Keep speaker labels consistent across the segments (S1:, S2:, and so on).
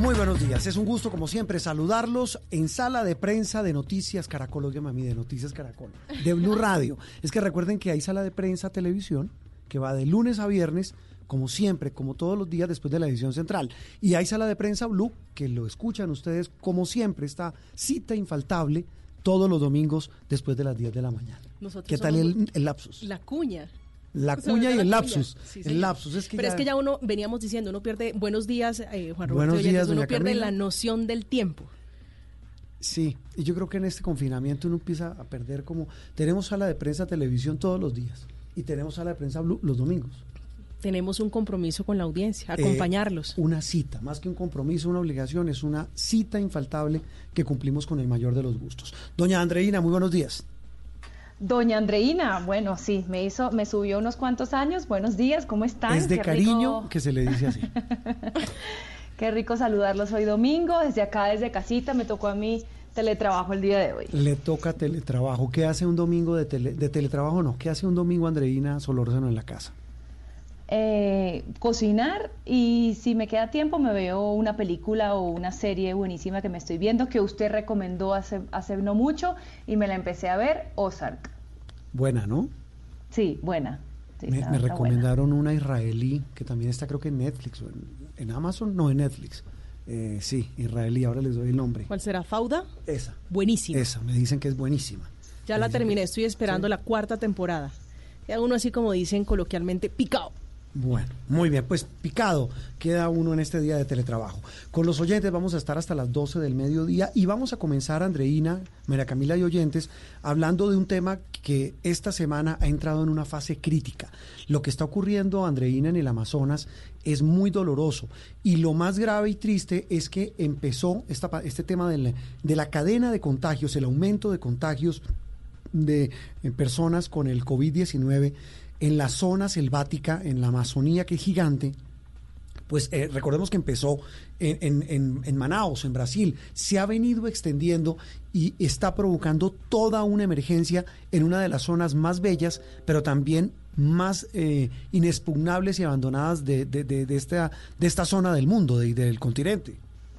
S1: Muy buenos días, es un gusto como siempre saludarlos en sala de prensa de Noticias Caracol, oye mami, de Noticias Caracol, de Blue Radio. Es que recuerden que hay sala de prensa televisión que va de lunes a viernes, como siempre, como todos los días después de la edición central. Y hay sala de prensa Blue que lo escuchan ustedes como siempre, esta cita infaltable todos los domingos después de las 10 de la mañana. ¿Qué tal el, el lapsus?
S2: La cuña.
S1: La cuña y el lapsus. el lapsus es que
S2: Pero es que ya uno, veníamos diciendo, uno pierde, buenos días, eh, Juan Roberto, buenos días, uno pierde la noción del tiempo.
S1: Sí, y yo creo que en este confinamiento uno empieza a perder como, tenemos sala de prensa, televisión todos los días y tenemos sala de prensa los domingos.
S2: Tenemos un compromiso con la audiencia, eh, acompañarlos.
S1: una cita, más que un compromiso, una obligación, es una cita infaltable que cumplimos con el mayor de los gustos. Doña Andreina, muy buenos días.
S3: Doña Andreina, bueno, sí, me hizo, me subió unos cuantos años. Buenos días, ¿cómo están?
S1: Es de cariño que se le dice así.
S3: Qué rico saludarlos hoy domingo, desde acá, desde casita, me tocó a mí teletrabajo el día de hoy.
S1: Le toca teletrabajo. ¿Qué hace un domingo de, de teletrabajo? No, ¿qué hace un domingo Andreina Solórzano en la casa?
S3: Eh, cocinar y si me queda tiempo me veo una película o una serie buenísima que me estoy viendo que usted recomendó hace, hace no mucho y me la empecé a ver, Ozark.
S1: Buena, ¿no?
S3: Sí, buena.
S1: me, recomendaron una israelí que también está creo que en Netflix o en, Amazon, no en Netflix. Eh, sí, israelí, ahora les doy el nombre.
S2: ¿Cuál será? ¿Fauda?
S1: Esa.
S2: Buenísima.
S1: Esa, me dicen que es buenísima.
S2: Ya la terminé, estoy esperando la cuarta temporada. Queda uno así como dicen coloquialmente, picado.
S1: Bueno, muy bien, pues picado queda uno en este día de teletrabajo. Con los oyentes vamos a estar hasta las 12 del mediodía y vamos a comenzar, Andreina, María Camila y oyentes, hablando de un tema que esta semana ha entrado en una fase crítica. Lo que está ocurriendo, Andreina, en el Amazonas es muy doloroso y lo más grave y triste es que empezó esta, este tema de la, de la cadena de contagios, el aumento de contagios de eh, personas con el COVID-19 en la zona selvática, en la Amazonía, que es gigante, pues eh, recordemos que empezó en, en, en, Manaus, en Brasil, se ha venido extendiendo y está provocando toda una emergencia en una de las zonas más bellas, pero también más eh, inexpugnables y abandonadas de, de, de, esta, de esta zona del mundo, del continente.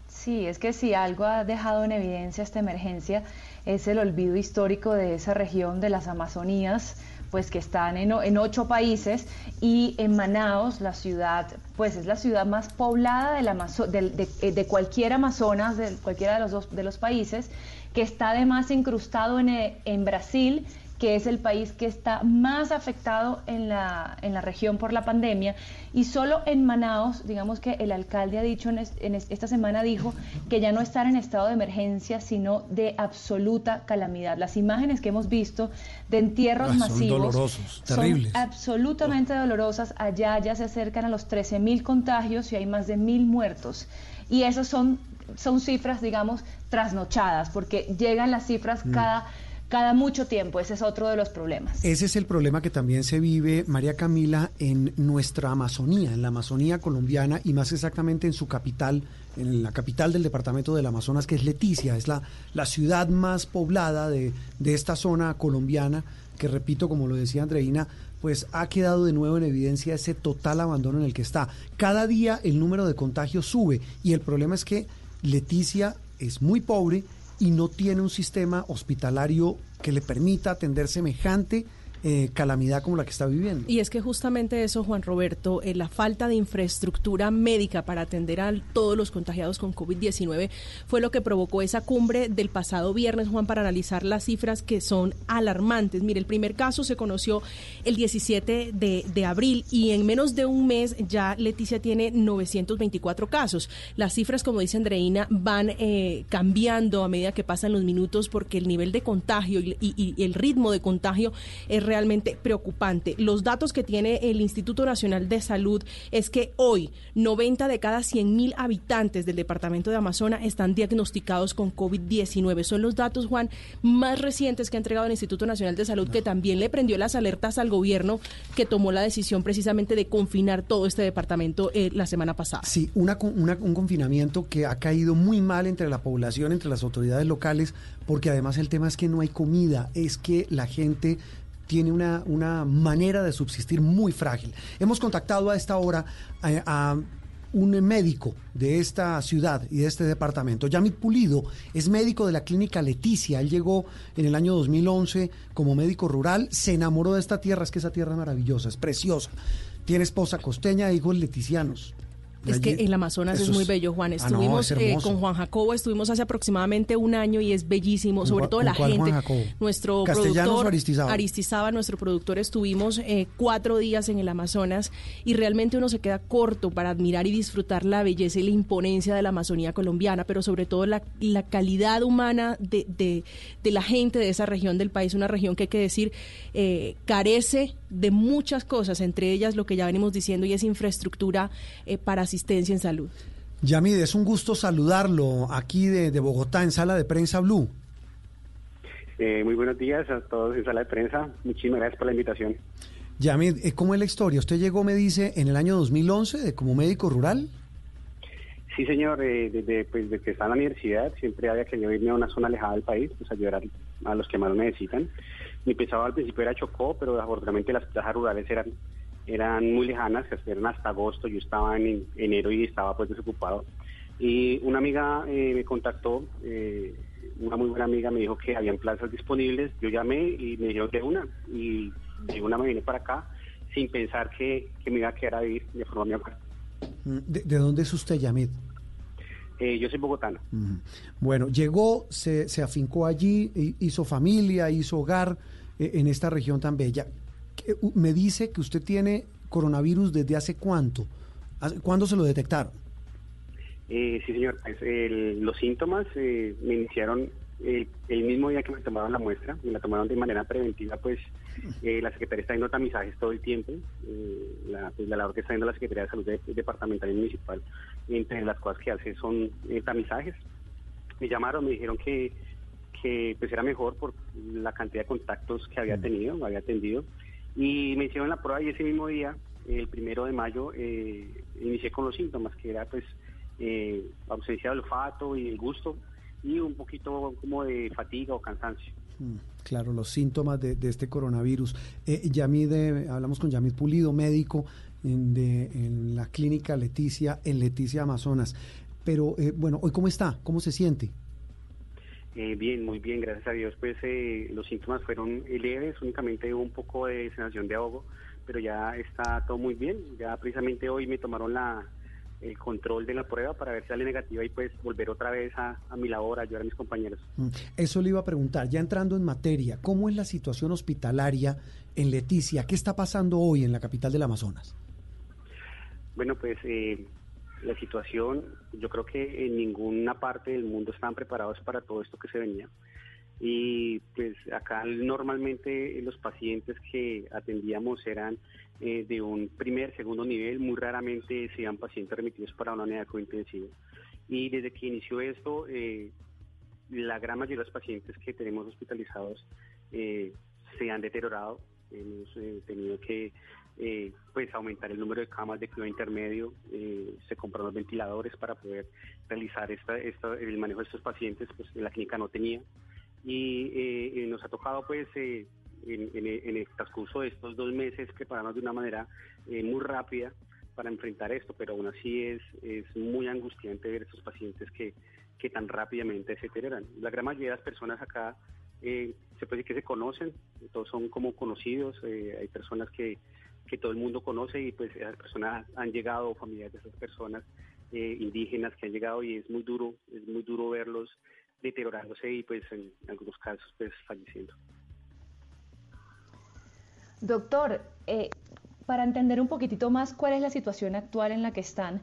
S3: Sí, es que si algo ha dejado en evidencia esta emergencia es el olvido histórico de esa región de las Amazonías, pues que están en, en, ocho países y en Manaos, la ciudad, pues es la ciudad más poblada de, la, de, eh, de, cualquier Amazonas, de cualquiera de los, dos, de los países, que está además incrustado en, eh, en Brasil que es el país que está más afectado en la, en la región por la pandemia. Y solo en Manaos, digamos que el alcalde ha dicho, en, esta semana dijo que ya no están en estado de emergencia, sino de absoluta calamidad. Las imágenes que hemos visto de entierros ah, masivos
S1: son, terribles.
S3: absolutamente dolorosas. Allá ya se acercan a los 13 mil contagios y hay más de mil muertos. Y esas son, son cifras, digamos, trasnochadas, porque llegan las cifras mm. cada cada mucho tiempo. Ese es otro de los problemas.
S1: Ese es el problema que también se vive, María Camila, en nuestra Amazonía, en la Amazonía colombiana y más exactamente en su capital, en la capital del departamento del Amazonas, que es Leticia. Es la, la ciudad más poblada de, de esta zona colombiana, que repito, como lo decía Andreina, pues ha quedado de nuevo en evidencia ese total abandono en el que está. Cada día el número de contagios sube y el problema es que Leticia es muy pobre y no tiene un sistema hospitalario que le permita atender semejante eh, calamidad como la que está viviendo.
S2: Y es que justamente eso, Juan Roberto, eh, la falta de infraestructura médica para atender a todos los contagiados con COVID-19 fue lo que provocó esa cumbre del pasado viernes, Juan, para analizar las cifras que son alarmantes. Mire, el primer caso se conoció el 17 de, abril y en menos de un mes ya Leticia tiene 924 casos. Las cifras, como dice Andreina, van eh, cambiando a medida que pasan los minutos porque el nivel de contagio y, el ritmo de contagio es realmente preocupante. Los datos que tiene el Instituto Nacional de Salud es que hoy 90 de cada 100 mil habitantes del departamento de Amazonas están diagnosticados con COVID-19. Son los datos, Juan, más recientes que ha entregado el Instituto Nacional de Salud, que también le prendió las alertas al gobierno que tomó la decisión precisamente de confinar todo este departamento eh, la semana pasada.
S1: Sí, un confinamiento que ha caído muy mal entre la población, entre las autoridades locales, porque además el tema es que no hay comida, es que la gente tiene una, una manera de subsistir muy frágil. Hemos contactado a esta hora a, un médico de esta ciudad y de este departamento. Yamit Pulido es médico de la clínica Leticia. Él llegó en el año 2011 como médico rural, se enamoró de esta tierra, es que esa tierra es maravillosa, es preciosa. Tiene esposa costeña e hijos leticianos.
S2: Es que el Amazonas es muy bello, Juan. Ah, estuvimos eh, con Juan Jacobo, estuvimos hace aproximadamente un año y es bellísimo, sobre todo la gente. Nuestro productor Aristizábal. nuestro productor, estuvimos eh, cuatro días en el Amazonas y realmente uno se queda corto para admirar y disfrutar la belleza y la imponencia de la Amazonía colombiana, pero sobre todo la, calidad humana de, de, la gente de esa región del país, una región que hay que decir eh, carece de muchas cosas, entre ellas lo que ya venimos diciendo y es infraestructura para asistencia en salud.
S1: Yamid, es un gusto saludarlo aquí de, Bogotá en Sala de Prensa Blue.
S4: Eh, muy buenos días a todos en Sala de Prensa. Muchísimas gracias por la invitación.
S1: Yamid, eh, ¿cómo es la historia? Usted llegó, me dice, en el año 2011 de, como médico rural.
S4: Sí, señor. Eh, desde, pues, desde que estaba en la universidad siempre había querido irme a una zona alejada del país, pues ayudar a, los que más lo necesitan. Mi pensaba al principio era Chocó, pero afortunadamente las plazas rurales eran eran muy lejanas, que eran hasta agosto, yo estaba en enero y estaba pues desocupado. Y una amiga eh, me contactó, eh, una muy buena amiga me dijo que habían plazas disponibles, yo llamé y me dijeron de una, y de una me vine para acá sin pensar que, me iba a quedar a vivir de forma mi
S1: mm, ¿De, ¿De dónde es usted, Yamid?
S4: Eh, yo soy bogotano.
S1: Bueno, llegó, se, se afincó allí, hizo familia, hizo hogar en esta región tan bella me dice que usted tiene coronavirus desde hace cuánto. ¿Cuándo se lo detectaron?
S4: Eh, sí, señor. Pues, los síntomas eh, me iniciaron el, mismo día que me tomaron la muestra. Me la tomaron de manera preventiva, pues eh, la Secretaría está haciendo tamizajes todo el tiempo. La, pues, la, labor que está haciendo la Secretaría de Salud Departamental y Municipal, entre las cosas que hace son tamizajes. Me llamaron, me dijeron que, que pues era mejor por la cantidad de contactos que había mm. tenido, había atendido y me hicieron la prueba y ese mismo día, el primero de mayo, eh, inicié con los síntomas, que era pues eh, ausencia de olfato y el gusto y un poquito como de fatiga o cansancio.
S1: Mm, claro, los síntomas de, este coronavirus. Eh, Yamid, hablamos con Yamid Pulido, médico en, de, en la clínica Leticia, en Leticia Amazonas. Pero eh, bueno, ¿hoy cómo está? ¿Cómo se siente?
S4: Eh, bien, muy bien, gracias a Dios. Pues eh, los síntomas fueron leves, únicamente hubo un poco de sensación de ahogo, pero ya está todo muy bien. Ya precisamente hoy me tomaron la, el control de la prueba para ver si sale negativa y pues volver otra vez a, mi labor, a ayudar a mis compañeros.
S1: Mm, eso le iba a preguntar, ya entrando en materia, ¿cómo es la situación hospitalaria en Leticia? ¿Qué está pasando hoy en la capital del Amazonas?
S4: Bueno, pues eh, la situación, yo creo que en ninguna parte del mundo estaban preparados para todo esto que se venía. Y pues acá normalmente los pacientes que atendíamos eran eh, de un primer, segundo nivel, muy raramente se pacientes remitidos para una unidad cointensiva. Y desde que inició esto, eh, la gran mayoría de los pacientes que tenemos hospitalizados eh, se han deteriorado. Hemos tenido que eh, pues aumentar el número de camas de cuidado intermedio, eh, se compraron ventiladores para poder realizar esta, el manejo de estos pacientes, pues la clínica no tenía. Y eh, nos ha tocado pues en, el transcurso de estos dos meses prepararnos de una manera muy rápida para enfrentar esto, pero aún así es, es muy angustiante ver estos pacientes que, que tan rápidamente se deterioran. La gran mayoría de las personas acá eh, se puede decir que se conocen, todos son como conocidos, eh, hay personas que, que todo el mundo conoce y pues esas personas han llegado, familiares de esas personas eh, indígenas que han llegado y es muy duro, es muy duro verlos deteriorándose y pues en algunos casos pues falleciendo.
S3: Doctor, eh, para entender un poquitito más cuál es la situación actual en la que están,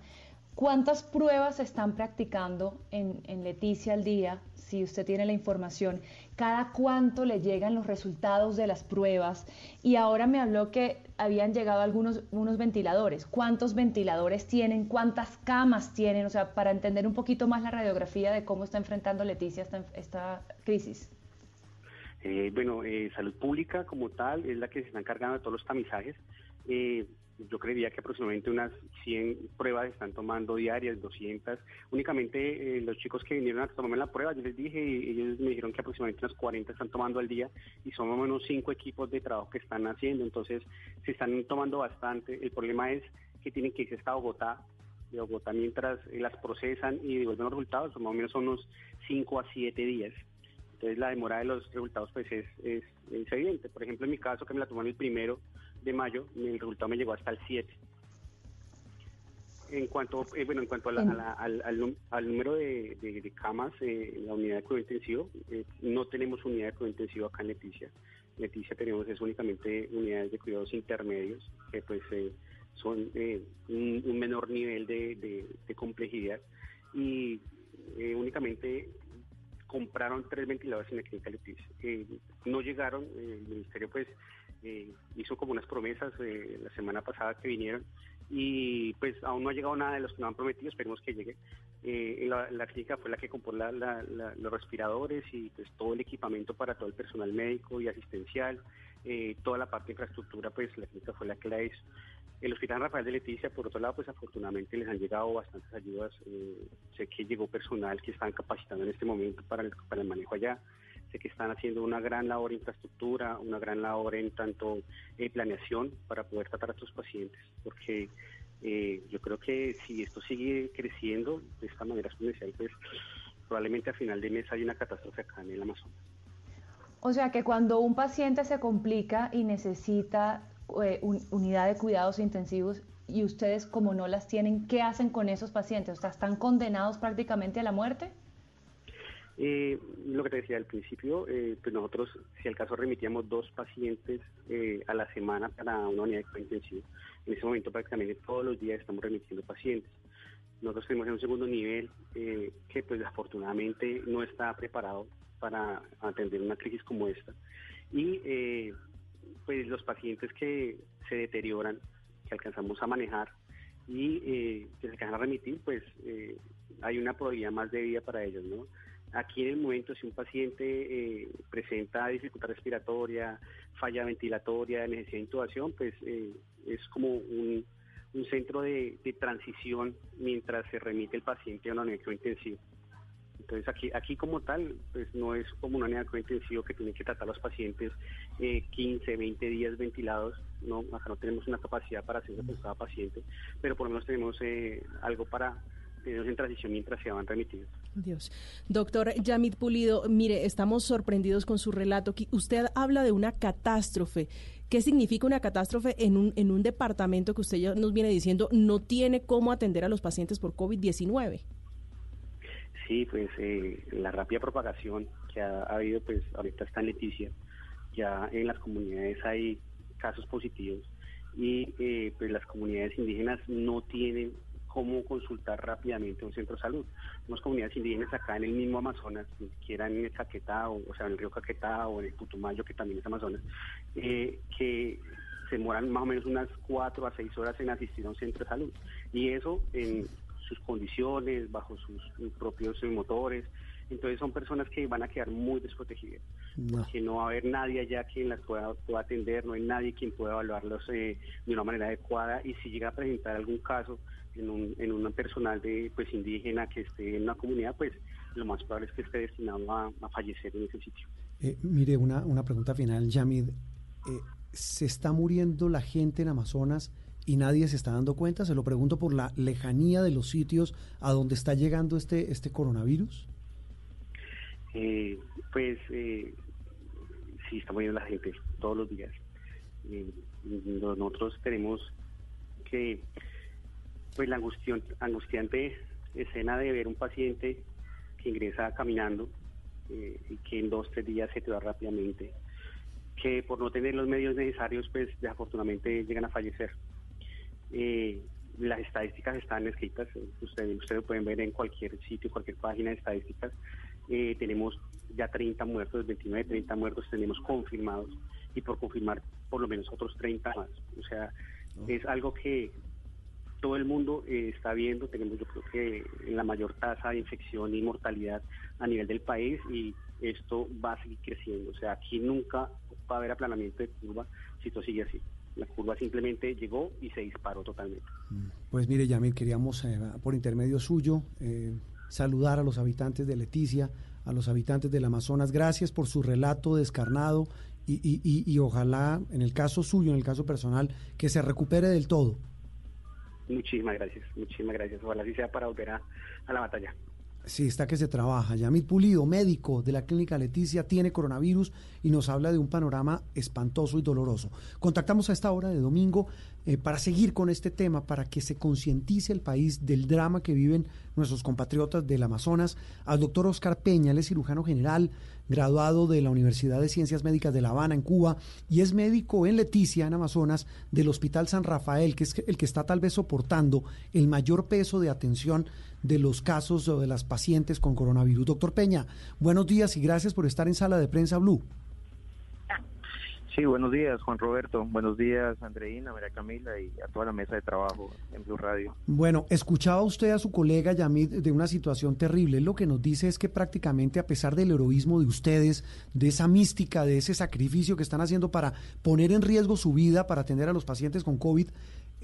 S3: ¿cuántas pruebas se están practicando en, Leticia al día? Si usted tiene la información, ¿cada cuánto le llegan los resultados de las pruebas? Y ahora me habló que habían llegado algunos unos ventiladores. ¿Cuántos ventiladores tienen? ¿Cuántas camas tienen? O sea, para entender un poquito más la radiografía de cómo está enfrentando Leticia esta, esta crisis.
S4: Eh, bueno, eh, salud pública como tal es la que se está encargando de todos los tamizajes. Eh, yo creería que aproximadamente unas 100 pruebas están tomando diarias, 200. Únicamente eh, los chicos que vinieron a tomarme la prueba, yo les dije, y ellos me dijeron que aproximadamente unas 40 están tomando al día y son más o menos 5 equipos de trabajo que están haciendo. Entonces se están tomando bastante. El problema es que tienen que irse hasta Bogotá de Bogotá mientras eh, las procesan y devuelven los resultados, más o menos son unos 5 a 7 días. Entonces la demora de los resultados pues es, es, es, evidente. Por ejemplo, en mi caso, que me la tomaron el primero de mayo, el resultado me llegó hasta el 7. En cuanto, eh, bueno, en cuanto a la, a la, al, al, al, número de, de, de camas eh, en la unidad de cuidado intensivo, eh, no tenemos unidad de cuidado intensivo acá en Leticia. En Leticia tenemos es únicamente unidades de cuidados intermedios, que pues son un, un, menor nivel de, de, complejidad y únicamente compraron tres ventiladores en la clínica Leticia. No llegaron, el ministerio pues eh, hizo como unas promesas eh, la semana pasada que vinieron y pues aún no ha llegado nada de los que nos han prometido, esperemos que llegue. La, la, clínica fue la que compró la, la, los respiradores y pues todo el equipamiento para todo el personal médico y asistencial, toda la parte de infraestructura pues la clínica fue la que la hizo. El Hospital Rafael de Leticia, por otro lado, pues afortunadamente les han llegado bastantes ayudas. Eh, sé que llegó personal que están capacitando en este momento para el, para el manejo allá. Sé que están haciendo una gran labor en infraestructura, una gran labor en tanto eh, planeación para poder tratar a estos pacientes, porque eh, yo creo que si esto sigue creciendo de esta manera exponencial, pues probablemente a final de mes hay una catástrofe acá en el Amazonas.
S3: O sea que cuando un paciente se complica y necesita eh, un, unidad de cuidados intensivos y ustedes como no las tienen, ¿qué hacen con esos pacientes? O sea, ¿están condenados prácticamente a la muerte?
S4: Eh, lo que te decía al principio, eh, pues nosotros, si al caso remitíamos dos pacientes eh, a la semana para una unidad de cuidado intensivo, en ese momento prácticamente todos los días estamos remitiendo pacientes. Nosotros tenemos en un segundo nivel eh, que pues afortunadamente no está preparado para atender una crisis como esta. Y eh, pues los pacientes que se deterioran, que alcanzamos a manejar y que se alcanzan a remitir, pues hay una probabilidad más de vida para ellos, ¿no? Aquí en el momento, si un paciente eh, presenta dificultad respiratoria, falla ventilatoria, necesidad de intubación, pues eh, es como un, un centro de, transición mientras se remite el paciente a una unidad intensiva. Entonces aquí, aquí como tal, pues no es como unidad de intensivo que tiene que tratar los pacientes eh, 15, 20 días ventilados, no, acá no tenemos una capacidad para hacerlo con cada paciente, pero por lo menos tenemos eh, algo para tenerlos en transición mientras se van remitidos.
S2: Dios. Doctor Yamit Pulido, mire, estamos sorprendidos con su relato. Usted habla de una catástrofe. ¿Qué significa una catástrofe en un, en un departamento que usted ya nos viene diciendo no tiene cómo atender a los pacientes por COVID-19?
S4: Sí, pues eh, la rápida propagación que ha, ha, habido, pues ahorita está Leticia, ya en las comunidades hay casos positivos y eh, pues las comunidades indígenas no tienen cómo consultar rápidamente un centro de salud. Unas comunidades indígenas acá en el mismo Amazonas, ni siquiera en el Caquetá, o, o sea, en el río Caquetá o en el Putumayo, que también es Amazonas, eh, que se demoran más o menos unas cuatro a seis horas en asistir a un centro de salud. Y eso en sus condiciones, bajo sus propios motores. Entonces son personas que van a quedar muy desprotegidas, no. porque no va a haber nadie allá quien las pueda, pueda atender, no hay nadie quien pueda evaluarlos eh, de una manera adecuada y si llega a presentar algún caso en un, en un personal de pues indígena que esté en una comunidad, pues lo más probable es que esté destinado a, a fallecer en ese sitio.
S1: Eh, mire, una, una pregunta final, Yamid. Eh, ¿Se está muriendo la gente en Amazonas? y nadie se está dando cuenta? Se lo pregunto por la lejanía de los sitios a donde está llegando este, este coronavirus.
S4: Eh, pues eh, sí está muriendo la gente todos los días. Eh, nosotros tenemos que, pues la angustiante escena de ver un paciente que ingresa caminando eh, y que en dos, tres días se te va rápidamente, que por no tener los medios necesarios, pues desafortunadamente llegan a fallecer. Eh, las estadísticas están escritas, ustedes, ustedes pueden ver en cualquier sitio, cualquier página de estadísticas. Eh, tenemos ya 30 muertos, 29, 30 muertos tenemos confirmados y por confirmar por lo menos otros 30 más. O sea, es algo que todo el mundo eh, está viendo, tenemos yo creo que la mayor tasa de infección y mortalidad a nivel del país y esto va a seguir creciendo. O sea, aquí nunca va a haber aplanamiento de curva si esto sigue así. La curva simplemente llegó y se disparó totalmente.
S1: Mm. Pues mire, Yamil, queríamos eh, por intermedio suyo eh, saludar a los habitantes de Leticia, a los habitantes del Amazonas. Gracias por su relato descarnado y, y, ojalá, en el caso suyo, en el caso personal, que se recupere del todo.
S4: Muchísimas gracias, muchísimas gracias. Ojalá así sea para volver a, a la batalla.
S1: Sí, está que se trabaja. Yamil Pulido, médico de la clínica Leticia, tiene coronavirus y nos habla de un panorama espantoso y doloroso. Contactamos a esta hora de domingo eh, para seguir con este tema, para que se concientice el país del drama que viven nuestros compatriotas del Amazonas, al doctor Oscar Peña, él es cirujano general, graduado de la Universidad de Ciencias Médicas de La Habana, en Cuba, y es médico en Leticia, en Amazonas, del Hospital San Rafael, que es el que está tal vez soportando el mayor peso de atención de los casos o de las pacientes con coronavirus. Doctor Peña, buenos días y gracias por estar en Sala de Prensa Blue.
S5: Sí, buenos días, Juan Roberto. Buenos días, Andreina, María Camila y a toda la mesa de trabajo en Blue Radio.
S1: Bueno, escuchaba usted a su colega Yamid de una situación terrible. Lo que nos dice es que prácticamente, a pesar del heroísmo de ustedes, de esa mística, de ese sacrificio que están haciendo para poner en riesgo su vida para atender a los pacientes con COVID,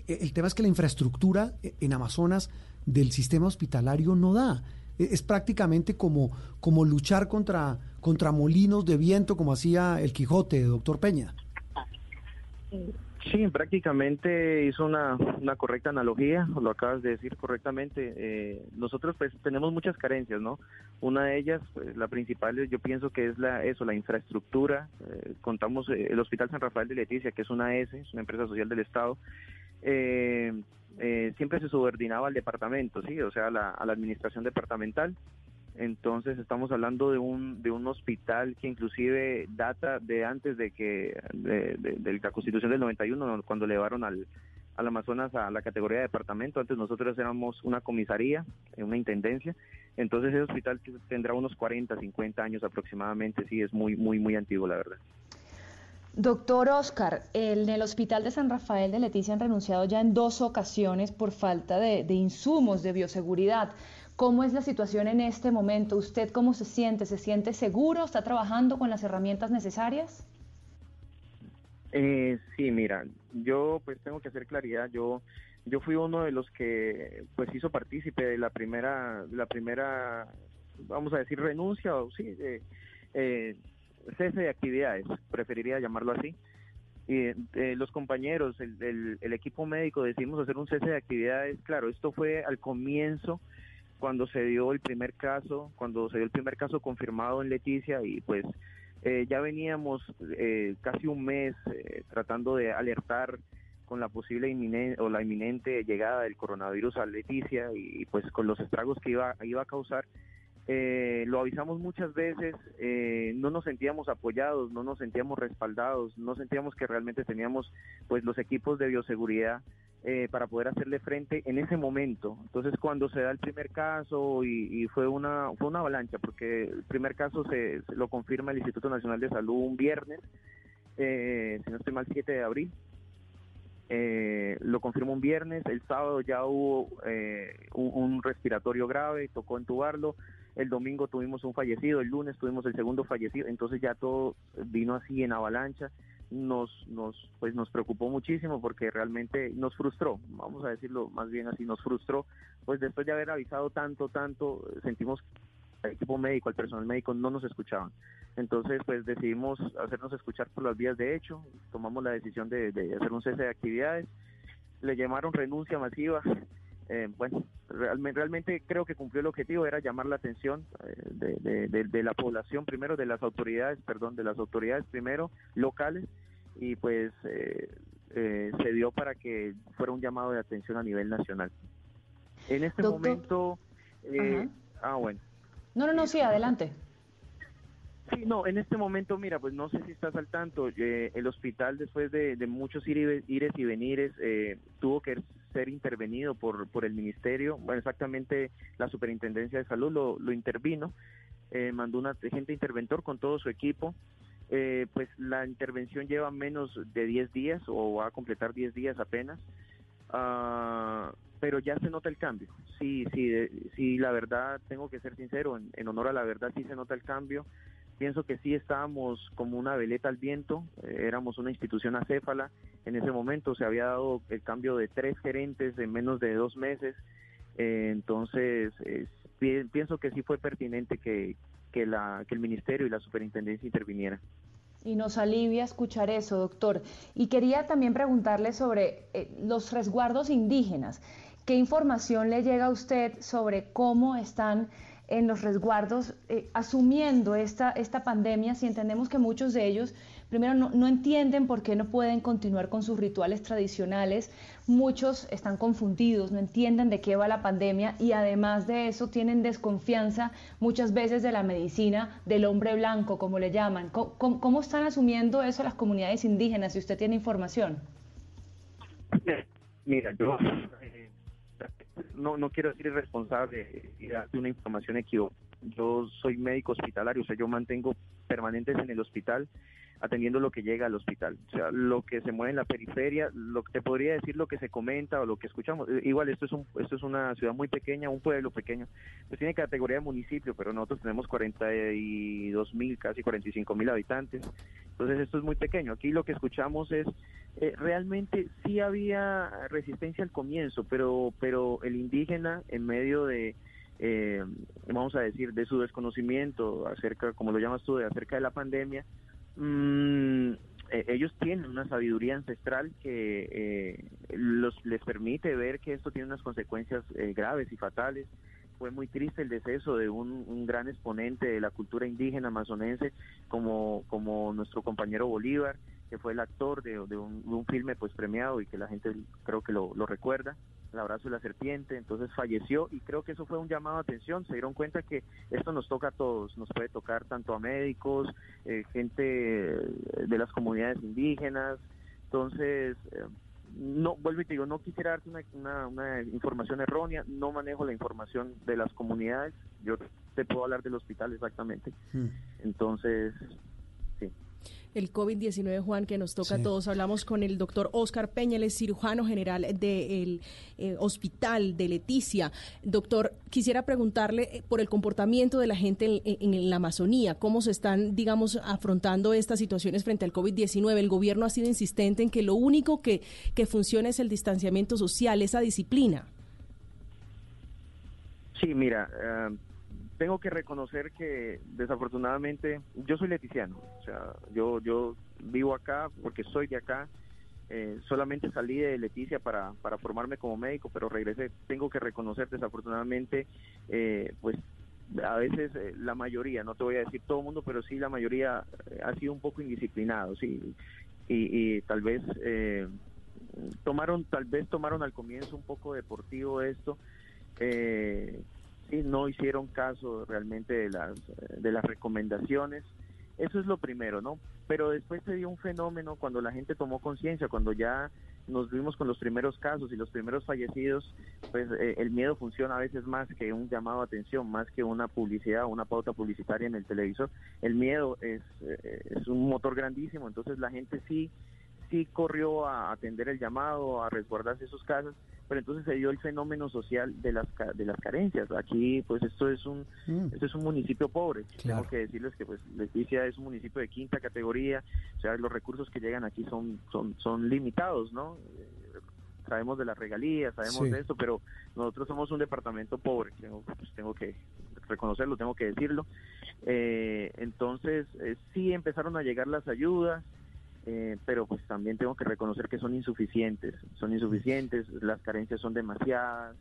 S1: eh, el tema es que la infraestructura eh, en Amazonas del sistema hospitalario no da. E, es prácticamente como, como luchar contra, contra molinos de viento, como hacía el Quijote, doctor Peña.
S5: Sí, prácticamente hizo una, una correcta analogía, lo acabas de decir correctamente. Eh, nosotros pues tenemos muchas carencias, ¿no? Una de ellas, pues, la principal, yo pienso que es la eso, la infraestructura. Eh, contamos eh, el Hospital San Rafael de Leticia, que es una S, es una empresa social del Estado. Eh, eh, siempre se subordinaba al departamento, sí, o sea, a la, administración departamental. Entonces estamos hablando de un, de un hospital que inclusive data de antes de que de la constitución del 91, cuando elevaron al, al Amazonas a la categoría de departamento. Antes nosotros éramos una comisaría, eh, una intendencia. Entonces ese hospital tendrá unos 40, 50 años aproximadamente. Sí, es muy, muy, muy antiguo, la verdad.
S3: Doctor Oscar, en el Hospital de San Rafael de Leticia han renunciado ya en dos ocasiones por falta de, insumos de bioseguridad. ¿Cómo es la situación en este momento? ¿Usted cómo se siente? ¿Se siente seguro? ¿Está trabajando con las herramientas necesarias?
S5: Eh, sí, mira, yo pues tengo que hacer claridad. Yo yo fui uno de los que pues hizo partícipe de la primera la primera vamos a decir renuncia o sí eh, cese de actividades, preferiría llamarlo así. Y eh, los compañeros, el, el, equipo médico decidimos hacer un cese de actividades. Claro, esto fue al comienzo, cuando se dio el primer caso, cuando se dio el primer caso confirmado en Leticia y pues eh, ya veníamos eh, casi un mes eh, tratando de alertar con la posible inminente o la inminente llegada del coronavirus a Leticia y, y pues con los estragos que iba, iba a causar. Eh, lo avisamos muchas veces, eh, no nos sentíamos apoyados, no nos sentíamos respaldados, no sentíamos que realmente teníamos pues los equipos de bioseguridad eh, para poder hacerle frente en ese momento. Entonces cuando se da el primer caso y, fue una fue una avalancha porque el primer caso se, se, lo confirma el Instituto Nacional de Salud un viernes, eh, si no estoy mal 7 de abril. Eh, lo confirmó un viernes, el sábado ya hubo eh, un, un, respiratorio grave, tocó entubarlo, el domingo tuvimos un fallecido, el lunes tuvimos el segundo fallecido, entonces ya todo vino así en avalancha, nos, nos, pues nos preocupó muchísimo porque realmente nos frustró, vamos a decirlo más bien así, nos frustró, pues después de haber avisado tanto, tanto, sentimos el equipo médico, el personal médico no nos escuchaban. Entonces, pues decidimos hacernos escuchar por las vías de hecho, tomamos la decisión de, de hacer un cese de actividades, le llamaron renuncia masiva, eh, bueno, realmente, realmente creo que cumplió el objetivo, era llamar la atención eh, de, de, de, la población primero, de las autoridades, perdón, de las autoridades primero, locales, y pues eh, eh, se dio para que fuera un llamado de atención a nivel nacional. En este momento... Eh, ah, bueno.
S3: No, no, no, sí, adelante.
S5: Sí, no, en este momento, mira, pues no sé si estás al tanto, eh, el hospital después de, muchos ires y venires eh, tuvo que ser intervenido por, por el ministerio, bueno, exactamente la Superintendencia de Salud lo, lo intervino, eh, mandó un agente interventor con todo su equipo, pues la intervención lleva menos de 10 días o va a completar 10 días apenas, ah, pero ya se nota el cambio, sí, sí, sí, la verdad, tengo que ser sincero, en honor a la verdad sí se nota el cambio, Pienso que sí estábamos como una veleta al viento, eh, éramos una institución acéfala. En ese momento se había dado el cambio de tres gerentes en menos de dos meses. Eh, entonces, pienso que sí fue pertinente que, que, la, que el ministerio y la superintendencia intervinieran.
S3: Y nos alivia escuchar eso, doctor. Y quería también preguntarle sobre eh, los resguardos indígenas. ¿Qué información le llega a usted sobre cómo están en los resguardos, eh, asumiendo esta, esta pandemia, si entendemos que muchos de ellos, primero, no, no, entienden por qué no pueden continuar con sus rituales tradicionales, muchos están confundidos, no entienden de qué va la pandemia y además de eso tienen desconfianza muchas veces de la medicina del hombre blanco, como le llaman. ¿Cómo, cómo están asumiendo eso las comunidades indígenas, si usted tiene información?
S5: Mira, yo no, no quiero decir irresponsable y darte una información equivocada. Yo soy médico hospitalario, o sea, yo mantengo permanentes en el hospital atendiendo lo que llega al hospital. O sea, lo que se mueve en la periferia, lo que te podría decir lo que se comenta o lo que escuchamos. Eh, igual esto es un, esto es una ciudad muy pequeña, un pueblo pequeño. Pues tiene categoría de municipio, pero nosotros tenemos 42 mil, casi 45 mil habitantes. Entonces esto es muy pequeño. Aquí lo que escuchamos es eh, realmente sí había resistencia al comienzo, pero pero el indígena en medio de eh, vamos a decir de su desconocimiento acerca, como lo llamas tú, de acerca de la pandemia, Mm, eh, ellos tienen una sabiduría ancestral que eh, los, les permite ver que esto tiene unas consecuencias eh, graves y fatales. Fue muy triste el deceso de un, gran exponente de la cultura indígena amazonense como, como nuestro compañero Bolívar, que fue el actor de, un, filme pues premiado y que la gente creo que lo recuerda el abrazo de la serpiente, entonces falleció y creo que eso fue un llamado de atención, se dieron cuenta que esto nos toca a todos, nos puede tocar tanto a médicos, eh, gente de las comunidades indígenas, entonces... Eh, no, vuelvo y te digo, no quisiera darte una, una, información errónea, no manejo la información de las comunidades, yo te puedo hablar del hospital exactamente. Hmm. Entonces,
S2: el COVID-19, Juan, que nos toca a todos. Hablamos con el doctor Oscar Peñales, cirujano general del eh, Hospital de Leticia. Doctor, quisiera preguntarle eh, por el comportamiento de la gente en, la Amazonía, cómo se están, digamos, afrontando estas situaciones frente al COVID-19. El gobierno ha sido insistente en que lo único que, que funciona es el distanciamiento social, esa disciplina.
S5: Sí, mira, eh, tengo que reconocer que desafortunadamente yo soy leticiano, o sea, yo yo vivo acá porque soy de acá. Eh, solamente salí de Leticia para, para formarme como médico, pero regresé. Tengo que reconocer desafortunadamente, eh, pues a veces eh, la mayoría, no te voy a decir todo el mundo, pero sí la mayoría ha sido un poco indisciplinado, sí, y, y tal vez tomaron, tal vez tomaron al comienzo un poco deportivo esto. Eh, sí, no hicieron caso realmente de las, de las recomendaciones. Eso es lo primero, ¿no? Pero después se dio un fenómeno cuando la gente tomó conciencia, cuando ya nos vimos con los primeros casos y los primeros fallecidos, pues eh, el miedo funciona a veces más que un llamado a atención, más que una publicidad, una pauta publicitaria en el televisor. El miedo es, eh, es un motor grandísimo, entonces la gente sí, sí corrió a atender el llamado, a resguardarse sus casas pero entonces se dio el fenómeno social de las de las carencias. Aquí pues esto es un mm. esto es un municipio pobre. Tengo que decirles que pues Leticia es un municipio de quinta categoría, o sea, los recursos que llegan aquí son son son limitados, ¿no? Eh, sabemos de las regalías, sabemos de esto, pero nosotros somos un departamento pobre, tengo, pues, tengo que reconocerlo, tengo que decirlo. Eh, entonces, eh, sí empezaron a llegar las ayudas, eh, pero pues también tengo que reconocer que son insuficientes, son insuficientes, las carencias son demasiadas,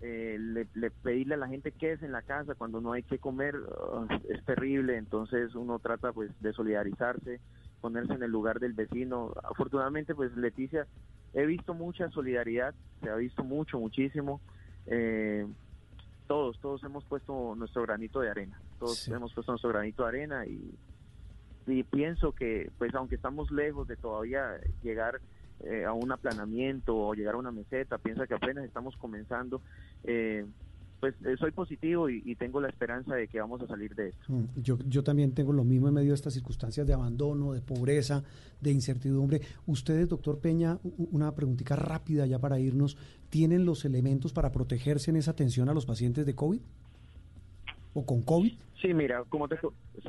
S5: eh, le, le- pedirle a la gente qué es en la casa cuando no hay que comer uh, es terrible, entonces uno trata pues de solidarizarse, ponerse en el lugar del vecino. Afortunadamente pues Leticia, he visto mucha solidaridad, se ha visto mucho, muchísimo. Eh, todos, todos hemos puesto nuestro granito de arena, todos
S1: Sí.
S5: hemos puesto nuestro granito de arena y, y pienso que pues aunque estamos lejos de todavía llegar eh, a un aplanamiento o llegar a una meseta, piensa que apenas estamos comenzando, eh, pues eh, soy positivo y, tengo la esperanza de que vamos a salir de esto.
S1: Mm, Yo, yo también tengo lo mismo en medio de estas circunstancias de abandono, de pobreza, de incertidumbre. Ustedes, doctor Peña, una preguntita rápida ya para irnos, ¿tienen los elementos para protegerse en esa atención a los pacientes de COVID? ¿O con COVID?
S5: Sí, mira, como te,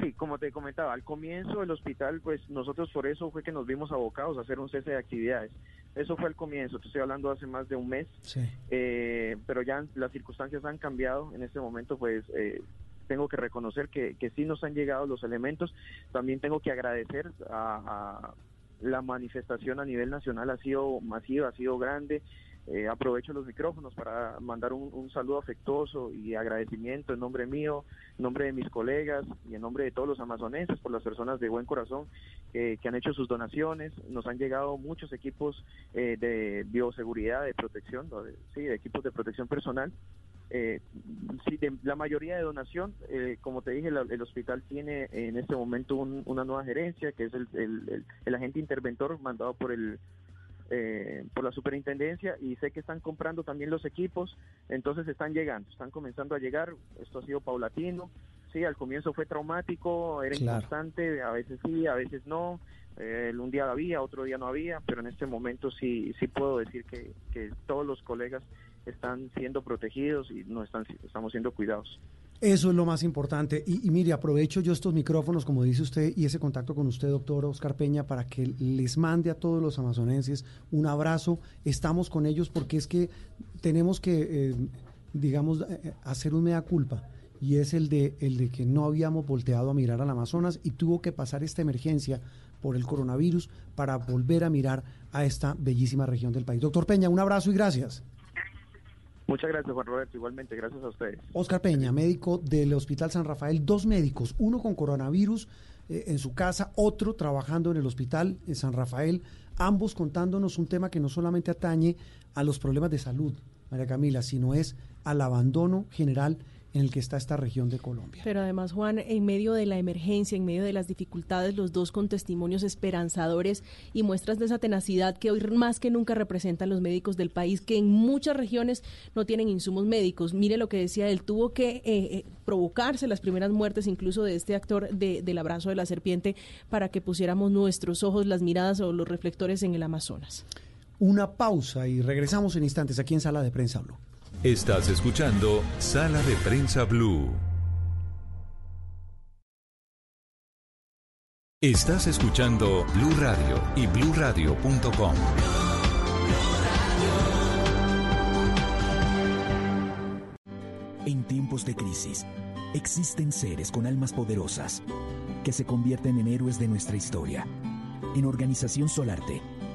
S5: sí, como te comentaba, al comienzo del hospital, pues nosotros por eso fue que nos vimos abocados a hacer un cese de actividades. Eso fue al comienzo, te estoy hablando hace más de un mes,
S1: Sí.
S5: eh, pero ya las circunstancias han cambiado. En este momento, pues eh, tengo que reconocer que, que sí nos han llegado los elementos. También tengo que agradecer a, a la manifestación a nivel nacional, ha sido masiva, ha sido grande. Eh, aprovecho los micrófonos para mandar un, saludo afectuoso y agradecimiento en nombre mío, en nombre de mis colegas y en nombre de todos los amazonenses por las personas de buen corazón que han hecho sus donaciones. Nos han llegado muchos equipos eh, de bioseguridad, de protección, de- sí, de equipos de protección personal. Eh, sí, de, la mayoría de donación, eh, como te dije, la- el hospital tiene en este momento un- una nueva gerencia, que es el, el- el- el agente interventor mandado por el eh, por la superintendencia y sé que están comprando también los equipos, entonces están llegando, están comenzando a llegar, esto ha sido paulatino, sí, al comienzo fue traumático, era
S1: Claro.
S5: inconstante, a veces sí, a veces no, eh, un día había, otro día no había, pero en este momento sí, sí puedo decir que, que todos los colegas están siendo protegidos y no están, estamos siendo cuidados.
S1: Eso es lo más importante. Y, mire, aprovecho yo estos micrófonos, como dice usted, y ese contacto con usted, doctor Oscar Peña, para que les mande a todos los amazonenses un abrazo. Estamos con ellos porque es que tenemos que, eh, digamos, eh, hacer un mea culpa. Y es el de, el de que no habíamos volteado a mirar al Amazonas y tuvo que pasar esta emergencia por el coronavirus para volver a mirar a esta bellísima región del país. Doctor Peña, un abrazo y gracias.
S5: Muchas gracias, Juan Roberto, igualmente, gracias a ustedes.
S1: Oscar Peña, médico del Hospital San Rafael, dos médicos, uno con coronavirus eh, en su casa, otro trabajando en el Hospital en San Rafael, ambos contándonos un tema que no solamente atañe a los problemas de salud, María Camila, sino es al abandono general en el que está esta región de Colombia.
S2: Pero además, Juan, en medio de la emergencia, en medio de las dificultades, los dos con testimonios esperanzadores y muestras de esa tenacidad que hoy más que nunca representan los médicos del país, que en muchas regiones no tienen insumos médicos. Mire lo que decía él, tuvo que eh, eh, provocarse las primeras muertes incluso de este actor de- del abrazo de la serpiente para que pusiéramos nuestros ojos, las miradas o los reflectores en el Amazonas.
S1: Una pausa y regresamos en instantes aquí en Sala de Prensa Blue.
S6: Estás escuchando Sala de Prensa Blue. Estás escuchando Blue Radio y bluradio.com.
S7: En tiempos de crisis, existen seres con almas poderosas que se convierten en héroes de nuestra historia. En Organización Solarte,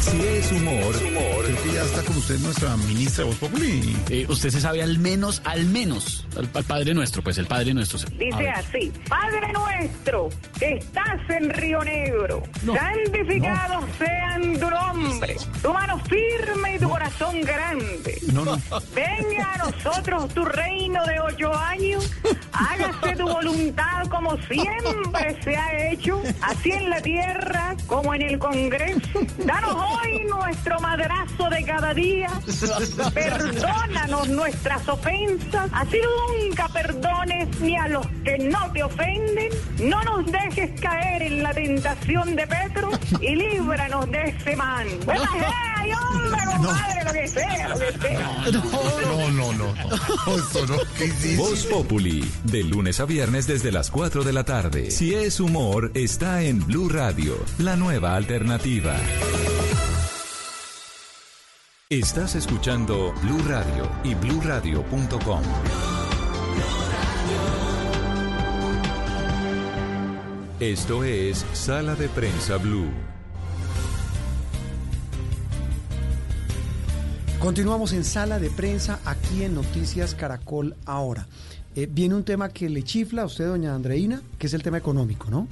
S8: Si es humor, creo que ya está con usted nuestra ministra de Voz Populi.
S9: Eh, usted se sabe al menos, al menos, al, al Padre Nuestro, pues el Padre Nuestro. A
S10: Dice así, Padre nuestro, que estás en Río Negro, santificado sean tu nombre, tu mano firme y tu corazón grande.
S8: No, no.
S10: Venga a nosotros tu reino de ocho años, hágase tu voluntad como siempre se ha hecho, así en la tierra como en el Congreso. Danos hoy nuestro madrazo de cada día, perdónanos nuestras ofensas, así nunca perdones ni a los que no te ofenden. No nos dejes caer en la tentación de Petro y líbranos de ese man. ¡Ay, hombre, compadre, lo que sea, lo que sea!
S8: No, no, no.
S6: Voz Populi, de lunes a viernes desde las 4 de la tarde. Si es humor, está en Blue Radio, la nueva alternativa. Estás escuchando Blue Radio y bluradio.com. Esto es Sala de Prensa Blue.
S1: Continuamos en sala de prensa aquí en Noticias Caracol ahora. Eh, viene un tema que le chifla a usted, doña Andreina, que es el tema económico, ¿no?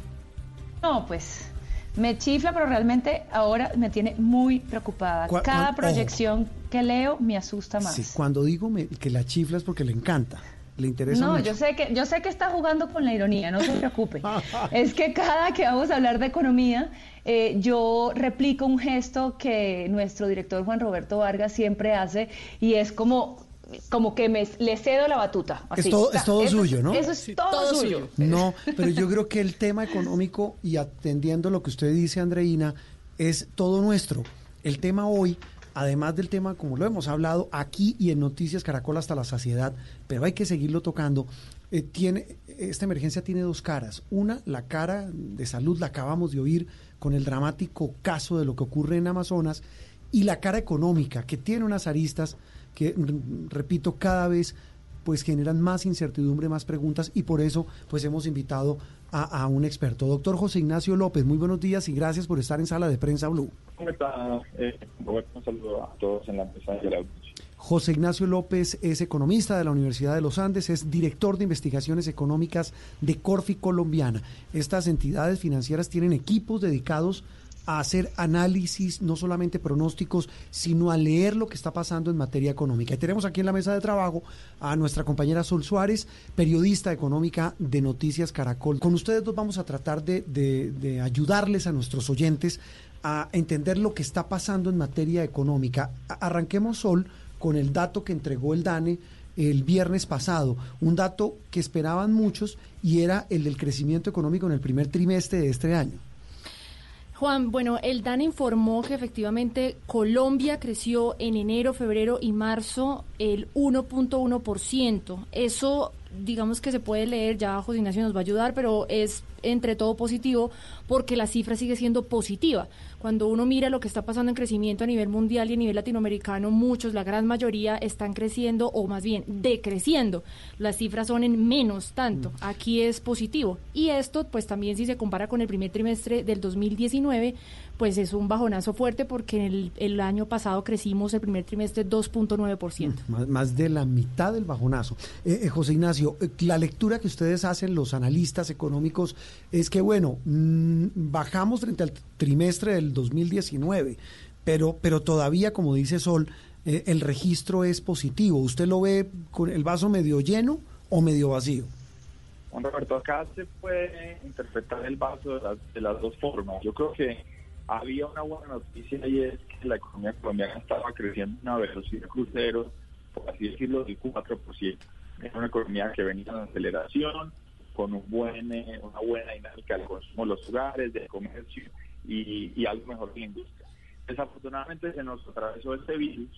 S3: No, pues me chifla, pero realmente ahora me tiene muy preocupada. Cada proyección que leo me asusta más.
S1: Sí, cuando digo me- que la chifla es porque le encanta, le interesa
S3: No,
S1: mucho.
S3: yo sé que yo sé que está jugando con la ironía, no se preocupe. es que cada que vamos a hablar de economía, eh, yo replico un gesto que nuestro director Juan Roberto Vargas siempre hace y es como como que me le cedo la batuta.
S1: Es todo-
S3: O sea,
S1: es todo
S3: eso
S1: suyo, ¿no?
S3: Eso es todo,
S2: todo
S3: suyo.
S2: suyo.
S1: No, pero yo creo que el tema económico y atendiendo lo que usted dice, Andreina, es todo nuestro. El tema hoy, además del tema, como lo hemos hablado aquí y en Noticias Caracol hasta la saciedad, pero hay que seguirlo tocando, eh, tiene, esta emergencia tiene dos caras. Una, la cara de salud, la acabamos de oír con el dramático caso de lo que ocurre en Amazonas, y la cara económica, que tiene unas aristas que, r- repito, cada vez pues generan más incertidumbre, más preguntas y por eso pues hemos invitado a, a un experto. Doctor José Ignacio López, muy buenos días y gracias por estar en Sala de Prensa Blue.
S11: ¿Cómo está, eh? Un saludo a todos en la mesa a la.
S1: José Ignacio López es economista de la Universidad de los Andes, es director de investigaciones económicas de Corfi Colombiana. Estas entidades financieras tienen equipos dedicados a hacer análisis, no solamente pronósticos, sino a leer lo que está pasando en materia económica. Y tenemos aquí en la mesa de trabajo a nuestra compañera Sol Suárez, periodista económica de Noticias Caracol. Con ustedes dos vamos a tratar de, de- de ayudarles a nuestros oyentes a entender lo que está pasando en materia económica. A- Arranquemos, Sol, con el dato que entregó el DANE el viernes pasado, un dato que esperaban muchos y era el del crecimiento económico en el primer trimestre de este año.
S12: Juan, bueno, el DAN informó que efectivamente Colombia creció en enero, febrero y marzo el 1.1%. Eso, digamos que se puede leer, ya José Ignacio nos va a ayudar, pero es entre todo positivo porque la cifra sigue siendo positiva. Cuando uno mira lo que está pasando en crecimiento a nivel mundial y a nivel latinoamericano, muchos, la gran mayoría, están creciendo o más bien decreciendo. Las cifras son en menos tanto. Aquí es positivo. Y esto, pues también si se compara con el primer trimestre del 2019, pues es un bajonazo fuerte porque el, el año pasado crecimos el primer trimestre 2.9%.
S1: Más, más de la mitad del bajonazo. Eh, eh, José Ignacio, eh, la lectura que ustedes hacen, los analistas económicos, es que, bueno, mm, bajamos frente al trimestre del 2019, pero, pero todavía, como dice Sol, eh, el registro es positivo. ¿Usted lo ve con el vaso medio lleno o medio vacío?
S11: Juan Roberto, acá se puede interpretar el vaso de las, de las dos formas. Yo creo que había una buena noticia y es que la economía colombiana estaba creciendo a una velocidad crucero, por así decirlo, del 4%. Era una economía que venía en aceleración, con un buen, eh, una buena dinámica del consumo de los hogares, del comercio y, algo mejor de la industria. Desafortunadamente se nos atravesó este virus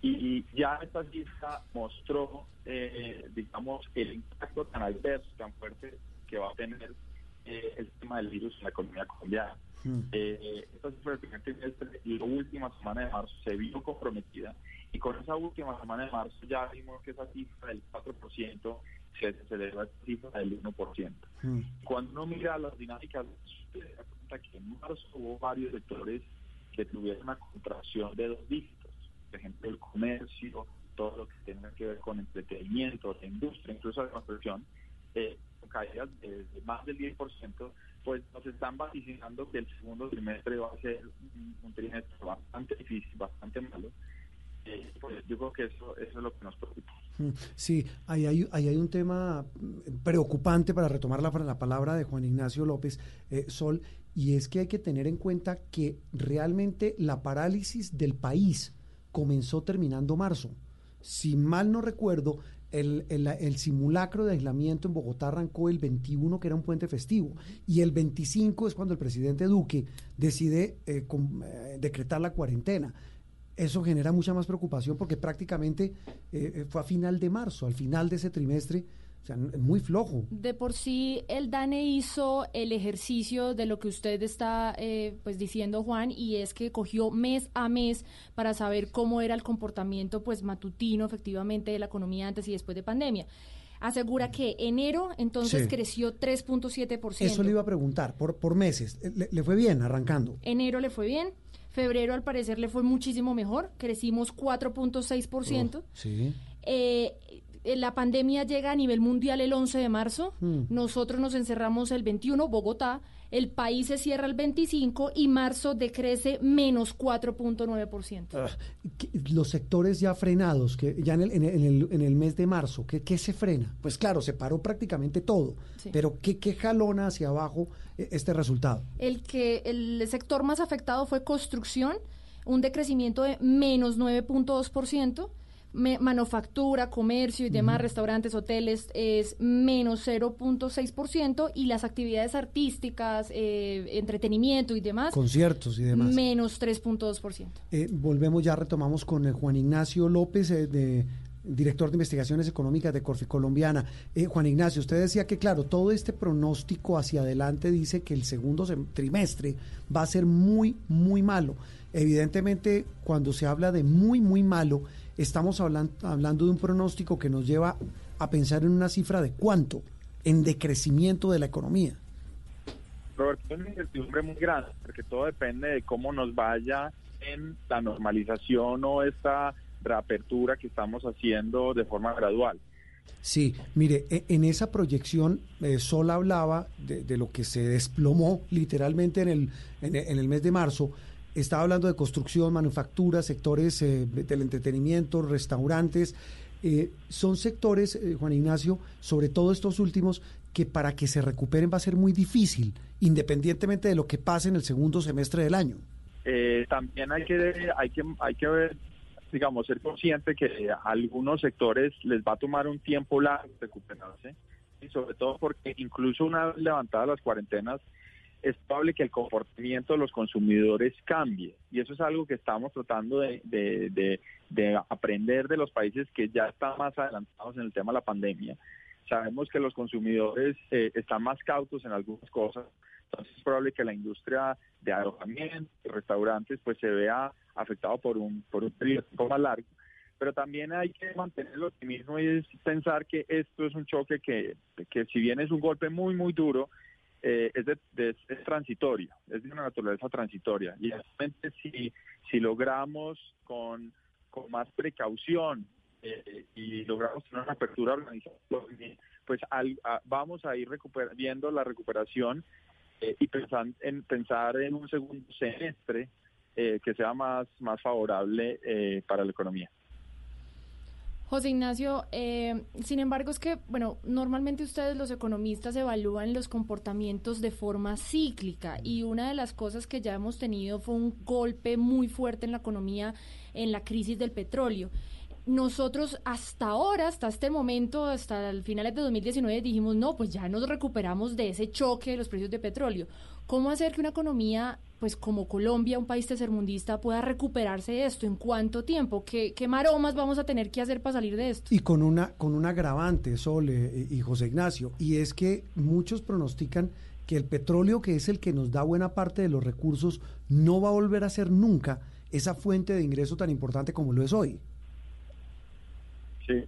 S11: y ya esta cifra mostró, eh, digamos, el impacto tan adverso, tan fuerte que va a tener eh, el tema del virus en la economía colombiana. Eh, esta cifra del primer trimestre y la última semana de marzo se vio comprometida y con esa última semana de marzo ya vimos que esa cifra del 4% se aceleró a esta cifra del 1%. Cuando uno mira las dinámicas, se da cuenta que en marzo hubo varios sectores que tuvieron una contracción de dos dígitos. Por ejemplo, el comercio, todo lo que tenga que ver con entretenimiento, la industria, incluso la construcción, eh, caídas de, de más del 10%, pues nos están vaticinando que el segundo trimestre va a ser un, trimestre bastante difícil, bastante malo. Eh, pues yo creo que eso, eso es lo que nos preocupa.
S1: Mm, Sí, ahí hay, ahí hay un tema mm, preocupante para retomar la, la palabra de Juan Ignacio López eh, Sol, y es que hay que tener en cuenta que realmente la parálisis del país comenzó terminando marzo. Si mal no recuerdo, el, el- el simulacro de aislamiento en Bogotá arrancó el 21, que era un puente festivo, y el 25 es cuando el presidente Duque decide eh, eh, decretar la cuarentena. Eso genera mucha más preocupación porque prácticamente eh, fue a final de marzo, al final de ese trimestre, sea, muy flojo.
S12: De por sí, el DANE hizo el ejercicio de lo que usted está eh, pues diciendo, Juan, y es que cogió mes a mes para saber cómo era el comportamiento pues matutino efectivamente de la economía antes y después de pandemia. Asegura que enero entonces
S1: Sí.
S12: creció 3.7%.
S1: Eso le iba a preguntar, por, por meses. Le, le fue bien arrancando?
S12: Enero le fue bien, febrero al parecer le fue muchísimo mejor, crecimos 4.6%.
S1: Sí.
S12: Eh, la pandemia llega a nivel mundial el 11 de marzo.
S1: Mm.
S12: Nosotros nos encerramos el 21, Bogotá. El país se cierra el 25 y marzo decrece menos 4.9%.
S1: Ah, ¿qué- Los sectores ya frenados, que ya en el, en el- en el- mes de marzo, ¿qué, qué se frena? Pues claro, se paró prácticamente todo,
S12: Sí.
S1: pero ¿qué, ¿qué jalona hacia abajo eh, este resultado?
S12: El que el sector más afectado fue construcción, un decrecimiento de menos 9.2%. Me- manufactura, comercio y demás, restaurantes, hoteles, es menos 0.6% y las actividades artísticas, eh, entretenimiento y demás,
S1: Conciertos y demás.
S12: menos 3.2%.
S1: Eh, volvemos ya, retomamos con eh, Juan Ignacio López, eh, de, director de investigaciones económicas de Corfi Colombiana. Eh, Juan Ignacio, usted decía que, claro, todo este pronóstico hacia adelante dice que el segundo trimestre va a ser muy, muy malo. Evidentemente, cuando se habla de muy, muy malo, estamos hablan- hablando de un pronóstico que nos lleva a pensar en una cifra de cuánto en decrecimiento de la economía.
S11: Roberto, es una incertidumbre muy grande, porque todo depende de cómo nos vaya en la normalización o esta reapertura que estamos haciendo de forma gradual.
S1: Sí, mire, e- en esa proyección eh, Sol hablaba de, de lo que se desplomó literalmente en el, en, en el mes de marzo. Estaba hablando de construcción, manufactura, sectores eh, del entretenimiento, restaurantes. Eh, son sectores, eh, Juan Ignacio, sobre todo estos últimos, que para que se recuperen va a ser muy difícil, independientemente de lo que pase en el segundo semestre del año.
S11: Eh, también hay que, hay que, hay que ver, digamos, ser consciente que a algunos sectores les va a tomar un tiempo largo recuperarse, y sobre todo porque incluso una vez levantadas las cuarentenas, es probable que el comportamiento de los consumidores cambie. Y eso es algo que estamos tratando de, de- de- de aprender de los países que ya están más adelantados en el tema de la pandemia. Sabemos que los consumidores eh, están más cautos en algunas cosas, entonces es probable que la industria de alojamiento, restaurantes, pues se vea afectado por un, por un periodo más largo. Pero también hay que mantener el optimismo y es pensar que esto es un choque que, que si bien es un golpe muy, muy duro, eh, es, de- de- es transitorio, es de una naturaleza transitoria. Y realmente si, si logramos con, con más precaución eh, y logramos tener una apertura organizada, pues al- a- vamos a ir viendo la recuperación eh, y pensar en, pensar en un segundo semestre eh, que sea más, más favorable para la economía.
S12: José Ignacio, eh, sin embargo, es que, bueno, normalmente ustedes los economistas evalúan los comportamientos de forma cíclica y una de las cosas que ya hemos tenido fue un golpe muy fuerte en la economía en la crisis del petróleo. Nosotros hasta ahora, hasta este momento, hasta el finales de 2019, dijimos, no, pues ya nos recuperamos de ese choque de los precios de petróleo. ¿Cómo hacer que una economía, pues como Colombia, un país tercermundista, pueda recuperarse de esto? ¿En cuánto tiempo? ¿Qué, qué maromas vamos a tener que hacer para salir de esto?
S1: Y con una, con un agravante, Sol eh, y José Ignacio, y es que muchos pronostican que el petróleo, que es el que nos da buena parte de los recursos, no va a volver a ser nunca esa fuente de ingreso tan importante como lo es hoy.
S11: Sí.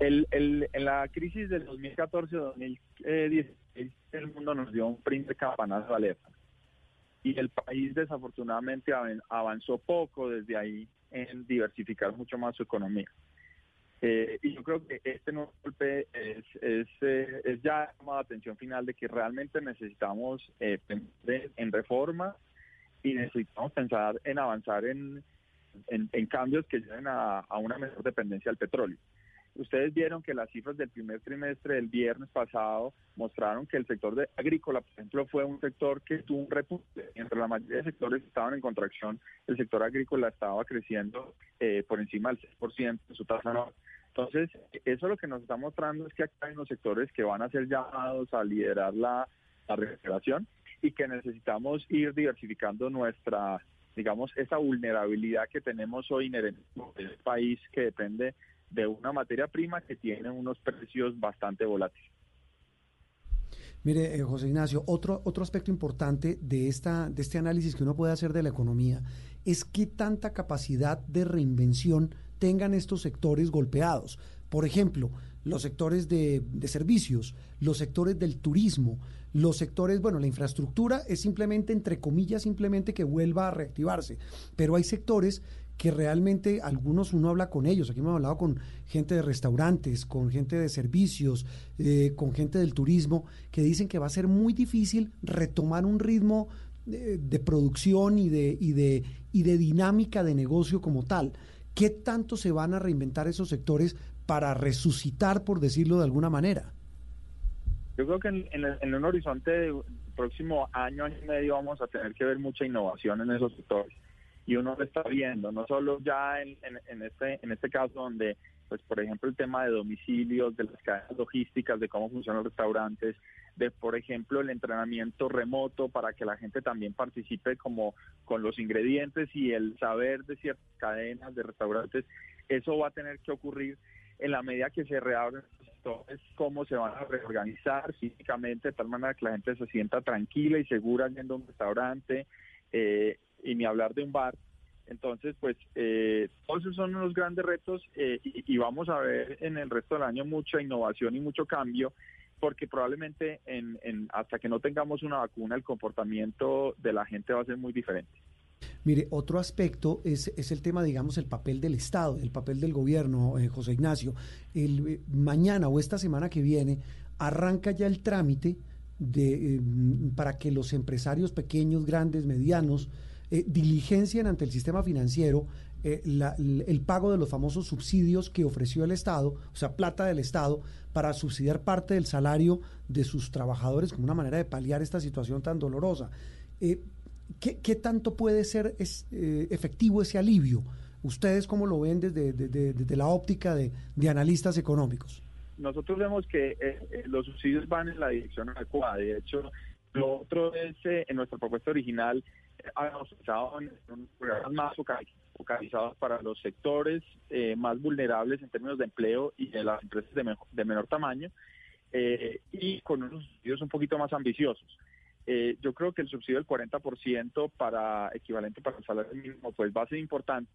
S11: El, el- en la crisis del 2014-2016, el mundo nos dio un primer campanazo alerta. Y el país desafortunadamente avanzó poco desde ahí en diversificar mucho más su economía. Eh, y yo creo que este nuevo golpe es, es, eh, es ya llamada atención final de que realmente necesitamos eh, pensar en- en reforma y necesitamos pensar en avanzar en, en, en cambios que lleven a, una menor dependencia del petróleo. Ustedes vieron que las cifras del primer trimestre del viernes pasado mostraron que el sector de agrícola, por ejemplo, fue un sector que tuvo un repunte. Entre la mayoría de sectores estaban en contracción, el sector agrícola estaba creciendo eh, por encima del 6% de su tasa anual. Entonces, eso lo que nos está mostrando es que acá hay unos sectores que van a ser llamados a liderar la, la recuperación y que necesitamos ir diversificando nuestra, digamos, esa vulnerabilidad que tenemos hoy en el país que depende de una materia prima que tiene unos precios bastante volátiles.
S1: Mire, eh, José Ignacio, otro, otro aspecto importante de, esta, de este análisis que uno puede hacer de la economía es qué tanta capacidad de reinvención tengan estos sectores golpeados. Por ejemplo, los sectores de, de, servicios, los sectores del turismo, los sectores, bueno, la infraestructura es simplemente, entre comillas, simplemente que vuelva a reactivarse, pero hay sectores que realmente algunos uno habla con ellos, aquí hemos hablado con gente de restaurantes, con gente de servicios, eh, con gente del turismo, que dicen que va a ser muy difícil retomar un ritmo de, de producción y de, y, de, y de dinámica de negocio como tal. ¿Qué tanto se van a reinventar esos sectores para resucitar, por decirlo de alguna manera?
S11: Yo creo que en, en, un horizonte del próximo año, año y medio, vamos a tener que ver mucha innovación en esos sectores y uno lo está viendo, no solo ya en, en, este en este caso donde, pues por ejemplo, el tema de domicilios, de las cadenas logísticas, de cómo funcionan los restaurantes, de por ejemplo el entrenamiento remoto para que la gente también participe como con los ingredientes y el saber de ciertas cadenas de restaurantes, eso va a tener que ocurrir en la medida que se reabren sectores, cómo se van a reorganizar físicamente de tal manera que la gente se sienta tranquila y segura yendo a un restaurante, eh, y ni hablar de un bar. Entonces, pues, eh, todos esos son unos grandes retos eh, y, y, vamos a ver en el resto del año mucha innovación y mucho cambio, porque probablemente en, en, hasta que no tengamos una vacuna, el comportamiento de la gente va a ser muy diferente.
S1: Mire, otro aspecto es, es, el tema, digamos, el papel del Estado, el papel del gobierno, eh, José Ignacio. Eh, mañana o esta semana que viene arranca ya el trámite de, eh, para que los empresarios pequeños, grandes, medianos, eh, diligencian ante el sistema financiero el pago de los famosos subsidios que ofreció el Estado, o sea, plata del Estado, para subsidiar parte del salario de sus trabajadores como una manera de paliar esta situación tan dolorosa. ¿Qué, ¿qué, tanto puede ser eh, efectivo ese alivio? ¿Ustedes cómo lo ven desde, desde, la óptica de, analistas económicos?
S11: Nosotros vemos que eh, los subsidios van en la dirección adecuada. De hecho, lo otro es, en nuestra propuesta original, habíamos pensado en programas más focalizados para los sectores eh, más vulnerables en términos de empleo y de las empresas de, menor tamaño eh, y con unos subsidios un poquito más ambiciosos. Eh, yo creo que el subsidio del 40% para equivalente para el salario mínimo pues va a ser importante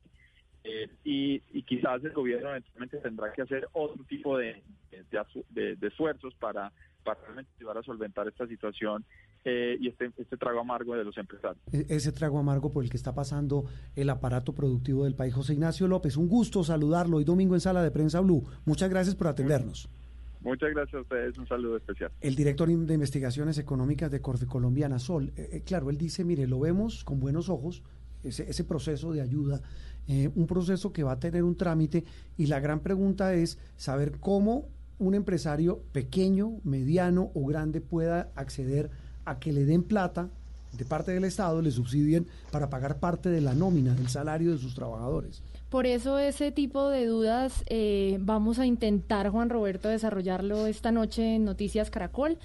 S11: y, y, quizás el gobierno eventualmente tendrá que hacer otro tipo de, esfuerzos para, para ayudar a solventar esta situación eh, y este, este trago amargo de los empresarios.
S1: E, ese trago amargo por el que está pasando el aparato productivo del país. José Ignacio López, un gusto saludarlo hoy domingo en Sala de Prensa Blue. Muchas gracias por atendernos.
S11: Muchas gracias a ustedes, un saludo especial.
S1: El director de Investigaciones Económicas de Corfe Colombiana, Sol, eh, claro, él dice, mire, lo vemos con buenos ojos, ese, ese proceso de ayuda, eh, un proceso que va a tener un trámite y la gran pregunta es saber cómo un empresario pequeño, mediano o grande pueda acceder a que le den plata de parte del Estado, le subsidien para pagar parte de la nómina, del salario de sus trabajadores.
S12: Por eso ese tipo de dudas eh, vamos a intentar, Juan Roberto, desarrollarlo esta noche en Noticias Caracol.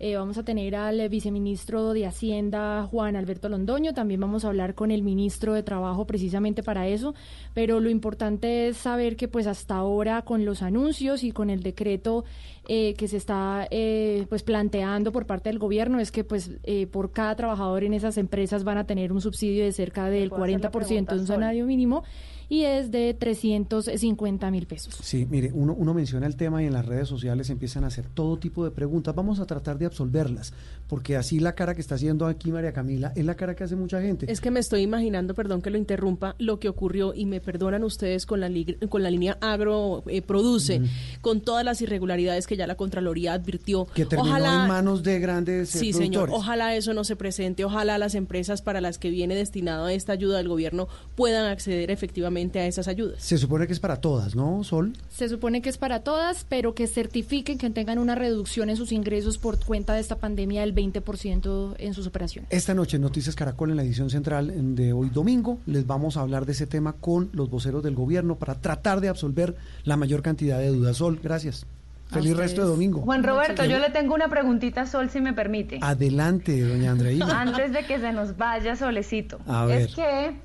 S12: Eh, vamos a tener al viceministro de Hacienda, Juan Alberto Londoño. También vamos a hablar con el ministro de Trabajo precisamente para eso. Pero lo importante es saber que pues hasta ahora con los anuncios y con el decreto eh, que se está eh, pues planteando por parte del gobierno es que pues eh, por cada trabajador en esas empresas van a tener un subsidio de cerca del 40% de un salario mínimo y es de 350 mil pesos.
S1: Sí, mire, uno, uno menciona el tema y en las redes sociales empiezan a hacer todo tipo de preguntas. Vamos a tratar de absolverlas, porque así la cara que está haciendo aquí María Camila es la cara que hace mucha gente.
S2: Es que me estoy imaginando, perdón que lo interrumpa, lo que ocurrió y me perdonan ustedes con la, con la línea agro eh, produce, mm. con todas las irregularidades que ya la Contraloría advirtió.
S1: Que terminó ojalá, en manos de grandes
S2: eh, Sí, señor, ojalá eso no se presente, ojalá las empresas para las que viene destinado esta ayuda del gobierno puedan acceder efectivamente efectivamente a esas ayudas.
S1: Se supone que es para todas, ¿no, Sol?
S12: Se supone que es para todas, pero que certifiquen que tengan una reducción en sus ingresos por cuenta de esta pandemia del 20% en sus operaciones.
S1: Esta noche en Noticias Caracol, en la edición central de hoy domingo, les vamos a hablar de ese tema con los voceros del gobierno para tratar de absolver la mayor cantidad de dudas. Sol, gracias. Feliz resto de domingo.
S3: Juan Roberto, yo le tengo una preguntita a Sol, si me permite.
S1: Adelante, doña Andreina.
S3: Antes de que se nos vaya Solecito.
S1: A ver.
S3: Es que,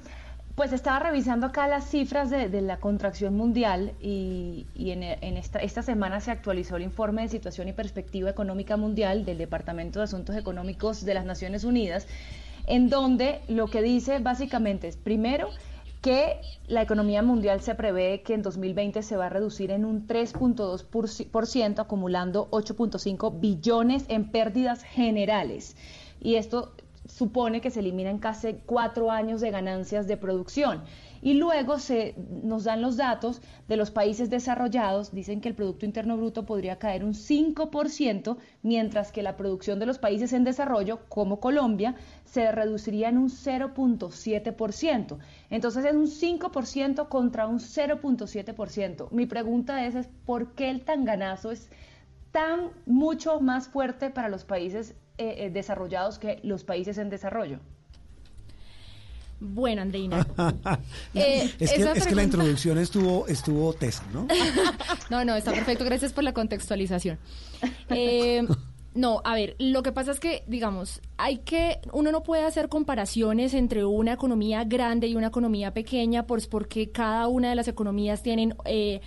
S3: pues estaba revisando acá las cifras de, la contracción mundial y, y en, en esta, esta semana se actualizó el informe de situación y perspectiva económica mundial del Departamento de Asuntos Económicos de las Naciones Unidas, en donde lo que dice básicamente es, primero, que la economía mundial se prevé que en 2020 se va a reducir en un 3.2%, acumulando 8.5 billones en pérdidas generales. Y esto supone que se eliminan casi cuatro años de ganancias de producción. Y luego se nos dan los datos de los países desarrollados, dicen que el Producto Interno Bruto podría caer un 5%, mientras que la producción de los países en desarrollo, como Colombia, se reduciría en un 0.7%. Entonces es un 5% contra un 0.7%. Mi pregunta es, es, ¿por qué el tanganazo es tan mucho más fuerte para los países eh, eh, desarrollados que los países en desarrollo?
S12: Bueno, Andreina.
S1: eh, es, que, es pregunta... que, la introducción estuvo, estuvo tesa, ¿no?
S12: no, no, está perfecto. Gracias por la contextualización. Eh, no, a ver, lo que pasa es que, digamos, hay que, uno no puede hacer comparaciones entre una economía grande y una economía pequeña, pues porque cada una de las economías tienen... Eh,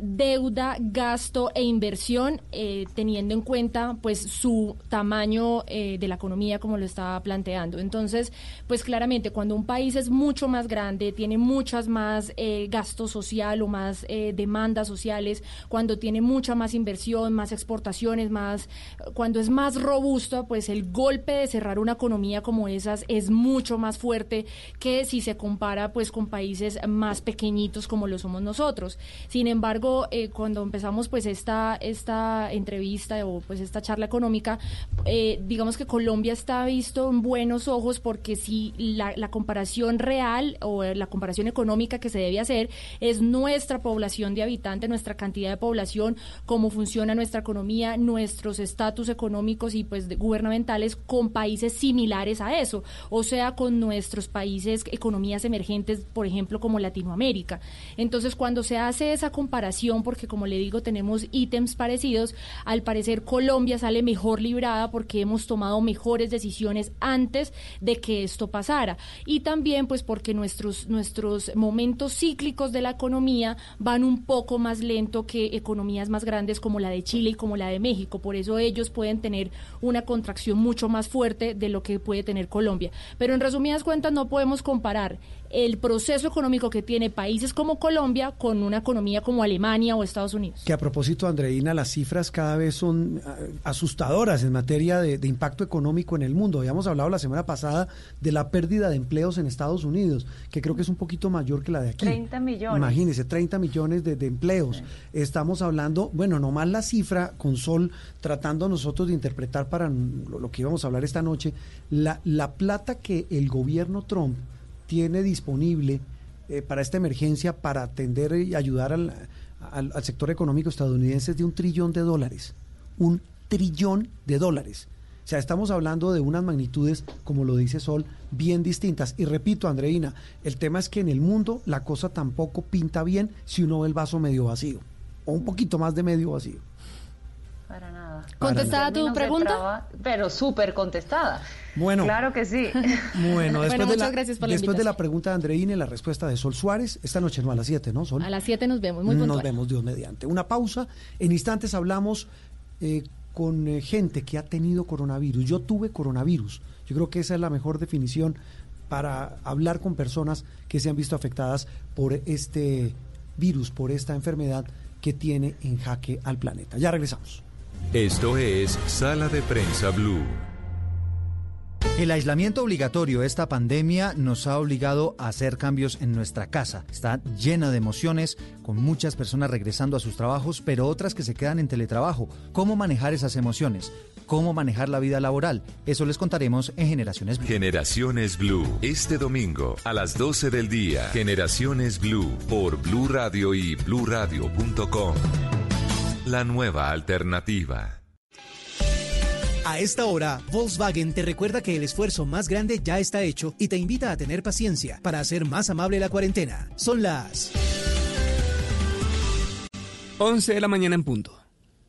S12: deuda, gasto e inversión, eh, teniendo en cuenta pues su tamaño eh, de la economía como lo estaba planteando. Entonces, pues claramente cuando un país es mucho más grande, tiene muchas más eh, gasto social o más demandas sociales, cuando tiene mucha más inversión, más exportaciones, más, cuando es más robusto, pues el golpe de cerrar una economía como esas es mucho más fuerte que si se compara pues con países más pequeñitos como lo somos nosotros. Sin embargo, eh, cuando empezamos pues esta, esta entrevista o pues esta charla económica, eh, digamos que Colombia está visto en buenos ojos porque si la, la, comparación real o la comparación económica que se debe hacer es nuestra población de habitantes, nuestra cantidad de población, cómo funciona nuestra economía, nuestros estatus económicos y pues gubernamentales con países similares a eso, o sea, con nuestros países, economías emergentes, por ejemplo, como Latinoamérica. Entonces, cuando se hace esa comparación, comparación, porque como le digo, tenemos ítems parecidos. Al parecer, Colombia sale mejor librada porque hemos tomado mejores decisiones antes de que esto pasara. Y también, pues, porque nuestros, nuestros momentos cíclicos de la economía van un poco más lento que economías más grandes como la de Chile y como la de México. Por eso ellos pueden tener una contracción mucho más fuerte de lo que puede tener Colombia. Pero en resumidas cuentas, no podemos comparar el proceso económico que tiene países como Colombia con una economía como Alemania o Estados Unidos.
S1: Que a propósito, Andreina, las cifras cada vez son asustadoras en materia de, de, impacto económico en el mundo. Habíamos hablado la semana pasada de la pérdida de empleos en Estados Unidos, que creo que es un poquito mayor que la de aquí.
S3: 30 millones.
S1: Imagínese, 30 millones de, de empleos. Sí. Estamos hablando, bueno, nomás la cifra con Sol, tratando nosotros de interpretar para lo, lo que íbamos a hablar esta noche, la, la plata que el gobierno Trump tiene disponible eh, para esta emergencia para atender y ayudar al, al, al, sector económico estadounidense es de un trillón de dólares. Un trillón de dólares. O sea, estamos hablando de unas magnitudes, como lo dice Sol, bien distintas. Y repito, Andreina, el tema es que en el mundo la cosa tampoco pinta bien si uno ve el vaso medio vacío, o un poquito más de medio vacío.
S3: Para nada.
S12: ¿Contestada tu pregunta?
S3: Traba, pero súper contestada.
S1: Bueno.
S3: Claro que sí.
S1: Bueno, después,
S12: bueno,
S1: de, la,
S12: gracias por la
S1: después de la pregunta de Andreina y la respuesta de Sol Suárez, esta noche no a las 7, ¿no, Sol?
S12: A las 7 nos vemos, muy puntual.
S1: Nos vemos, Dios mediante. Una pausa. En instantes hablamos eh, con eh, gente que ha tenido coronavirus. Yo tuve coronavirus. Yo creo que esa es la mejor definición para hablar con personas que se han visto afectadas por este virus, por esta enfermedad que tiene en jaque al planeta. Ya regresamos.
S6: Esto es Sala de Prensa Blue.
S13: El aislamiento obligatorio, esta pandemia nos ha obligado a hacer cambios en nuestra casa. Está llena de emociones, con muchas personas regresando a sus trabajos, pero otras que se quedan en teletrabajo. ¿Cómo manejar esas emociones? ¿Cómo manejar la vida laboral? Eso les contaremos en Generaciones Blue.
S6: Generaciones Blue, este domingo a las 12 del día. Generaciones Blue por Blue Radio y bluradio.com. La nueva alternativa.
S14: A esta hora, Volkswagen te recuerda que el esfuerzo más grande ya está hecho y te invita a tener paciencia para hacer más amable la cuarentena. Son las
S15: 11 de la mañana en punto.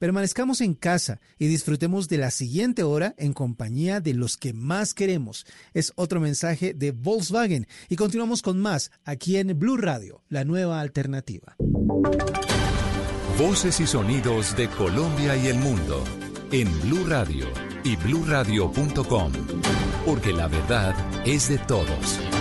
S14: permanezcamos en casa y disfrutemos de la siguiente hora en compañía de los que más queremos. Es otro mensaje de Volkswagen y continuamos con más aquí en Blue Radio, la nueva alternativa.
S6: Voces y sonidos de Colombia y el mundo en Blue Radio y bluradio.com, porque la verdad es de todos.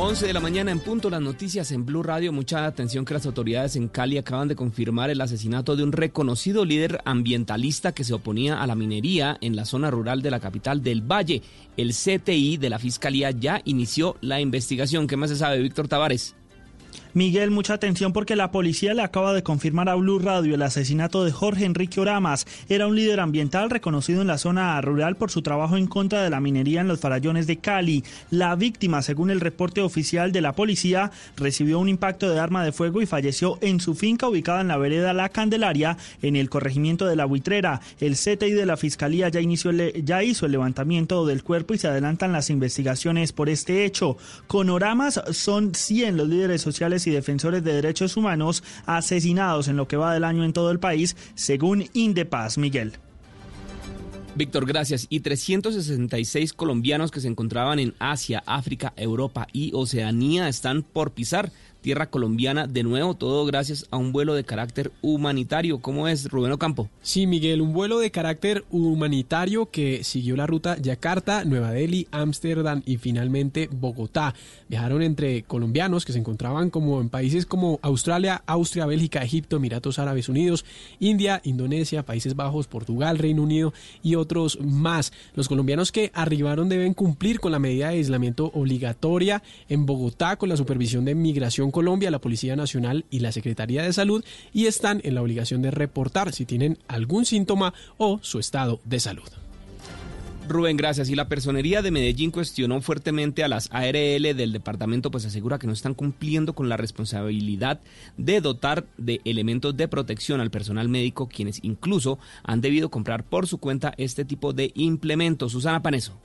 S15: 11 de la mañana en punto, las noticias en Blue Radio. Mucha atención que las autoridades en Cali acaban de confirmar el asesinato de un reconocido líder ambientalista que se oponía a la minería en la zona rural de la capital del Valle. El CTI de la Fiscalía ya inició la investigación. ¿Qué más se sabe, Víctor Tavares?
S16: Miguel, mucha atención porque la policía le acaba de confirmar a Blue Radio el asesinato de Jorge Enrique Oramas. Era un líder ambiental reconocido en la zona rural por su trabajo en contra de la minería en los farallones de Cali. La víctima, según el reporte oficial de la policía, recibió un impacto de arma de fuego y falleció en su finca ubicada en la vereda La Candelaria, en el corregimiento de la Buitrera. El CTI de la Fiscalía ya, inició ya hizo el levantamiento del cuerpo y se adelantan las investigaciones por este hecho. Con Oramas son 100 los líderes sociales y defensores de derechos humanos asesinados en lo que va del año en todo el país, según Indepaz. Miguel.
S15: Víctor, gracias. Y 366 colombianos que se encontraban en Asia, África, Europa y Oceanía están por pisar tierra colombiana de nuevo, todo gracias a un vuelo de carácter humanitario. ¿Cómo es, Rubén Ocampo?
S17: Sí, Miguel, un vuelo de carácter humanitario que siguió la ruta Yakarta, Nueva Delhi, Ámsterdam y finalmente Bogotá. Viajaron entre colombianos que se encontraban como en países como Australia, Austria, Bélgica, Egipto, Emiratos Árabes Unidos, India, Indonesia, Países Bajos, Portugal, Reino Unido y otros más. Los colombianos que arribaron deben cumplir con la medida de aislamiento obligatoria en Bogotá con la supervisión de migración Colombia, la Policía Nacional y la Secretaría de Salud y están en la obligación de reportar si tienen algún síntoma o su estado de salud.
S15: Rubén, gracias. Y la personería de Medellín cuestionó fuertemente a las ARL del departamento, pues asegura que no están cumpliendo con la responsabilidad de dotar de elementos de protección al personal médico, quienes incluso han debido comprar por su cuenta este tipo de implementos. Susana Paneso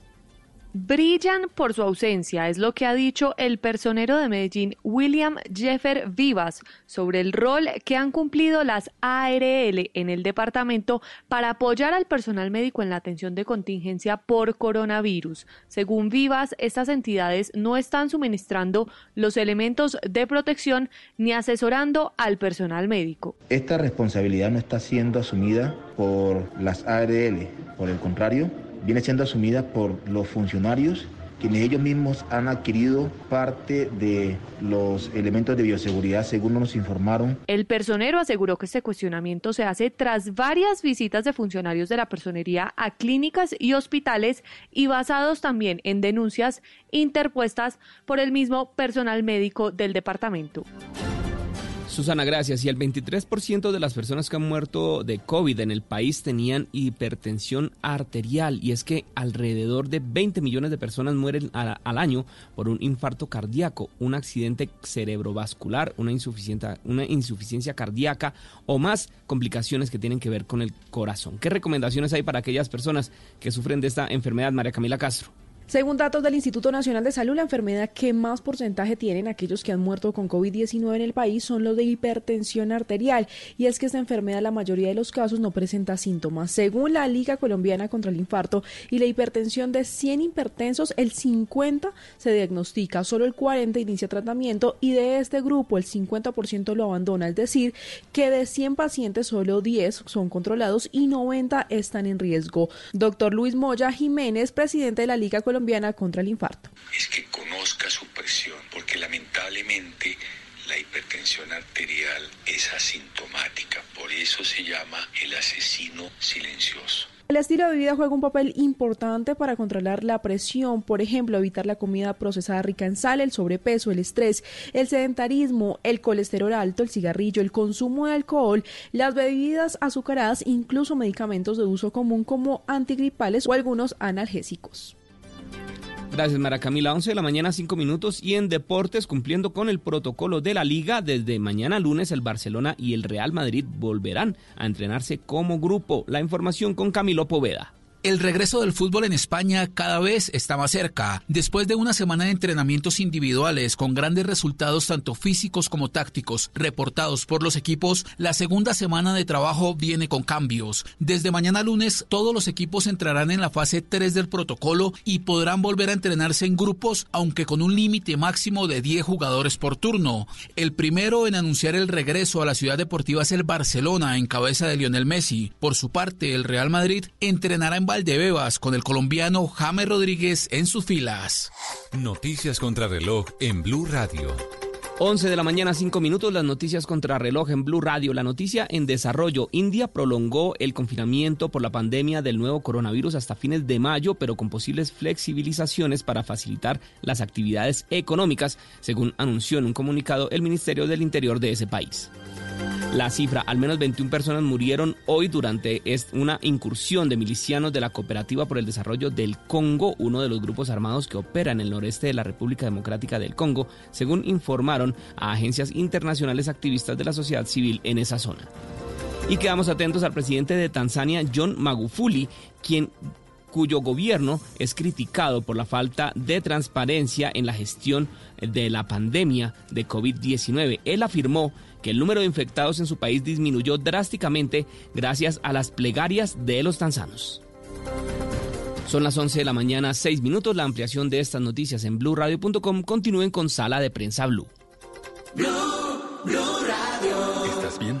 S18: brillan por su ausencia, es lo que ha dicho el personero de Medellín, William Jeffer Vivas, sobre el rol que han cumplido las ARL en el departamento para apoyar al personal médico en la atención de contingencia por coronavirus. Según Vivas, estas entidades no están suministrando los elementos de protección ni asesorando al personal médico.
S19: Esta responsabilidad no está siendo asumida por las ARL, por el contrario, viene siendo asumida por los funcionarios quienes ellos mismos han adquirido parte de los elementos de bioseguridad, según nos informaron.
S18: El personero aseguró que este cuestionamiento se hace tras varias visitas de funcionarios de la personería a clínicas y hospitales y basados también en denuncias interpuestas por el mismo personal médico del departamento.
S15: Susana, gracias. Y el 23% de las personas que han muerto de COVID en el país tenían hipertensión arterial. Y es que alrededor de 20 millones de personas mueren al, año por un infarto cardíaco, un accidente cerebrovascular, una una insuficiencia cardíaca o más complicaciones que tienen que ver con el corazón. ¿Qué recomendaciones hay para aquellas personas que sufren de esta enfermedad, María Camila Castro?
S20: Según datos del Instituto Nacional de Salud, la enfermedad que más porcentaje tienen aquellos que han muerto con COVID-19 en el país son los de hipertensión arterial. Y es que esta enfermedad, la mayoría de los casos, no presenta síntomas. Según la Liga Colombiana contra el Infarto y la hipertensión de 100 hipertensos, el 50 se diagnostica, solo el 40 inicia tratamiento y de este grupo el 50% lo abandona. Es decir, que de 100 pacientes, solo 10 son controlados y 90 están en riesgo. Doctor Luis Moya Jiménez, presidente de la Liga Colombiana colombiana contra el infarto.
S21: Es que conozca su presión, porque lamentablemente la hipertensión arterial es asintomática, por eso se llama el asesino silencioso.
S20: El estilo de vida juega un papel importante para controlar la presión, por ejemplo, evitar la comida procesada rica en sal, el sobrepeso, el estrés, el sedentarismo, el colesterol alto, el cigarrillo, el consumo de alcohol, las bebidas azucaradas, incluso medicamentos de uso común como antigripales o algunos analgésicos.
S15: Gracias, Mara Camila. 11 de la mañana, 5 minutos. Y en deportes, cumpliendo con el protocolo de la liga, desde mañana lunes el Barcelona y el Real Madrid volverán a entrenarse como grupo. La información con Camilo Poveda.
S22: El regreso del fútbol en España cada vez está más cerca. Después de una semana de entrenamientos individuales con grandes resultados tanto físicos como tácticos reportados por los equipos, la segunda semana de trabajo viene con cambios. Desde mañana lunes todos los equipos entrarán en la fase 3 del protocolo y podrán volver a entrenarse en grupos, aunque con un límite máximo de 10 jugadores por turno. El primero en anunciar el regreso a la ciudad deportiva es el Barcelona en cabeza de Lionel Messi. Por su parte, el Real Madrid entrenará en Valdebebas con el colombiano James Rodríguez en sus filas.
S6: Noticias contra reloj en Blue Radio.
S15: 11 de la mañana, 5 minutos, las noticias contra reloj en Blue Radio. La noticia en desarrollo. India prolongó el confinamiento por la pandemia del nuevo coronavirus hasta fines de mayo, pero con posibles flexibilizaciones para facilitar las actividades económicas, según anunció en un comunicado el Ministerio del Interior de ese país. La cifra, al menos 21 personas murieron hoy durante una incursión de milicianos de la Cooperativa por el Desarrollo del Congo, uno de los grupos armados que opera en el noreste de la República Democrática del Congo, según informaron a agencias internacionales activistas de la sociedad civil en esa zona. Y quedamos atentos al presidente de Tanzania, John Magufuli, quien cuyo gobierno es criticado por la falta de transparencia en la gestión de la pandemia de COVID-19. Él afirmó que el número de infectados en su país disminuyó drásticamente gracias a las plegarias de los tanzanos. Son las 11 de la mañana, 6 minutos. La ampliación de estas noticias en blurradio.com. Continúen con Sala de Prensa Blue.
S23: Blue, Radio.
S24: ¿Estás bien?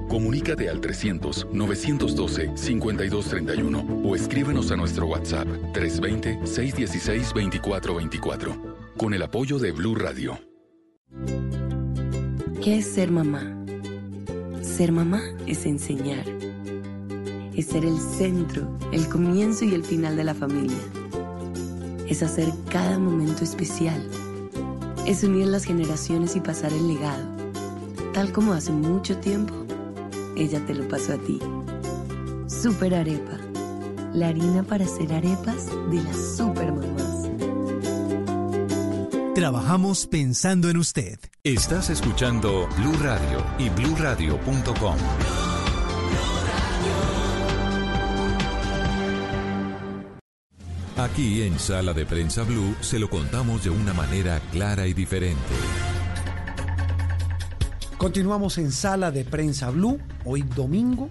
S24: Comunícate al 300-912-5231 o escríbenos a nuestro WhatsApp 320-616-2424 con el apoyo de Blue Radio.
S25: ¿Qué es ser mamá? Ser mamá es enseñar. Es ser el centro, el comienzo y el final de la familia. Es hacer cada momento especial. Es unir las generaciones y pasar el legado. Tal como hace mucho tiempo ella te lo pasó a ti. Super Arepa, la harina para hacer arepas de las super mamás.
S26: Trabajamos pensando en usted.
S6: Estás escuchando Blue Radio y bluradio.com. Aquí en Sala de Prensa Blue se lo contamos de una manera clara y diferente.
S1: Continuamos en Sala de Prensa Blue, hoy domingo.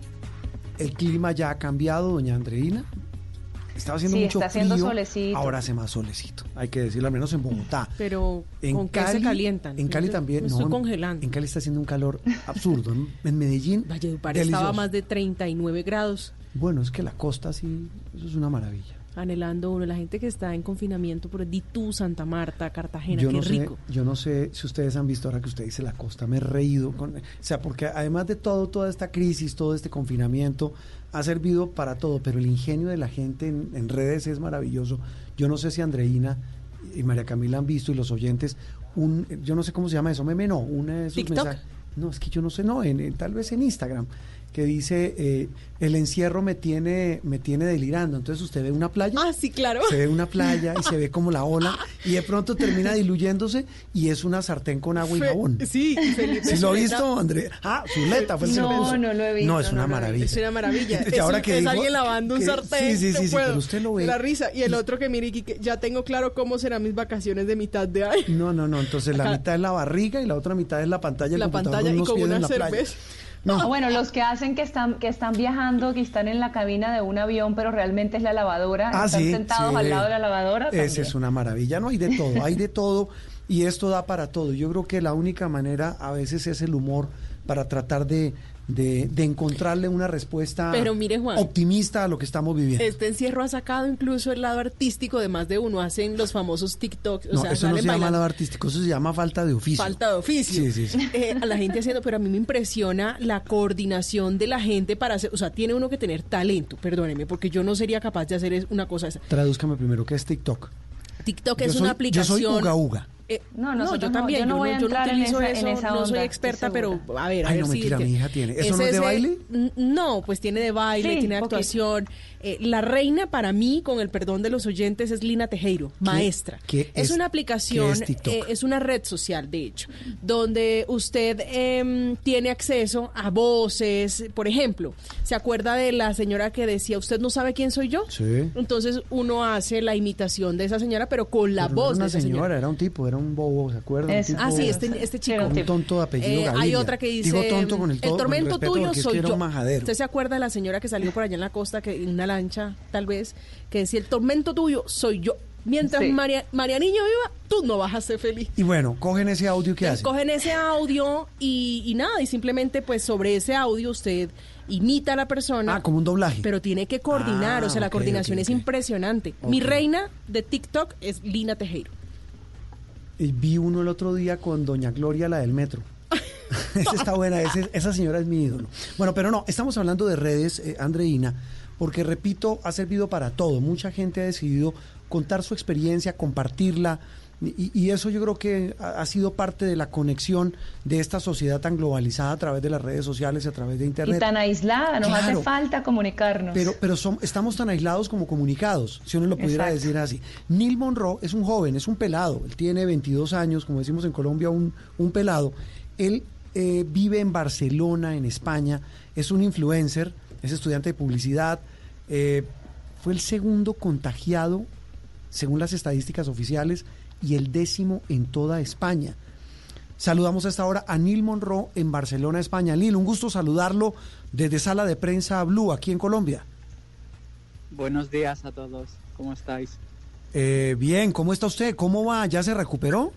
S1: El clima ya ha cambiado, doña Andreina. Estaba haciendo
S3: sí,
S1: mucho
S3: está haciendo
S1: frío,
S3: solecito.
S1: ahora hace más solecito. Hay que decirlo, al menos en Bogotá.
S2: Pero
S1: En
S2: ¿con qué se
S1: Cali-
S2: calientan?
S1: En Cali también.
S2: Me
S1: no,
S2: estoy
S1: en-
S2: congelando.
S1: En Cali está haciendo un calor absurdo. En, en Medellín,
S2: Valledupar
S1: delicioso.
S2: estaba más de 39 grados.
S1: Bueno, es que la costa sí, eso es una maravilla.
S2: Anhelando uno, la gente que está en confinamiento por Ditú, Santa Marta, Cartagena,
S1: yo
S2: qué
S1: no
S2: rico.
S1: sé, yo no sé si ustedes han visto ahora que usted dice la costa, me he reído con, o sea, porque además de todo, toda esta crisis, todo este confinamiento ha servido para todo, pero el ingenio de la gente en, en redes es maravilloso. Yo no sé si Andreina y María Camila han visto y los oyentes un, yo no sé cómo se llama eso, meme no, una de
S2: TikTok.
S1: mensajes. no, es que yo no sé, no, en, tal vez en Instagram, que dice eh, el encierro me tiene me tiene delirando entonces usted ve una playa
S2: ah sí claro.
S1: se ve una playa y se ve como la ola y de pronto termina diluyéndose y es una sartén con agua y jabón.
S2: sí Felipe
S1: ¿Sí lo ha visto Andrea ah Zuleta fue el
S3: no no lo he visto
S1: no es una maravilla.
S2: Es una maravilla.
S1: Es, ahora que
S2: es alguien lavando un sartén
S1: sí sí sí, sí pero usted lo ve.
S2: La risa. Y el otro que mire que ya tengo claro cómo serán mis vacaciones de mitad de año.
S1: No no no entonces la mitad es la barriga y la otra mitad es la pantalla
S2: la pantalla y con una cerveza
S3: no. Bueno, los que hacen que están que están viajando, que están en la cabina de un avión, pero realmente es la lavadora,
S1: ah,
S3: están sentados al lado de la lavadora.
S1: Esa es una maravilla, no hay de todo, hay de todo y esto da para todo. Yo creo que la única manera a veces es el humor para tratar de, de, encontrarle una respuesta
S2: Pero mire, Juan,
S1: optimista a lo que estamos viviendo.
S2: Este encierro ha sacado incluso el lado artístico de más de uno. Hacen los famosos TikToks.
S1: no, eso no se llama lado artístico, eso se llama falta de oficio.
S2: Falta de oficio.
S1: Sí, sí, sí.
S2: Eh, a la gente haciendo, pero a mí me impresiona la coordinación de la gente para hacer, o sea, tiene uno que tener talento, perdóneme, porque yo no sería capaz de hacer una cosa esa.
S1: Tradúzcame primero, ¿qué es TikTok?
S2: TikTok es una aplicación.
S1: Yo soy uga uga.
S2: Eh, no, no, yo también. Yo no, voy a entrar en esa, eso, no soy experta, pero a ver, a
S1: Ay,
S2: ver
S1: no, mentira, mi hija tiene. ¿Eso no es de baile?
S2: No, pues tiene de baile, tiene de actuación. Eh, la reina para mí, con el perdón de los oyentes, es Lina Tejero, maestra.
S1: ¿Qué
S2: es, una aplicación, es, eh, es, una red social, de hecho, donde usted eh, tiene acceso a voces. Por ejemplo, ¿se acuerda de la señora que decía, usted no sabe quién soy yo?
S1: Sí.
S2: Entonces uno hace la imitación de esa señora, pero con la voz
S1: no
S2: de
S1: esa
S2: señora,
S1: Era un tipo, era un bobo, ¿se acuerda?
S2: ah, sí, este, este chico.
S1: Un tonto de apellido
S2: Hay otra que dice,
S1: Digo tonto con el,
S2: el tormento tuyo soy yo.
S1: ¿Usted
S2: se acuerda de la señora que salió por allá en la costa, que en una lancha, tal vez, que decía, el tormento tuyo soy yo. Mientras María, María Niño viva, tú no vas a ser feliz.
S1: Y bueno, cogen ese audio que hacen.
S2: Cogen ese audio y, y, nada, y simplemente pues sobre ese audio usted imita a la persona.
S1: Ah, como un doblaje.
S2: Pero tiene que coordinar,
S1: Ah,
S2: o sea, la
S1: ok,
S2: coordinación es impresionante. Mi reina de TikTok es Lina Tejero.
S1: Y vi uno el otro día con doña Gloria, la del metro. esa está buena, ese- esa señora es mi ídolo. Bueno, pero no, estamos hablando de redes, eh, Andreina, porque repito, ha servido para todo. Mucha gente ha decidido contar su experiencia, compartirla, y, y eso yo creo que ha, sido parte de la conexión de esta sociedad tan globalizada a través de las redes sociales y a través de Internet.
S3: Y tan aislada, nos
S1: Claro.
S3: hace falta comunicarnos.
S1: Pero, pero som- estamos tan aislados como comunicados, si uno lo pudiera
S3: Exacto.
S1: decir así. Neil Monroe es un joven, es un pelado, él tiene 22 años, como decimos en Colombia, un, un pelado. Él eh, vive en Barcelona, en España, es un influencer, es estudiante de publicidad, eh, fue el segundo contagiado, según las estadísticas oficiales, y el décimo en toda España. Saludamos a esta hora a Neil Monroe en Barcelona, España. Neil, un gusto saludarlo desde Sala de Prensa Blue, aquí en Colombia.
S27: Buenos días a todos, ¿cómo estáis?
S1: Eh, bien, ¿cómo está usted? ¿Cómo va? ¿Ya se recuperó?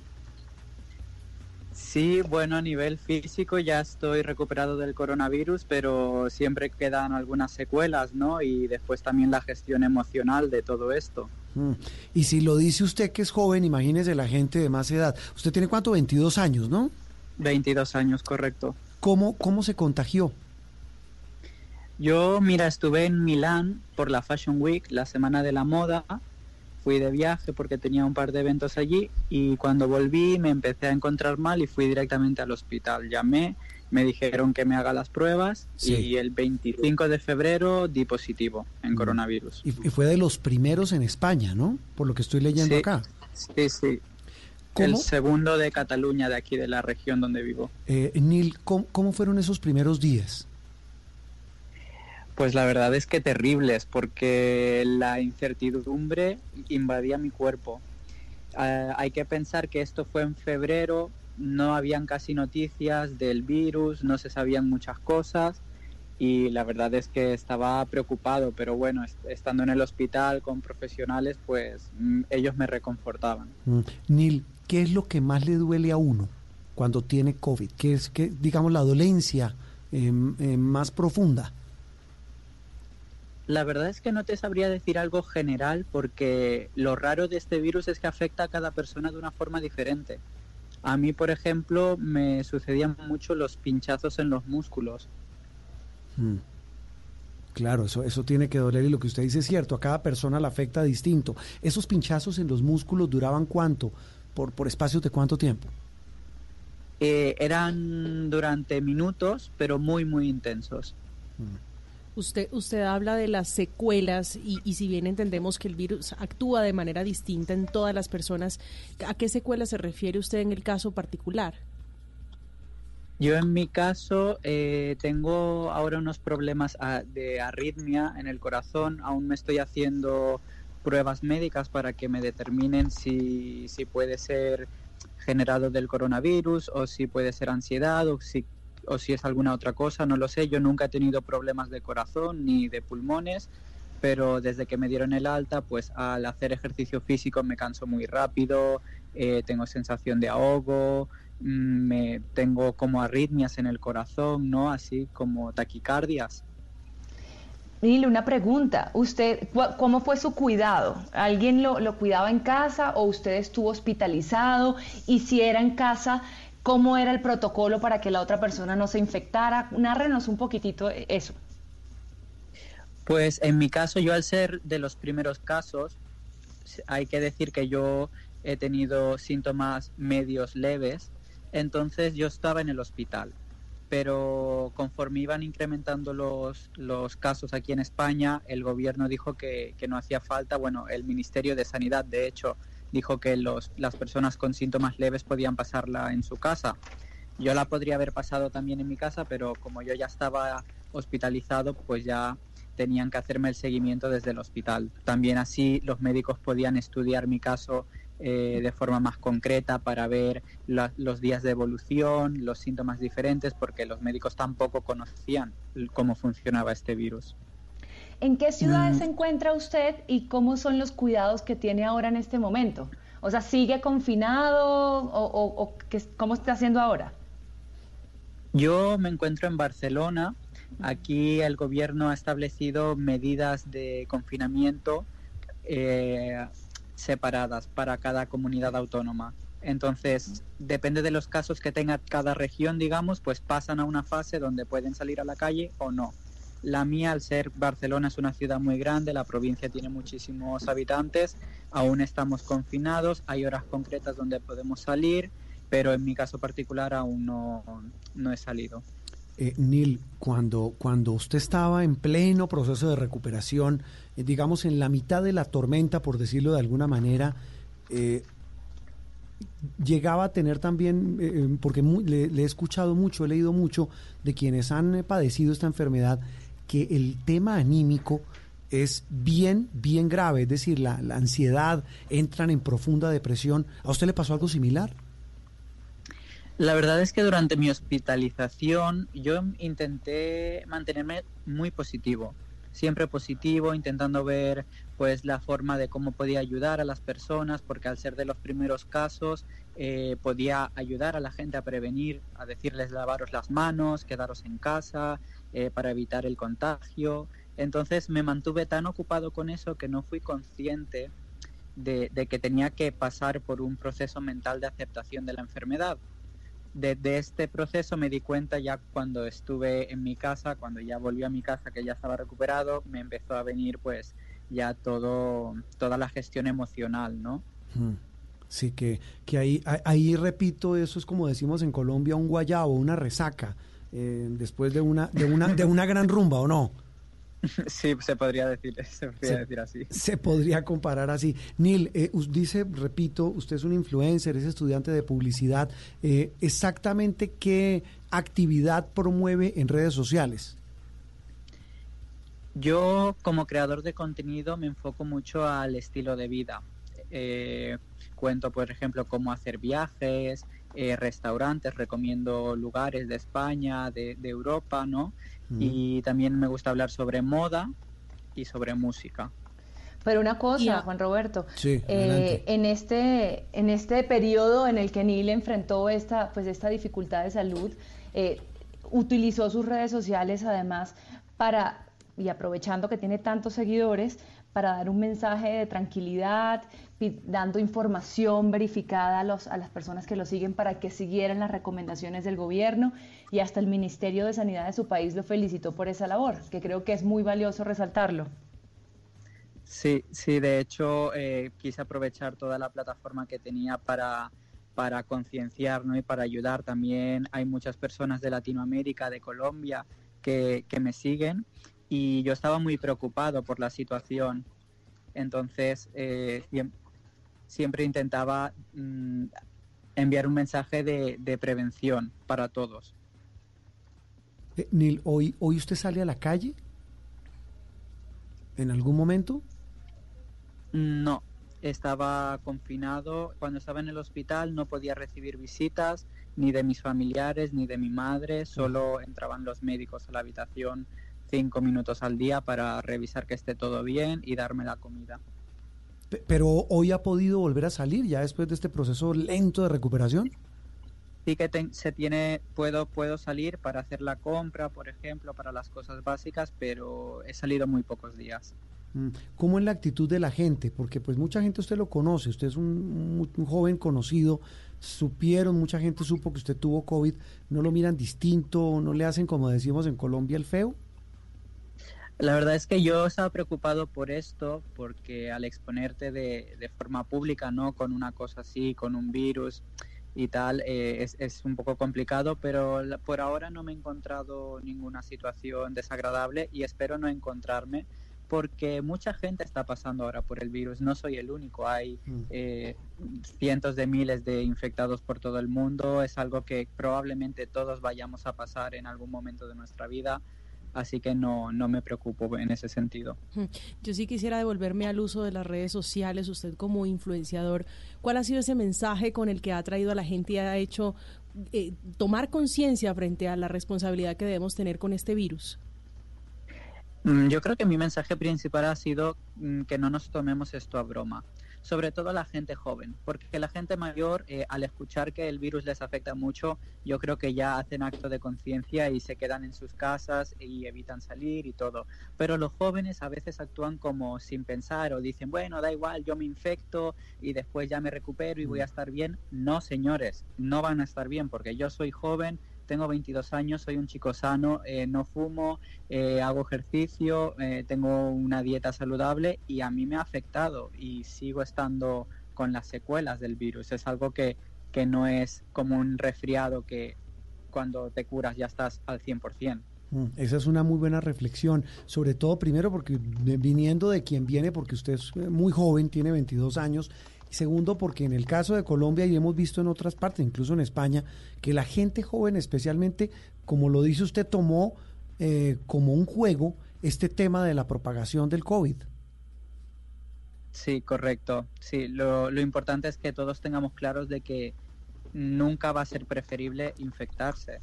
S27: Sí, bueno, a nivel físico ya estoy recuperado del coronavirus, pero siempre quedan algunas secuelas, ¿no? Y después también la gestión emocional de todo esto.
S1: Mm. Y si lo dice usted que es joven, imagínese la gente de más edad. Usted tiene cuánto? 22 años, ¿no?
S27: 22 años, correcto.
S1: ¿Cómo, cómo se contagió?
S27: Yo, mira, estuve en Milán por la Fashion Week, la semana de la moda. Fui de viaje porque tenía un par de eventos allí y cuando volví me empecé a encontrar mal y fui directamente al hospital. Llamé, me dijeron que me haga las pruebas
S1: Sí.
S27: y el 25 de febrero di positivo en coronavirus.
S1: Y, y fue de los primeros en España, ¿no? Por lo que estoy leyendo
S27: Sí.
S1: acá.
S27: Sí, sí.
S1: ¿Cómo?
S27: El segundo de Cataluña, de aquí, de la región donde vivo.
S1: Eh, Neil, ¿cómo, cómo fueron esos primeros días?
S27: Pues la verdad es que terribles, porque la incertidumbre invadía mi cuerpo. Ah, hay que pensar que esto fue en febrero, no habían casi noticias del virus, no se sabían muchas cosas y la verdad es que estaba preocupado, pero bueno, est- estando en el hospital con profesionales, pues mm, ellos me reconfortaban.
S1: Mm. Neil, ¿qué es lo que más le duele a uno cuando tiene COVID? ¿Qué es, qué, digamos, la dolencia eh, eh, más profunda?
S27: La verdad es que no te sabría decir algo general porque lo raro de este virus es que afecta a cada persona de una forma diferente. A mí, por ejemplo, me sucedían mucho los pinchazos en los músculos.
S1: Mm. Claro, eso, eso tiene que doler y lo que usted dice es cierto, a cada persona la afecta distinto. ¿Esos pinchazos en los músculos duraban cuánto? ¿Por, por espacios de cuánto tiempo?
S27: Eh, eran durante minutos, pero muy, muy intensos.
S2: Usted, usted habla de las secuelas y, y, si bien entendemos que el virus actúa de manera distinta en todas las personas, ¿a qué secuelas se refiere usted en el caso particular?
S27: Yo en mi caso eh, tengo ahora unos problemas ah, de arritmia en el corazón, aún me estoy haciendo pruebas médicas para que me determinen si, si puede ser generado del coronavirus o si puede ser ansiedad o si, o si es alguna otra cosa, no lo sé. Yo nunca he tenido problemas de corazón ni de pulmones, pero desde que me dieron el alta, pues al hacer ejercicio físico me canso muy rápido, eh, tengo sensación de ahogo, mm, me tengo como arritmias en el corazón, ¿no? Así como taquicardias.
S3: Mire, una pregunta. ¿Usted cómo fue su cuidado? ¿Alguien lo, lo, cuidaba en casa o usted estuvo hospitalizado? Y si era en casa, ¿cómo era el protocolo para que la otra persona no se infectara? Nárrenos un poquitito eso.
S27: Pues en mi caso, yo al ser de los primeros casos, hay que decir que yo he tenido síntomas medios leves, entonces yo estaba en el hospital pero conforme iban incrementando los, los casos aquí en España, el gobierno dijo que, que, no hacía falta, bueno, el Ministerio de Sanidad, de hecho, dijo que los, las personas con síntomas leves podían pasarla en su casa. Yo la podría haber pasado también en mi casa, pero como yo ya estaba hospitalizado, pues ya tenían que hacerme el seguimiento desde el hospital. También así los médicos podían estudiar mi caso eh, de forma más concreta para ver los días de evolución, los síntomas diferentes, porque los médicos tampoco conocían cómo funcionaba este virus.
S3: ¿En qué ciudades mm. se encuentra usted y cómo son los cuidados que tiene ahora en este momento? O sea, ¿sigue confinado o, o, o qué, cómo está haciendo ahora?
S27: Yo me encuentro en Barcelona. Aquí el gobierno ha establecido medidas de confinamiento eh, separadas para cada comunidad autónoma. Entonces, depende de los casos que tenga cada región, digamos, pues pasan a una fase donde pueden salir a la calle o no. La mía, al ser Barcelona, es una ciudad muy grande, la provincia tiene muchísimos habitantes, aún estamos confinados, hay horas concretas donde podemos salir, pero en mi caso particular aún no, no he salido.
S1: Eh, Neil, cuando, cuando usted estaba en pleno proceso de recuperación, eh, digamos en la mitad de la tormenta, por decirlo de alguna manera, eh, llegaba a tener también, eh, porque le, le, he escuchado mucho, he leído mucho de quienes han padecido esta enfermedad, que el tema anímico es bien, bien grave, es decir, la, la ansiedad, entran en profunda depresión. ¿A usted le pasó algo similar?
S27: La verdad es que durante mi hospitalización yo intenté mantenerme muy positivo, siempre positivo, intentando ver pues la forma de cómo podía ayudar a las personas, porque al ser de los primeros casos eh, podía ayudar a la gente a prevenir, a decirles lavaros las manos, quedaros en casa eh, para evitar el contagio. Entonces me mantuve tan ocupado con eso que no fui consciente de, de que tenía que pasar por un proceso mental de aceptación de la enfermedad de, de, este proceso me di cuenta ya cuando estuve en mi casa, cuando ya volví a mi casa, que ya estaba recuperado, me empezó a venir pues ya todo, toda la gestión emocional, ¿no?
S1: Sí, que, que ahí, ahí repito, eso es como decimos en Colombia, un guayabo, una resaca, eh, después de una, de, una, de una gran rumba, ¿o no?
S27: Sí, se podría decir, se podría
S1: se,
S27: decir así.
S1: Se podría comparar así. Neil, eh, dice, repito, usted es un influencer, es estudiante de publicidad. Eh, ¿Exactamente qué actividad promueve en redes sociales?
S27: Yo, como creador de contenido, me enfoco mucho al estilo de vida. Eh, cuento, por ejemplo, cómo hacer viajes, eh, restaurantes, recomiendo lugares de España, de, de Europa, ¿no? Mm. Y también me gusta hablar sobre moda y sobre música.
S3: Pero una cosa, Juan Roberto, sí, eh, en este en este periodo en el que Neil enfrentó esta pues esta dificultad de salud, eh, utilizó sus redes sociales además para y aprovechando que tiene tantos seguidores para dar un mensaje de tranquilidad, dando información verificada a, los, a las personas que lo siguen para que siguieran las recomendaciones del gobierno y hasta el Ministerio de Sanidad de su país lo felicitó por esa labor, que creo que es muy valioso resaltarlo.
S27: Sí, sí, de hecho eh, quise aprovechar toda la plataforma que tenía para para concienciar ¿no? y para ayudar. También hay muchas personas de Latinoamérica, de Colombia, que, que me siguen y yo estaba muy preocupado por la situación. Entonces, eh, intentaba mm, enviar un mensaje de, de, prevención para todos.
S1: Eh, Neil, ¿hoy, ¿hoy usted sale a la calle? ¿En algún momento?
S27: No, estaba confinado. Cuando estaba en el hospital no podía recibir visitas ni de mis familiares ni de mi madre. Solo entraban los médicos a la habitación cinco minutos al día para revisar que esté todo bien y darme la comida.
S1: Pero hoy ha podido volver a salir ya después de este proceso lento de recuperación.
S27: Sí que se tiene, puedo, puedo salir para hacer la compra, por ejemplo, para las cosas básicas, pero he salido muy pocos días.
S1: Mm, ¿Cómo es la actitud de la gente? Porque pues mucha gente usted lo conoce, usted es un, un, joven conocido, supieron, mucha gente supo que usted tuvo COVID, ¿no lo miran distinto, no le hacen como decimos en Colombia el feo?
S27: La verdad es que yo estaba preocupado por esto, porque al exponerte de, de forma pública, ¿no? Con una cosa así, con un virus y tal, eh, es, es, un poco complicado, pero por ahora no me he encontrado ninguna situación desagradable y espero no encontrarme porque mucha gente está pasando ahora por el virus, no soy el único, hay mm. eh, cientos de miles de infectados por todo el mundo, es algo que probablemente todos vayamos a pasar en algún momento de nuestra vida así que no, no me preocupo en ese sentido.
S2: Yo sí quisiera devolverme al uso de las redes sociales, usted como influenciador, ¿cuál ha sido ese mensaje con el que ha traído a la gente y ha hecho eh, tomar conciencia frente a la responsabilidad que debemos tener con este virus?
S27: Mm, yo creo que mi mensaje principal ha sido mm, que no nos tomemos esto a broma sobre todo a la gente joven, porque la gente mayor, eh, al escuchar que el virus les afecta mucho, yo creo que ya hacen acto de conciencia y se quedan en sus casas y evitan salir y todo. Pero los jóvenes a veces actúan como sin pensar o dicen, bueno, da igual, yo me infecto y después ya me recupero y voy a estar bien. No, señores, no van a estar bien porque yo soy joven tengo 22 años, soy un chico sano, eh, no fumo, eh, hago ejercicio, eh, tengo una dieta saludable y a mí me ha afectado y sigo estando con las secuelas del virus. Es algo que, que no es como un resfriado que cuando te curas ya estás al 100%.
S1: Mm, esa es una muy buena reflexión, sobre todo primero porque viniendo de quien viene, porque usted es muy joven, tiene 22 años, Segundo, porque en el caso de Colombia y hemos visto en otras partes, incluso en España, que la gente joven especialmente, como lo dice usted, tomó eh, como un juego este tema de la propagación del COVID.
S27: Sí, correcto. Sí, lo, lo importante es que todos tengamos claros de que nunca va a ser preferible infectarse.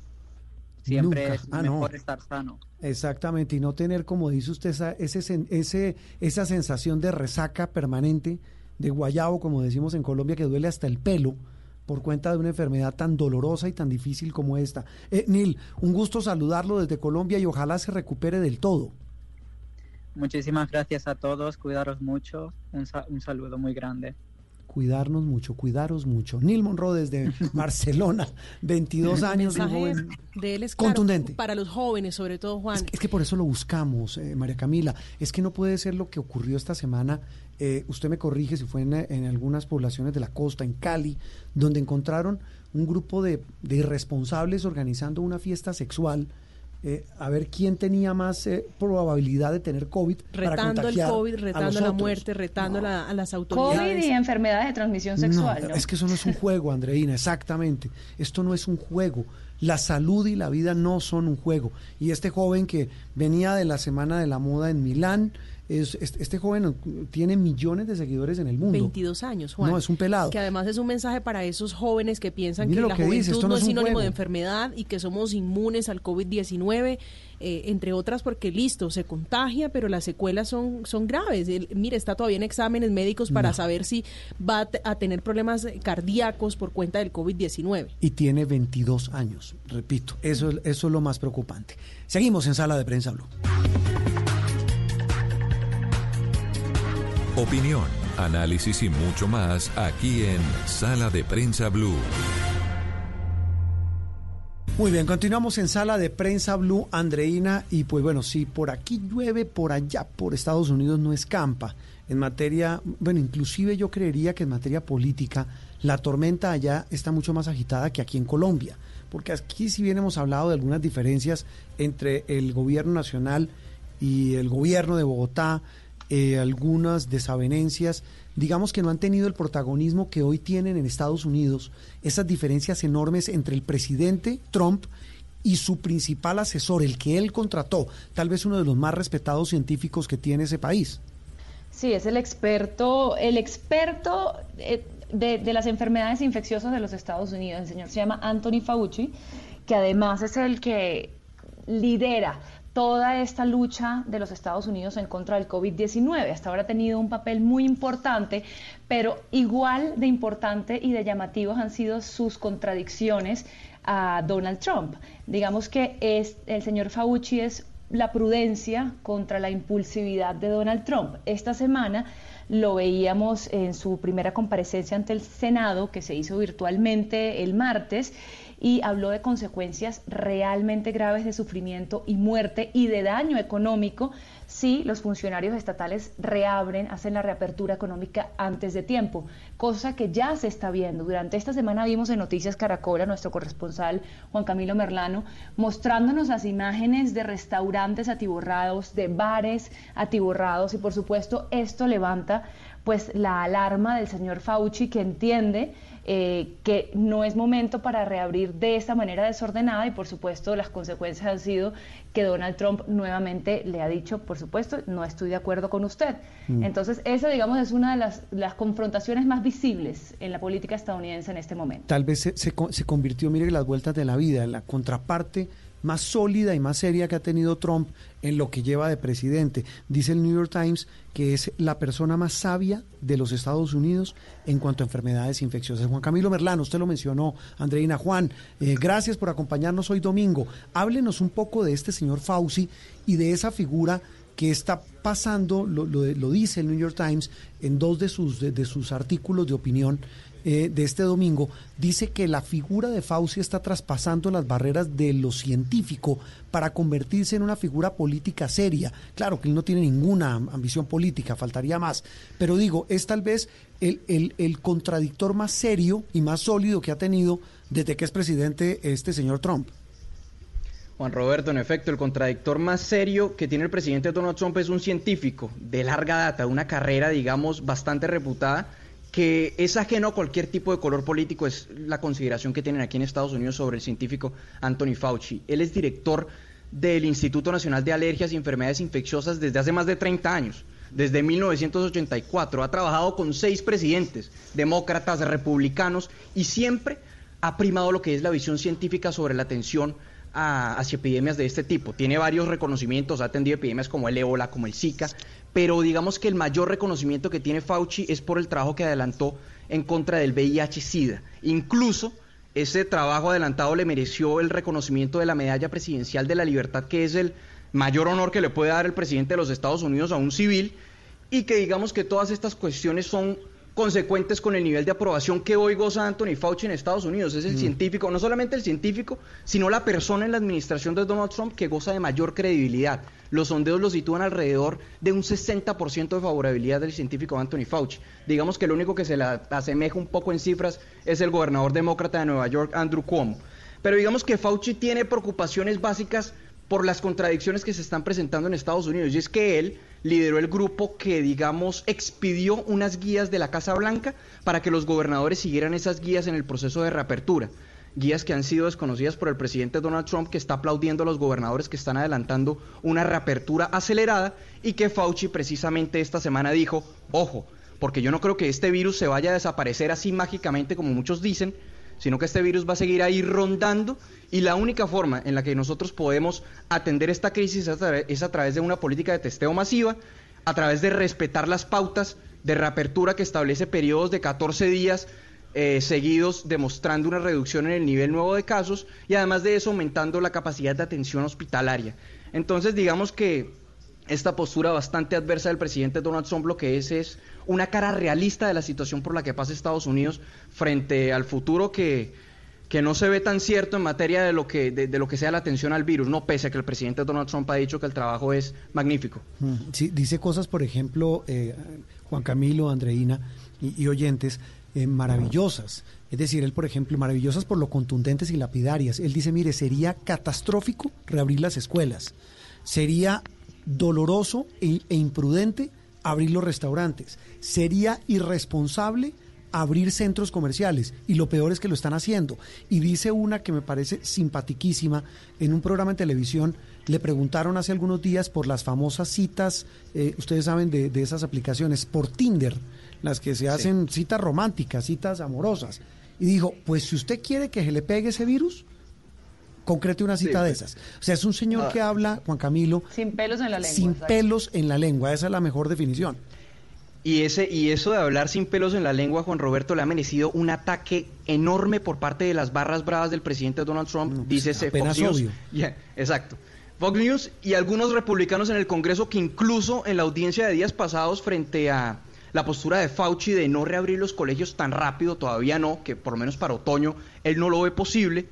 S27: Siempre es ah, mejor estar sano.
S1: Exactamente, y no tener, como dice usted, esa, ese, ese, esa sensación de resaca permanente de guayabo, como decimos en Colombia, que duele hasta el pelo por cuenta de una enfermedad tan dolorosa y tan difícil como esta. Eh, Neil, un gusto saludarlo desde Colombia y ojalá se recupere del todo.
S27: Muchísimas gracias a todos, cuidaros mucho, un, un saludo muy grande
S1: cuidarnos mucho, cuidaros mucho. Neil Monroe desde Barcelona, 22 años, un joven
S2: de él es
S1: contundente.
S2: para los jóvenes, sobre todo Juan.
S1: Es, que por eso lo buscamos, eh, María Camila. Es que no puede ser lo que ocurrió esta semana. Eh, usted me corrige si fue en, algunas poblaciones de la costa, en Cali, donde encontraron un grupo de, de irresponsables organizando una fiesta sexual eh, a ver quién tenía más eh, probabilidad de tener COVID.
S2: Retando el COVID, retando la muerte, retando a las autoridades.
S3: COVID y enfermedades de transmisión sexual.
S1: Es que eso no es un juego, Andreina, exactamente. Esto no es un juego. La salud y la vida no son un juego. Y este joven que venía de la Semana de la Moda en Milán, este joven tiene millones de seguidores en el mundo.
S2: 22 años, Juan.
S1: No, es un pelado.
S2: Que además es un mensaje para esos jóvenes que piensan que la juventud no es, sinónimo de enfermedad y que somos inmunes al COVID-19. Eh, entre otras porque listo, se contagia, pero las secuelas son, son graves. mire, está todavía en exámenes médicos para saber si va a, tener problemas cardíacos por cuenta del COVID-19.
S1: Y tiene 22 años, repito, eso, eso es lo más preocupante. Seguimos en Sala de Prensa Blue.
S6: Opinión, análisis y mucho más aquí en Sala de Prensa Blue.
S1: Muy bien, continuamos en sala de prensa Blue, Andreina, y pues bueno, si por aquí llueve, por allá, por Estados Unidos no escampa. En materia, bueno, inclusive yo creería que en materia política, la tormenta allá está mucho más agitada que aquí en Colombia, porque aquí si bien hemos hablado de algunas diferencias entre el gobierno nacional y el gobierno de Bogotá, eh, algunas desavenencias, digamos que no han tenido el protagonismo que hoy tienen en Estados Unidos, esas diferencias enormes entre el presidente Trump y su principal asesor, el que él contrató, tal vez uno de los más respetados científicos que tiene ese país.
S3: Sí, es el experto, el experto eh, de, de, las enfermedades infecciosas de los Estados Unidos. El señor se llama Anthony Fauci, que además es el que lidera toda esta lucha de los Estados Unidos en contra del COVID-19. Hasta ahora ha tenido un papel muy importante, pero igual de importante y de llamativos han sido sus contradicciones a Donald Trump. Digamos que es, el señor Fauci es la prudencia contra la impulsividad de Donald Trump. Esta semana lo veíamos en su primera comparecencia ante el Senado, que se hizo virtualmente el martes, y habló de consecuencias realmente graves de sufrimiento y muerte y de daño económico si los funcionarios estatales reabren, hacen la reapertura económica antes de tiempo, cosa que ya se está viendo. Durante esta semana vimos en Noticias Caracol a nuestro corresponsal Juan Camilo Merlano mostrándonos las imágenes de restaurantes atiborrados, de bares atiborrados y por supuesto esto levanta pues la alarma del señor Fauci que entiende eh, que no es momento para reabrir de esta manera desordenada y por supuesto las consecuencias han sido que Donald Trump nuevamente le ha dicho, por supuesto, no estoy de acuerdo con usted. Mm. Entonces, esa, digamos, es una de las, las, confrontaciones más visibles en la política estadounidense en este momento.
S1: Tal vez se, se, se convirtió, mire, las vueltas de la vida, en la contraparte más sólida y más seria que ha tenido Trump en lo que lleva de presidente. Dice el New York Times que es la persona más sabia de los Estados Unidos en cuanto a enfermedades infecciosas. Juan Camilo Merlano, usted lo mencionó, Andreina Juan, eh, gracias por acompañarnos hoy domingo. Háblenos un poco de este señor Fauci y de esa figura que está pasando, lo, lo, dice el New York Times en dos de sus, de sus artículos de opinión, eh, de este domingo, dice que la figura de Fauci está traspasando las barreras de lo científico para convertirse en una figura política seria. Claro que él no tiene ninguna ambición política, faltaría más, pero digo, es tal vez el, el, el contradictor más serio y más sólido que ha tenido desde que es presidente este señor Trump.
S28: Juan Roberto, en efecto, el contradictor más serio que tiene el presidente Donald Trump es un científico de larga data, una carrera, digamos, bastante reputada, que es ajeno a cualquier tipo de color político, es la consideración que tienen aquí en Estados Unidos sobre el científico Anthony Fauci. Él es director del Instituto Nacional de Alergias y Enfermedades Infecciosas desde hace más de 30 años, desde 1984. Ha trabajado con seis presidentes, demócratas, republicanos, y siempre ha primado lo que es la visión científica sobre la atención a, hacia epidemias de este tipo. Tiene varios reconocimientos, ha atendido epidemias como el ébola, como el Zika, pero digamos que el mayor reconocimiento que tiene Fauci es por el trabajo que adelantó en contra del VIH-Sida. Incluso ese trabajo adelantado le mereció el reconocimiento de la Medalla Presidencial de la Libertad, que es el mayor honor que le puede dar el presidente de los Estados Unidos a un civil, y que digamos que todas estas cuestiones son consecuentes con el nivel de aprobación que hoy goza Anthony Fauci en Estados Unidos. Es el mm. científico, no solamente el científico, sino la persona en la administración de Donald Trump que goza de mayor credibilidad. Los sondeos lo sitúan alrededor de un 60% de favorabilidad del científico Anthony Fauci. Digamos que lo único que se le asemeja un poco en cifras es el gobernador demócrata de Nueva York, Andrew Cuomo. Pero digamos que Fauci tiene preocupaciones básicas por las contradicciones que se están presentando en Estados Unidos. Y es que él lideró el grupo que, digamos, expidió unas guías de la Casa Blanca para que los gobernadores siguieran esas guías en el proceso de reapertura. Guías que han sido desconocidas por el presidente Donald Trump, que está aplaudiendo a los gobernadores que están adelantando una reapertura acelerada y que Fauci precisamente esta semana dijo, ojo, porque yo no creo que este virus se vaya a desaparecer así mágicamente como muchos dicen, sino que este virus va a seguir ahí rondando y la única forma en la que nosotros podemos atender esta crisis es a, través de una política de testeo masiva, a través de respetar las pautas de reapertura que establece periodos de 14 días eh, seguidos demostrando una reducción en el nivel nuevo de casos y además de eso aumentando la capacidad de atención hospitalaria. Entonces digamos que esta postura bastante adversa del presidente Donald Trump lo que es es una cara realista de la situación por la que pasa Estados Unidos frente al futuro que que no se ve tan cierto en materia de lo que de, lo que sea la atención al virus, no pese a que el presidente Donald Trump ha dicho que el trabajo es magnífico.
S1: Mm, sí, dice cosas, por ejemplo, eh, Juan Camilo, Andreina y, oyentes, eh, maravillosas. Es decir, él, por ejemplo, maravillosas por lo contundentes y lapidarias. Él dice, mire, sería catastrófico reabrir las escuelas. Sería doloroso e, e imprudente abrir los restaurantes. Sería irresponsable abrir centros comerciales y lo peor es que lo están haciendo. Y dice una que me parece simpatiquísima, en un programa en televisión le preguntaron hace algunos días por las famosas citas, eh, ustedes saben de, esas aplicaciones, por Tinder, las que se hacen citas románticas, citas amorosas. Y dijo, pues si usted quiere que se le pegue ese virus, concrete una cita de esas. O sea, es un señor ah. que habla, Juan Camilo,
S3: sin pelos en la lengua.
S1: Sin pelos en la lengua, esa es la mejor definición.
S28: Y, ese, y eso de hablar sin pelos en la lengua, Juan Roberto, le ha merecido un ataque enorme por parte de las barras bravas del presidente Donald Trump, pues, dice ese Fox News. exacto. Fox News y algunos republicanos en el Congreso que incluso en la audiencia de días pasados frente a la postura de Fauci de no reabrir los colegios tan rápido, todavía no, que por lo menos para otoño él no lo ve posible,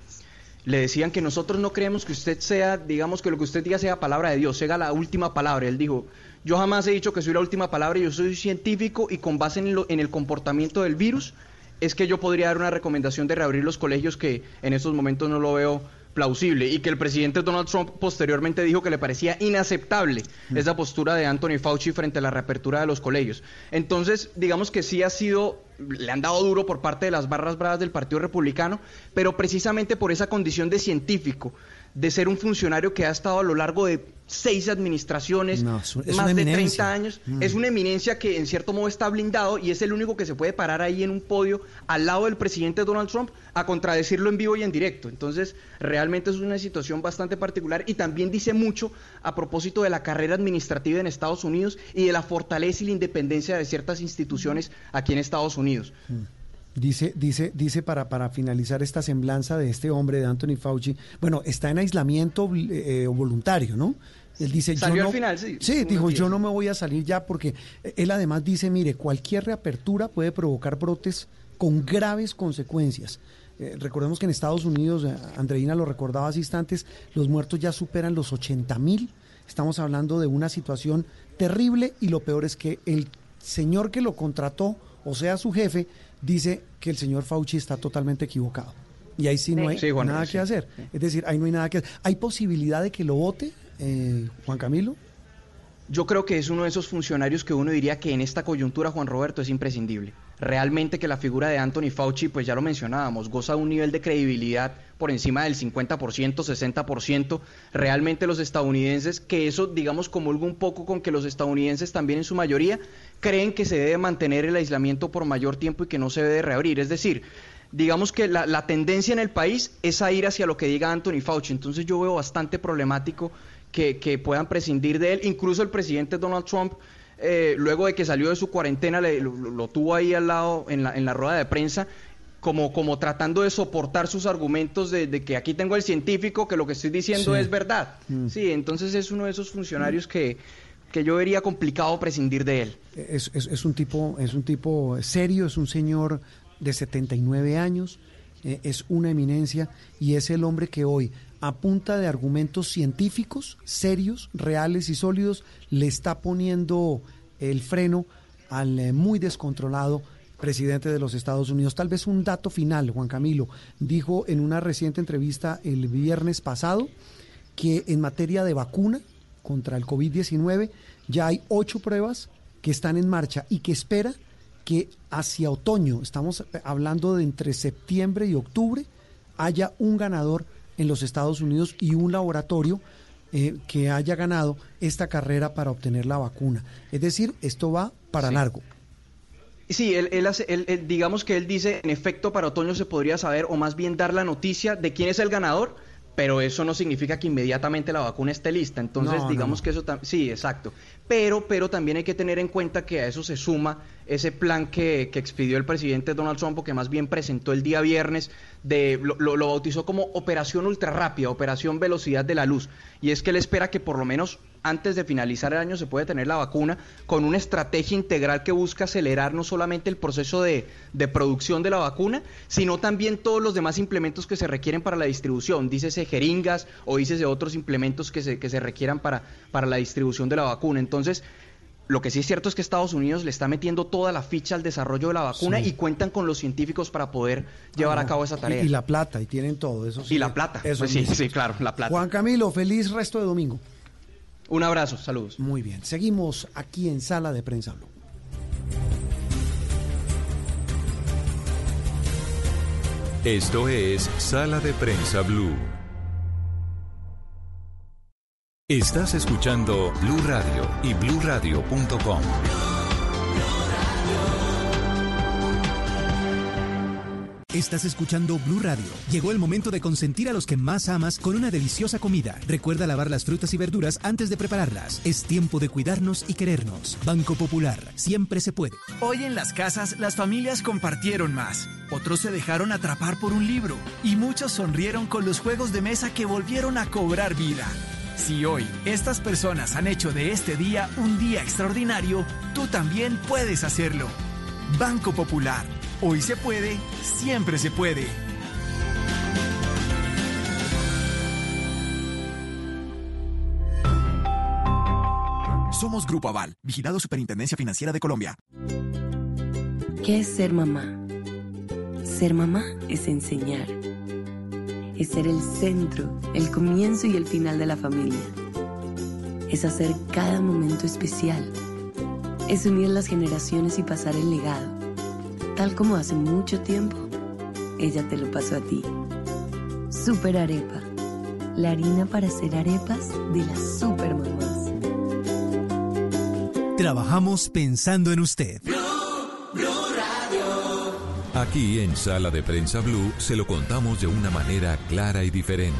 S28: le decían que nosotros no creemos que usted sea, digamos que lo que usted diga sea palabra de Dios, sea la última palabra. Él dijo, yo jamás he dicho que soy la última palabra, yo soy científico y con base en, en, el comportamiento del virus es que yo podría dar una recomendación de reabrir los colegios que en estos momentos no lo veo plausible y que el presidente Donald Trump posteriormente dijo que le parecía inaceptable mm. esa postura de Anthony Fauci frente a la reapertura de los colegios. Entonces, digamos que sí ha sido, le han dado duro por parte de las barras bravas del Partido Republicano, pero precisamente por esa condición de científico, de ser un funcionario que ha estado a lo largo de seis administraciones, más de 30 años. Mm. Es una eminencia que en cierto modo está blindado y es el único que se puede parar ahí en un podio al lado del presidente Donald Trump a contradecirlo en vivo y en directo. Entonces, realmente es una situación bastante particular y también dice mucho a propósito de la carrera administrativa en Estados Unidos y de la fortaleza y la independencia de ciertas instituciones aquí en Estados Unidos. Mm.
S1: Dice, dice, dice para, para finalizar esta semblanza de este hombre, de Anthony Fauci, bueno, está en aislamiento eh, voluntario, ¿no? Él dice,
S28: yo
S1: no,
S28: al final, sí.
S1: Sí, dijo, yo no me voy a salir ya porque él además dice, mire, cualquier reapertura puede provocar brotes con graves consecuencias. Eh, recordemos que en Estados Unidos, eh, Andreina lo recordaba hace instantes, los muertos ya superan los 80 mil. Estamos hablando de una situación terrible y lo peor es que el señor que lo contrató, o sea, su jefe, dice que el señor Fauci está totalmente equivocado. Y ahí sí no hay nada que hacer. Es decir, ahí no hay nada que hacer. ¿Hay posibilidad de que lo vote, eh, Juan Camilo?
S28: Yo creo que es uno de esos funcionarios que uno diría que en esta coyuntura, Juan Roberto, es imprescindible. Realmente que la figura de Anthony Fauci, pues ya lo mencionábamos, goza de un nivel de credibilidad por encima del 50%, 60%. Realmente los estadounidenses, que eso, digamos, comulga un poco con que los estadounidenses también en su mayoría creen que se debe mantener el aislamiento por mayor tiempo y que no se debe reabrir. Es decir, digamos que la, tendencia en el país es a ir hacia lo que diga Anthony Fauci. Entonces yo veo bastante problemático que, puedan prescindir de él. Incluso el presidente Donald Trump, eh, luego de que salió de su cuarentena, lo, tuvo ahí al lado en la, en la rueda de prensa. Como, como tratando de soportar sus argumentos de, que aquí tengo el científico, que lo que estoy diciendo es verdad. Mm. Sí, entonces es uno de esos funcionarios que, que yo vería complicado prescindir de él.
S1: Es, es, un tipo, es un tipo serio, es un señor de 79 años, eh, es una eminencia y es el hombre que hoy, a punta de argumentos científicos, serios, reales y sólidos, le está poniendo el freno al eh, muy descontrolado presidente de los Estados Unidos. Tal vez un dato final, Juan Camilo, dijo en una reciente entrevista el viernes pasado que en materia de vacuna, contra el COVID-19. Ya hay ocho pruebas que están en marcha y que espera que hacia otoño, estamos hablando de entre septiembre y octubre, haya un ganador en los Estados Unidos y un laboratorio eh, que haya ganado esta carrera para obtener la vacuna. Es decir, esto va para largo.
S28: Sí, él, él, digamos que él dice, en efecto, para otoño se podría saber, o más bien dar la noticia de quién es el ganador, pero eso no significa que inmediatamente la vacuna esté lista. Entonces, digamos que eso sí, exacto. Pero, pero también hay que tener en cuenta que a eso se suma ese plan que, que expidió el presidente Donald Trump, que más bien presentó el día viernes, de, lo, lo, bautizó como Operación Ultra Rápida, Operación Velocidad de la Luz. Y es que él espera que por lo menos antes de finalizar el año se puede tener la vacuna con una estrategia integral que busca acelerar no solamente el proceso de, producción de la vacuna, sino también todos los demás implementos que se requieren para la distribución, dícese jeringas o dícese otros implementos que se, que se requieran para, para la distribución de la vacuna. Entonces, lo que sí es cierto es que Estados Unidos le está metiendo toda la ficha al desarrollo de la vacuna y cuentan con los científicos para poder llevar a cabo esa tarea.
S1: Y, la plata, y tienen todo eso.
S28: Sí, y la plata, eso pues sí, sí, claro, la plata.
S1: Juan Camilo, feliz resto de domingo.
S28: Un abrazo, saludos.
S1: Muy bien, seguimos aquí en Sala de Prensa Blue.
S6: Esto es Sala de Prensa Blue. Estás escuchando Blue Radio y bluradio.com.
S26: Estás escuchando Blue Radio. Llegó el momento de consentir a los que más amas con una deliciosa comida. Recuerda lavar las frutas y verduras antes de prepararlas. Es tiempo de cuidarnos y querernos. Banco Popular, siempre se puede.
S29: Hoy en las casas las familias compartieron más. Otros se dejaron atrapar por un libro y muchos sonrieron con los juegos de mesa que volvieron a cobrar vida. Si hoy estas personas han hecho de este día un día extraordinario, tú también puedes hacerlo. Banco Popular. Hoy se puede, siempre se puede. Somos Grupo Aval, vigilado Superintendencia Financiera de Colombia.
S25: ¿Qué es ser mamá? Ser mamá es enseñar es ser el centro, el comienzo y el final de la familia. Es hacer cada momento especial. Es unir las generaciones y pasar el legado. Tal como hace mucho tiempo, ella te lo pasó a ti. Super Arepa. La harina para hacer arepas de las super mamás.
S26: Trabajamos pensando en usted.
S6: Aquí en Sala de Prensa Blue se lo contamos de una manera clara y diferente.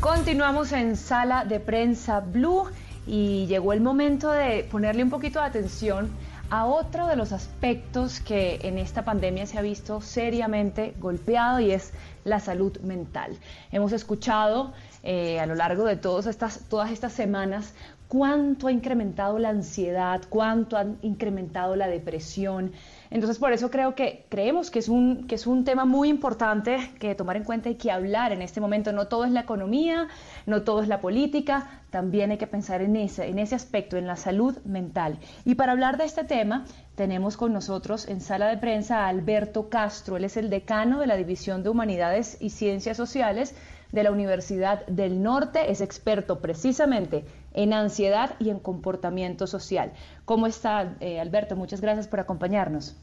S3: Continuamos en Sala de Prensa Blue y llegó el momento de ponerle un poquito de atención a otro de los aspectos que en esta pandemia se ha visto seriamente golpeado y es la salud mental. Hemos escuchado eh, a lo largo de todas estas, todas estas semanas cuánto ha incrementado la ansiedad, cuánto ha incrementado la depresión. Entonces, por eso creo que creemos que es un, que es un tema muy importante que tomar en cuenta y que hablar en este momento. No todo es la economía, no todo es la política, también hay que pensar en ese, en ese aspecto, en la salud mental. Y para hablar de este tema, tenemos con nosotros en sala de prensa a Alberto Castro. Él es el decano de la División de Humanidades y Ciencias Sociales de la Universidad del Norte. Es experto precisamente en ansiedad y en comportamiento social. ¿Cómo está, eh, Alberto? Muchas gracias por acompañarnos.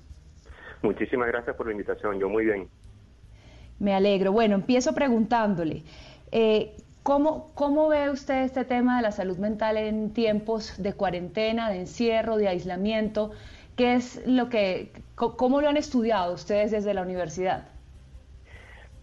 S30: Muchísimas gracias por la invitación. Yo muy bien.
S3: Me alegro. Bueno, empiezo preguntándole. Eh, ¿Cómo, ¿Cómo ve usted este tema de la salud mental en tiempos de cuarentena, de encierro, de aislamiento? ¿Qué es lo que, cómo lo han estudiado ustedes desde la universidad?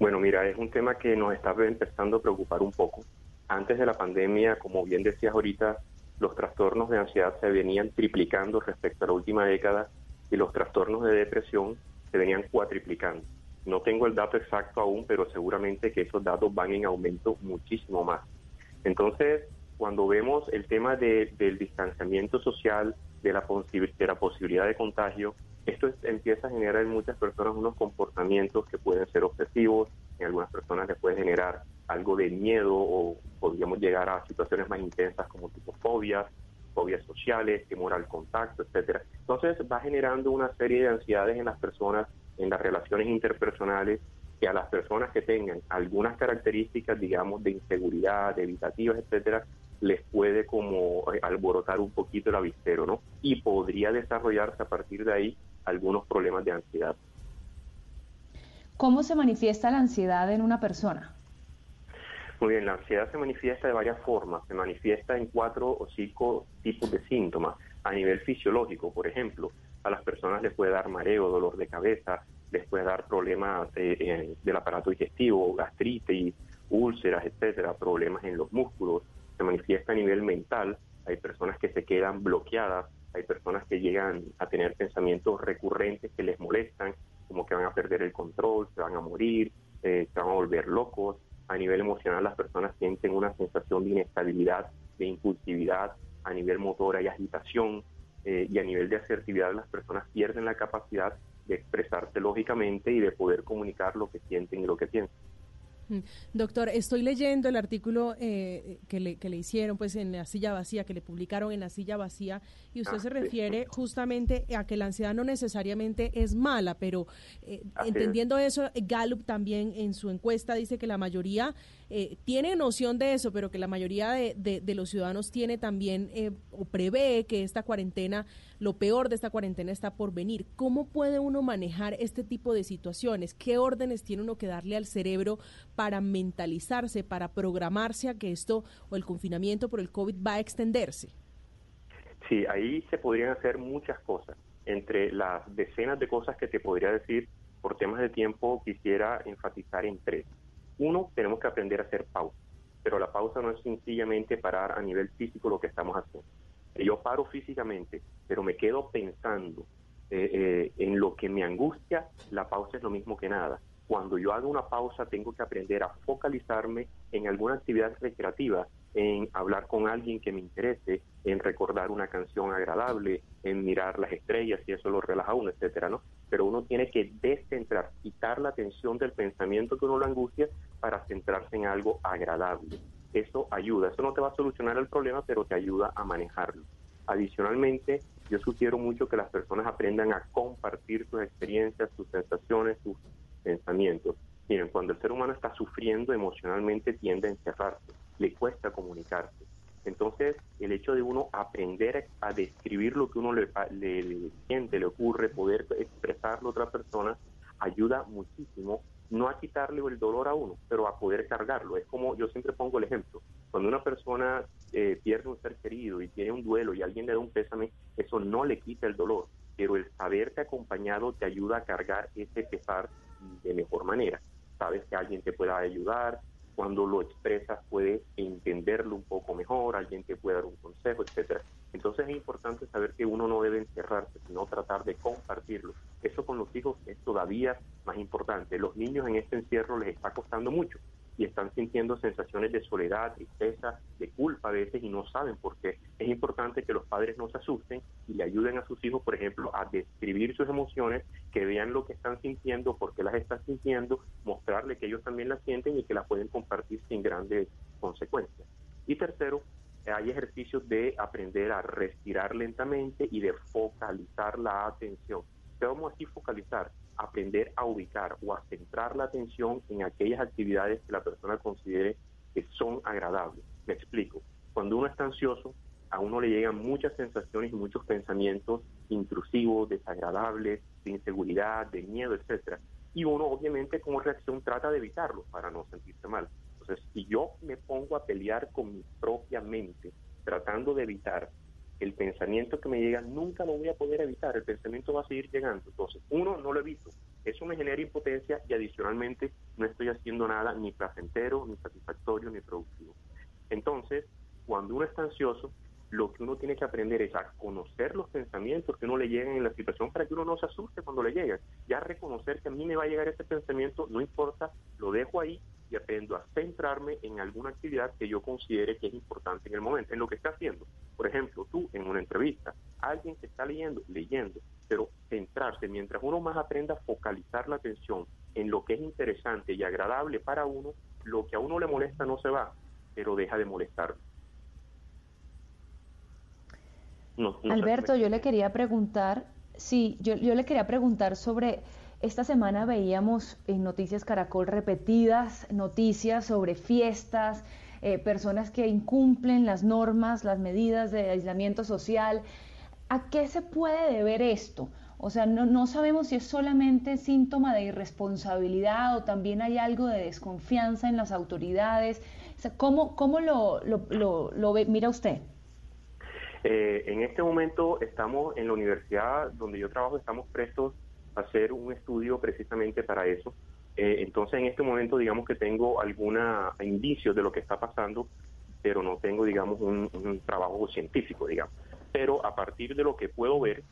S30: Bueno, mira, es un tema que nos está empezando a preocupar un poco. Antes de la pandemia, como bien decías ahorita, los trastornos de ansiedad se venían triplicando respecto a la última década y los trastornos de depresión se venían cuatriplicando. No tengo el dato exacto aún, pero seguramente que esos datos van en aumento muchísimo más. Entonces, cuando vemos el tema del distanciamiento social, de la, de la posibilidad de contagio, esto empieza a generar en muchas personas unos comportamientos que pueden ser obsesivos, en algunas personas les puede generar algo de miedo o podríamos llegar a situaciones más intensas como tipo fobias, fobias sociales, temor al contacto, etcétera. Entonces va generando una serie de ansiedades en las personas, en las relaciones interpersonales, que a las personas que tengan algunas características, digamos, de inseguridad, de evitativas, etcétera, les puede como eh, alborotar un poquito el avistero, ¿no? Y podría desarrollarse a partir de ahí algunos problemas de ansiedad.
S3: ¿Cómo se manifiesta la ansiedad en una persona?
S30: Muy bien, la ansiedad se manifiesta de varias formas. Se manifiesta en cuatro o cinco tipos de síntomas. A nivel fisiológico, por ejemplo, a las personas les puede dar mareo, dolor de cabeza, les puede dar problemas eh, del aparato digestivo, gastritis, úlceras, etcétera, problemas en los músculos. Se manifiesta a nivel mental. Hay personas que se quedan bloqueadas hay personas que llegan a tener pensamientos recurrentes que les molestan, como que van a perder el control, se van a morir, eh, se van a volver locos, a nivel emocional las personas sienten una sensación de inestabilidad, de impulsividad, a nivel motor hay agitación eh, y a nivel de asertividad las personas pierden la capacidad de expresarse lógicamente y de poder comunicar lo que sienten y lo que piensan.
S2: Doctor, estoy leyendo el artículo eh, que, le, que, le, hicieron pues en la silla vacía, que le publicaron en la silla vacía, y usted ah, se refiere justamente a que la ansiedad no necesariamente es mala, pero eh, entendiendo eso, Gallup también en su encuesta dice que la mayoría eh, tiene noción de eso, pero que la mayoría de, los ciudadanos tiene también eh, o prevé que esta cuarentena, lo peor de esta cuarentena está por venir. ¿Cómo puede uno manejar este tipo de situaciones? ¿Qué órdenes tiene uno que darle al cerebro para mentalizarse, para programarse a que esto o el confinamiento por el COVID va a extenderse?
S30: Sí, ahí se podrían hacer muchas cosas. Entre las decenas de cosas que te podría decir, por temas de tiempo quisiera enfatizar en tres. Uno, tenemos que aprender a hacer pausa, pero la pausa no es sencillamente parar a nivel físico lo que estamos haciendo. Yo paro físicamente, pero me quedo pensando eh, eh, en lo que me angustia, la pausa es lo mismo que nada. Cuando yo hago una pausa, tengo que aprender a focalizarme en alguna actividad recreativa en hablar con alguien que me interese, en recordar una canción agradable, en mirar las estrellas, y eso lo relaja uno, etcétera, ¿no? Pero uno tiene que descentrar, quitar la atención del pensamiento que uno lo angustia para centrarse en algo agradable. Eso ayuda, eso no te va a solucionar el problema, pero te ayuda a manejarlo. Adicionalmente, yo sugiero mucho que las personas aprendan a compartir sus experiencias, sus sensaciones, sus pensamientos. Miren, cuando el ser humano está sufriendo emocionalmente tiende a encerrarse le cuesta comunicarse. Entonces, el hecho de uno aprender a describir lo que uno le, le, siente, le ocurre, poder expresarlo a otra persona, ayuda muchísimo, no a quitarle el dolor a uno, pero a poder cargarlo. Es como yo siempre pongo el ejemplo, cuando una persona eh, pierde un ser querido y tiene un duelo y alguien le da un pésame, eso no le quita el dolor, pero el saberte acompañado te ayuda a cargar ese pesar de mejor manera. Sabes que alguien te pueda ayudar, cuando lo expresas puedes entenderlo un poco mejor, alguien te puede dar un consejo, etcétera. Entonces es importante saber que uno no debe encerrarse, sino tratar de compartirlo. Eso con los hijos es todavía más importante. Los niños en este encierro les está costando mucho y están sintiendo sensaciones de soledad, tristeza, de culpa a veces y no saben por qué. Es importante que los padres no se asusten y le ayuden a sus hijos, por ejemplo, a describir sus emociones, que vean lo que están sintiendo, por qué las están sintiendo, mostrarle que ellos también las sienten y que las pueden compartir sin grandes consecuencias. Y tercero, hay ejercicios de aprender a respirar lentamente y de focalizar la atención. ¿Qué vamos así focalizar? Aprender a ubicar o a centrar la atención en aquellas actividades que la persona considere que son agradables. Me explico. Cuando uno está ansioso, a uno le llegan muchas sensaciones y muchos pensamientos intrusivos, desagradables, de inseguridad, de miedo, etcétera. Y uno obviamente como reacción trata de evitarlo para no sentirse mal. Entonces, si yo me pongo a pelear con mi propia mente, tratando de evitar el pensamiento que me llega nunca lo voy a poder evitar, el pensamiento va a seguir llegando. Entonces, uno, no lo evito, eso me genera impotencia y adicionalmente no estoy haciendo nada ni placentero, ni satisfactorio, ni productivo. Entonces, cuando uno está ansioso, lo que uno tiene que aprender es a conocer los pensamientos que uno le llegan en la situación para que uno no se asuste cuando le lleguen. Ya reconocer que a mí me va a llegar ese pensamiento, no importa, lo dejo ahí y aprendo a centrarme en alguna actividad que yo considere que es importante en el momento, en lo que está haciendo. Por ejemplo, tú en una entrevista, alguien que está leyendo, leyendo, pero centrarse, mientras uno más aprenda a focalizar la atención en lo que es interesante y agradable para uno, lo que a uno le molesta no se va, pero deja de molestar.
S3: Alberto, yo le quería preguntar, sí, yo, yo le quería preguntar sobre esta semana veíamos en Noticias Caracol repetidas noticias sobre fiestas, eh, personas que incumplen las normas, las medidas de aislamiento social. ¿A qué se puede deber esto? O sea, no, no sabemos si es solamente síntoma de irresponsabilidad o también hay algo de desconfianza en las autoridades. ¿Cómo, cómo lo, lo, lo, ve, mira usted?
S30: Eh, en este momento estamos en la universidad donde yo trabajo, estamos prestos hacer un estudio precisamente para eso. Eh, entonces, en este momento, digamos que tengo alguna indicios de lo que está pasando, pero no tengo, digamos, un, trabajo científico, digamos. Pero a partir de lo que puedo ver,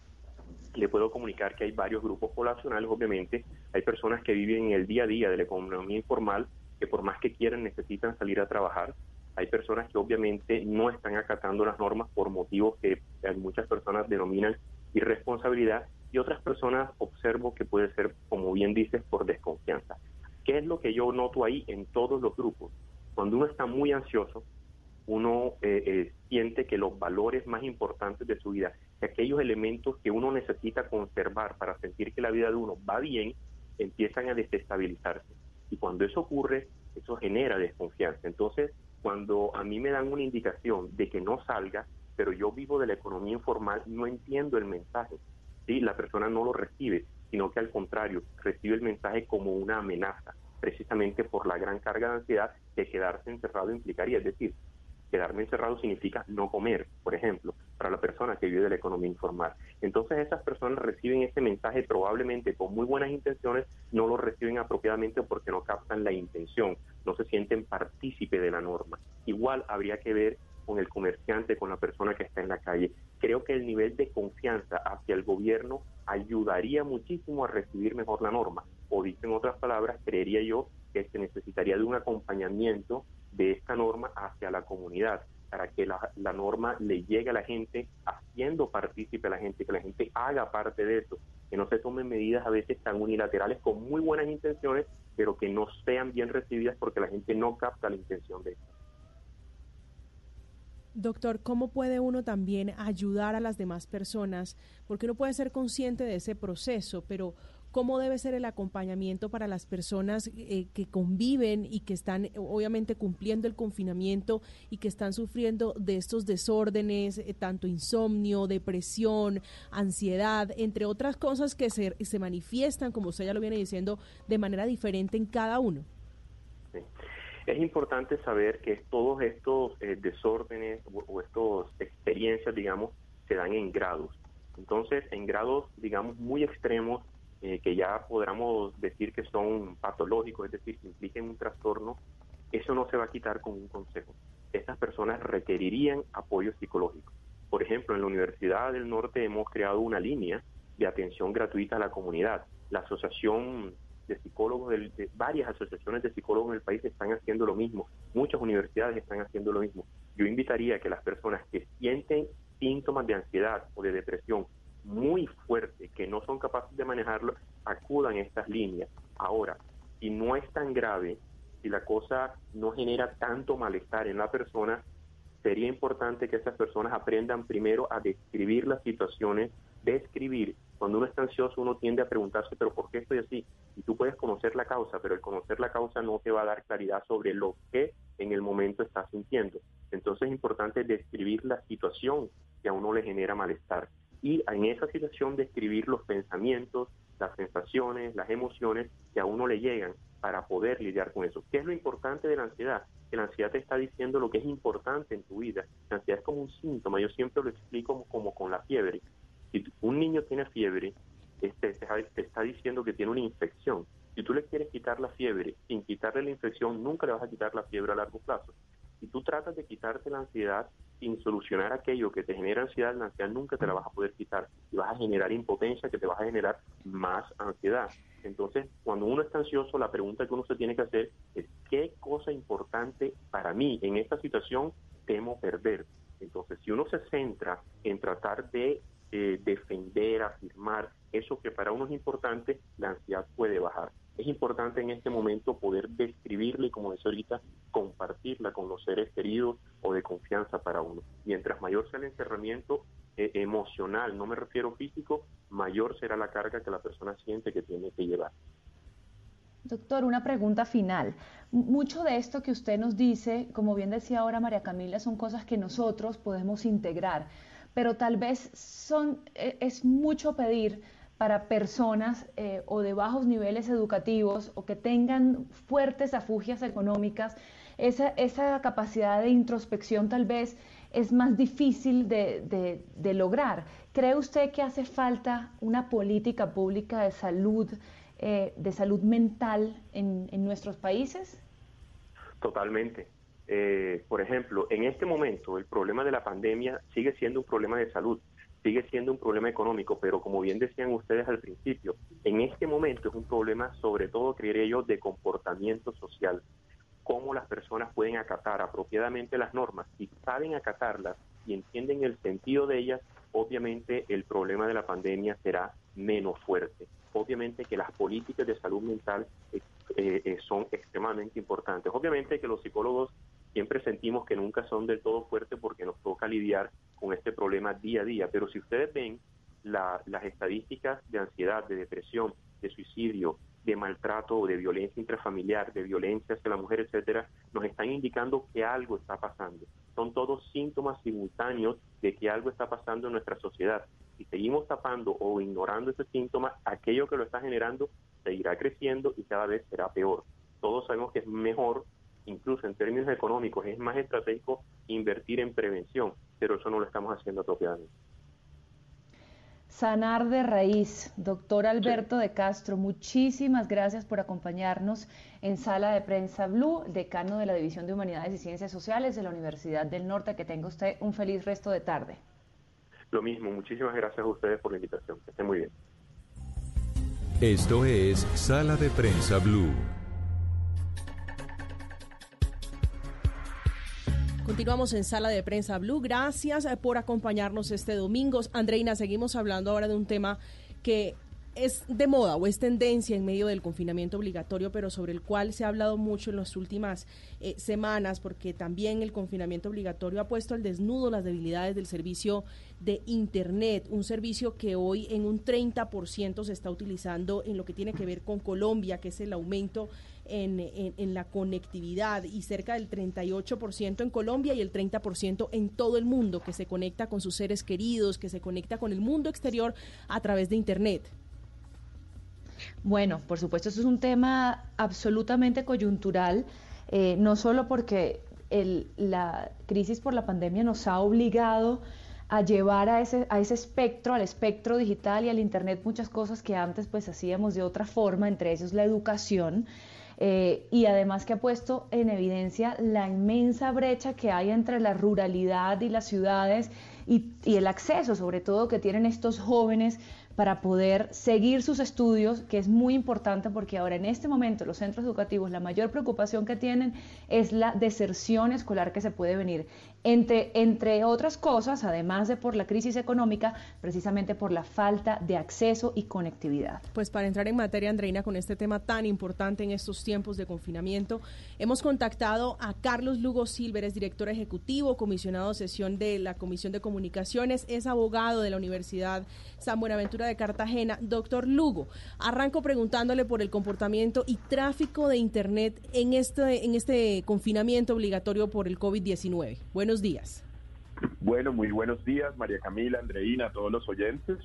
S30: le puedo comunicar que hay varios grupos poblacionales, obviamente, Hay personas que viven en el día a día de la economía informal que por más que quieran necesitan salir a trabajar. Hay personas que obviamente no están acatando las normas por motivos que muchas personas denominan irresponsabilidad y otras personas observo que puede ser, como bien dices, por desconfianza. ¿Qué es lo que yo noto ahí en todos los grupos? Cuando uno está muy ansioso, uno eh, eh, siente que los valores más importantes de su vida, aquellos elementos que uno necesita conservar para sentir que la vida de uno va bien, empiezan a desestabilizarse. Y cuando eso ocurre, eso genera desconfianza. Entonces, cuando a mí me dan una indicación de que no salga, pero yo vivo de la economía informal, no entiendo el mensaje. ¿Sí? La persona no lo recibe, sino que al contrario, recibe el mensaje como una amenaza, precisamente por la gran carga de ansiedad que quedarse encerrado implicaría. Es decir, quedarme encerrado significa no comer, por ejemplo, para la persona que vive de la economía informal. Entonces esas personas reciben ese mensaje probablemente con muy buenas intenciones, no lo reciben apropiadamente porque no captan la intención, no se sienten partícipe de la norma. Igual habría que ver con el comerciante, con la persona que está en la calle. Creo que el nivel de confianza hacia el gobierno ayudaría muchísimo a recibir mejor la norma. O dicho en otras palabras, creería yo que se necesitaría de un acompañamiento de esta norma hacia la comunidad, para que la, norma le llegue a la gente, haciendo partícipe a la gente, que la gente haga parte de eso, que no se tomen medidas a veces tan unilaterales con muy buenas intenciones, pero que no sean bien recibidas porque la gente no capta la intención de eso.
S2: Doctor, ¿cómo puede uno también ayudar a las demás personas? Porque uno puede ser consciente de ese proceso, pero cómo debe ser el acompañamiento para las personas eh, que conviven y que están obviamente cumpliendo el confinamiento y que están sufriendo de estos desórdenes, eh, tanto insomnio, depresión, ansiedad, entre otras cosas que se, se manifiestan, como usted ya lo viene diciendo, de manera diferente en cada uno.
S30: Es importante saber que todos estos eh, desórdenes o, o estas experiencias, digamos, se dan en grados. Entonces, en grados, digamos, muy extremos, eh, que ya podamos decir que son patológicos, es decir, que impliquen un trastorno, eso no se va a quitar con un consejo. Estas personas requerirían apoyo psicológico. Por ejemplo, en la Universidad del Norte hemos creado una línea de atención gratuita a la comunidad. La Asociación de Psicólogos, de, varias asociaciones de psicólogos en el país están haciendo lo mismo. Muchas universidades están haciendo lo mismo. Yo invitaría a que las personas que sienten síntomas de ansiedad o de depresión muy fuerte que no son capaces de manejarlo, acudan a estas líneas. Ahora, si no es tan grave, si la cosa no genera tanto malestar en la persona, sería importante que esas personas aprendan primero a describir las situaciones, describir. Cuando uno está ansioso, uno tiende a preguntarse, pero ¿por qué estoy así? Y tú puedes conocer la causa, pero el conocer la causa no te va a dar claridad sobre lo que en el momento estás sintiendo. Entonces es importante describir la situación que a uno le genera malestar y en esa situación describir los pensamientos, las sensaciones, las emociones que a uno le llegan para poder lidiar con eso. ¿Qué es lo importante de la ansiedad? Que la ansiedad te está diciendo lo que es importante en tu vida. La ansiedad es como un síntoma, yo siempre lo explico como, con la fiebre. Si un niño tiene fiebre, este, te está diciendo que tiene una infección. Si tú le quieres quitar la fiebre sin quitarle la infección, nunca le vas a quitar la fiebre a largo plazo. Si tú tratas de quitarte la ansiedad sin solucionar aquello que te genera ansiedad, la ansiedad nunca te la vas a poder quitar y vas a generar impotencia que te vas a generar más ansiedad. Entonces, cuando uno está ansioso, la pregunta que uno se tiene que hacer es qué cosa importante para mí en esta situación temo perder. Entonces, si uno se centra en tratar de eh, defender, afirmar eso que para uno es importante, la ansiedad puede bajar. Es importante en este momento poder describirla y, como decía ahorita, compartirla con los seres queridos o de confianza para uno. Mientras mayor sea el encerramiento eh, emocional, no me refiero físico, mayor será la carga que la persona siente que tiene que llevar.
S3: Doctor, una pregunta final. Mucho de esto que usted nos dice, como bien decía ahora María Camila, son cosas que nosotros podemos integrar, pero tal vez son, e, es mucho pedir para personas eh, o de bajos niveles educativos o que tengan fuertes afugias económicas, esa, esa capacidad de introspección tal vez es más difícil de, lograr. ¿Cree usted que hace falta una política pública de salud, eh, de salud mental en, en nuestros países?
S30: Totalmente. Eh, por ejemplo, en este momento el problema de la pandemia sigue siendo un problema de salud, sigue siendo un problema económico, pero como bien decían ustedes al principio, en este momento es un problema sobre todo, creería yo, de comportamiento social. Cómo las personas pueden acatar apropiadamente las normas. Si saben acatarlas y entienden el sentido de ellas, obviamente el problema de la pandemia será menos fuerte. Obviamente que las políticas de salud mental eh, eh, son extremadamente importantes. Obviamente que los psicólogos siempre sentimos que nunca son del todo fuertes porque nos toca lidiar con este problema día a día. Pero si ustedes ven las estadísticas de ansiedad, de depresión, de suicidio, de maltrato, de violencia intrafamiliar, de violencia hacia la mujer, etcétera, nos están indicando que algo está pasando. Son todos síntomas simultáneos de que algo está pasando en nuestra sociedad. Si seguimos tapando o ignorando ese síntoma, aquello que lo está generando seguirá creciendo y cada vez será peor. Todos sabemos que es mejor incluso en términos económicos, es más estratégico invertir en prevención, pero eso no lo estamos haciendo apropiadamente.
S3: Sanar de raíz, doctor Alberto de Castro, muchísimas gracias por acompañarnos en Sala de Prensa Blue, decano de la División de Humanidades y Ciencias Sociales de la Universidad del Norte. Que tenga usted un feliz resto de tarde.
S30: Lo mismo, muchísimas gracias a ustedes por la invitación. Que estén muy bien.
S6: Esto es Sala de Prensa Blue.
S2: Continuamos en Sala de Prensa Blue. Gracias eh, por acompañarnos este domingo. Andreina, seguimos hablando ahora de un tema que es de moda o es tendencia en medio del confinamiento obligatorio, pero sobre el cual se ha hablado mucho en las últimas eh, semanas, porque también el confinamiento obligatorio ha puesto al desnudo las debilidades del servicio de Internet, un servicio que hoy en un 30% se está utilizando en lo que tiene que ver con Colombia, que es el aumento en, la conectividad y cerca del 38% en Colombia y el 30% en todo el mundo que se conecta con sus seres queridos, que se conecta con el mundo exterior a través de Internet.
S3: Bueno, por supuesto, eso es un tema absolutamente coyuntural, eh, no solo porque la crisis por la pandemia nos ha obligado a llevar a ese, a ese espectro, al espectro digital y al Internet muchas cosas que antes pues hacíamos de otra forma, entre ellos la educación, eh, y además que ha puesto en evidencia la inmensa brecha que hay entre la ruralidad y las ciudades y, y el acceso sobre todo que tienen estos jóvenes para poder seguir sus estudios, que es muy importante porque ahora en este momento los centros educativos la mayor preocupación que tienen es la deserción escolar que se puede venir, entre, entre otras cosas, además de por la crisis económica, precisamente por la falta de acceso y conectividad.
S2: Pues para entrar en materia, Andreina, con este tema tan importante en estos tiempos de confinamiento, hemos contactado a Carlos Lugo Silver, director ejecutivo, comisionado sesión de la Comisión de Comunicaciones, es abogado de la Universidad San Buenaventura de Cartagena. Doctor Lugo, arranco preguntándole por el comportamiento y tráfico de Internet en este, en este confinamiento obligatorio por el COVID-19. Buenos días.
S31: Bueno, muy buenos días, María Camila, Andreina, todos los oyentes.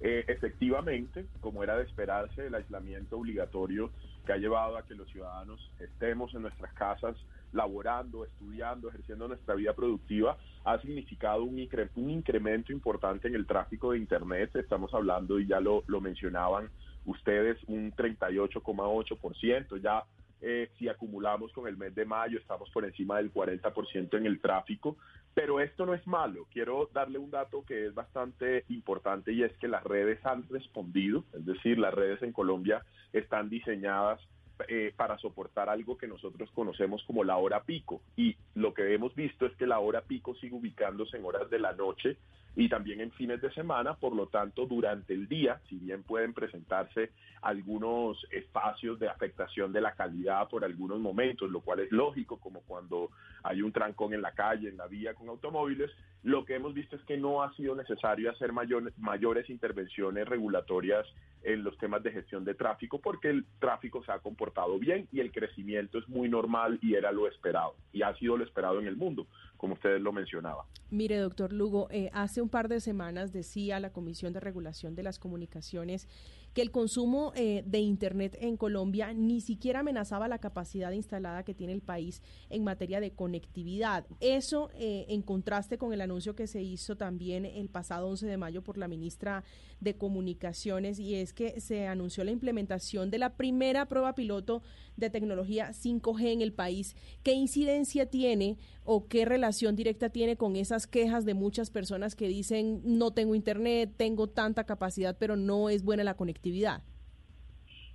S31: Eh, efectivamente, como era de esperarse, el aislamiento obligatorio que ha llevado a que los ciudadanos estemos en nuestras casas laborando, estudiando, ejerciendo nuestra vida productiva, ha significado un, un incremento importante en el tráfico de Internet. Estamos hablando, y ya lo, lo mencionaban ustedes, un 38,8%. Ya eh, si acumulamos con el mes de mayo, estamos por encima del 40% en el tráfico. Pero esto no es malo. Quiero darle un dato que es bastante importante y es que las redes han respondido, es decir, las redes en Colombia están diseñadas eh, para soportar algo que nosotros conocemos como la hora pico. Y lo que hemos visto es que la hora pico sigue ubicándose en horas de la noche y también en fines de semana, por lo tanto, durante el día, si bien pueden presentarse algunos espacios de afectación de la calidad por algunos momentos, lo cual es lógico, como cuando hay un trancón en la calle, en la vía con automóviles, lo que hemos visto es que no ha sido necesario hacer mayores intervenciones regulatorias en los temas de gestión de tráfico porque el tráfico se ha comportado bien y el crecimiento es muy normal y era lo esperado y ha sido lo esperado en el mundo. como ustedes lo mencionaban.
S2: Mire, doctor Lugo, eh, hace un par de semanas decía la Comisión de Regulación de las Comunicaciones que el consumo eh, de Internet en Colombia ni siquiera amenazaba la capacidad instalada que tiene el país en materia de conectividad. Eso eh, en contraste con el anuncio que se hizo también el pasado 11 de mayo por la ministra de Comunicaciones y es que se anunció la implementación de la primera prueba piloto de tecnología 5G en el país. ¿Qué incidencia tiene o qué relación directa tiene con esas quejas de muchas personas que dicen no tengo Internet, tengo tanta capacidad, pero no es buena la conectividad?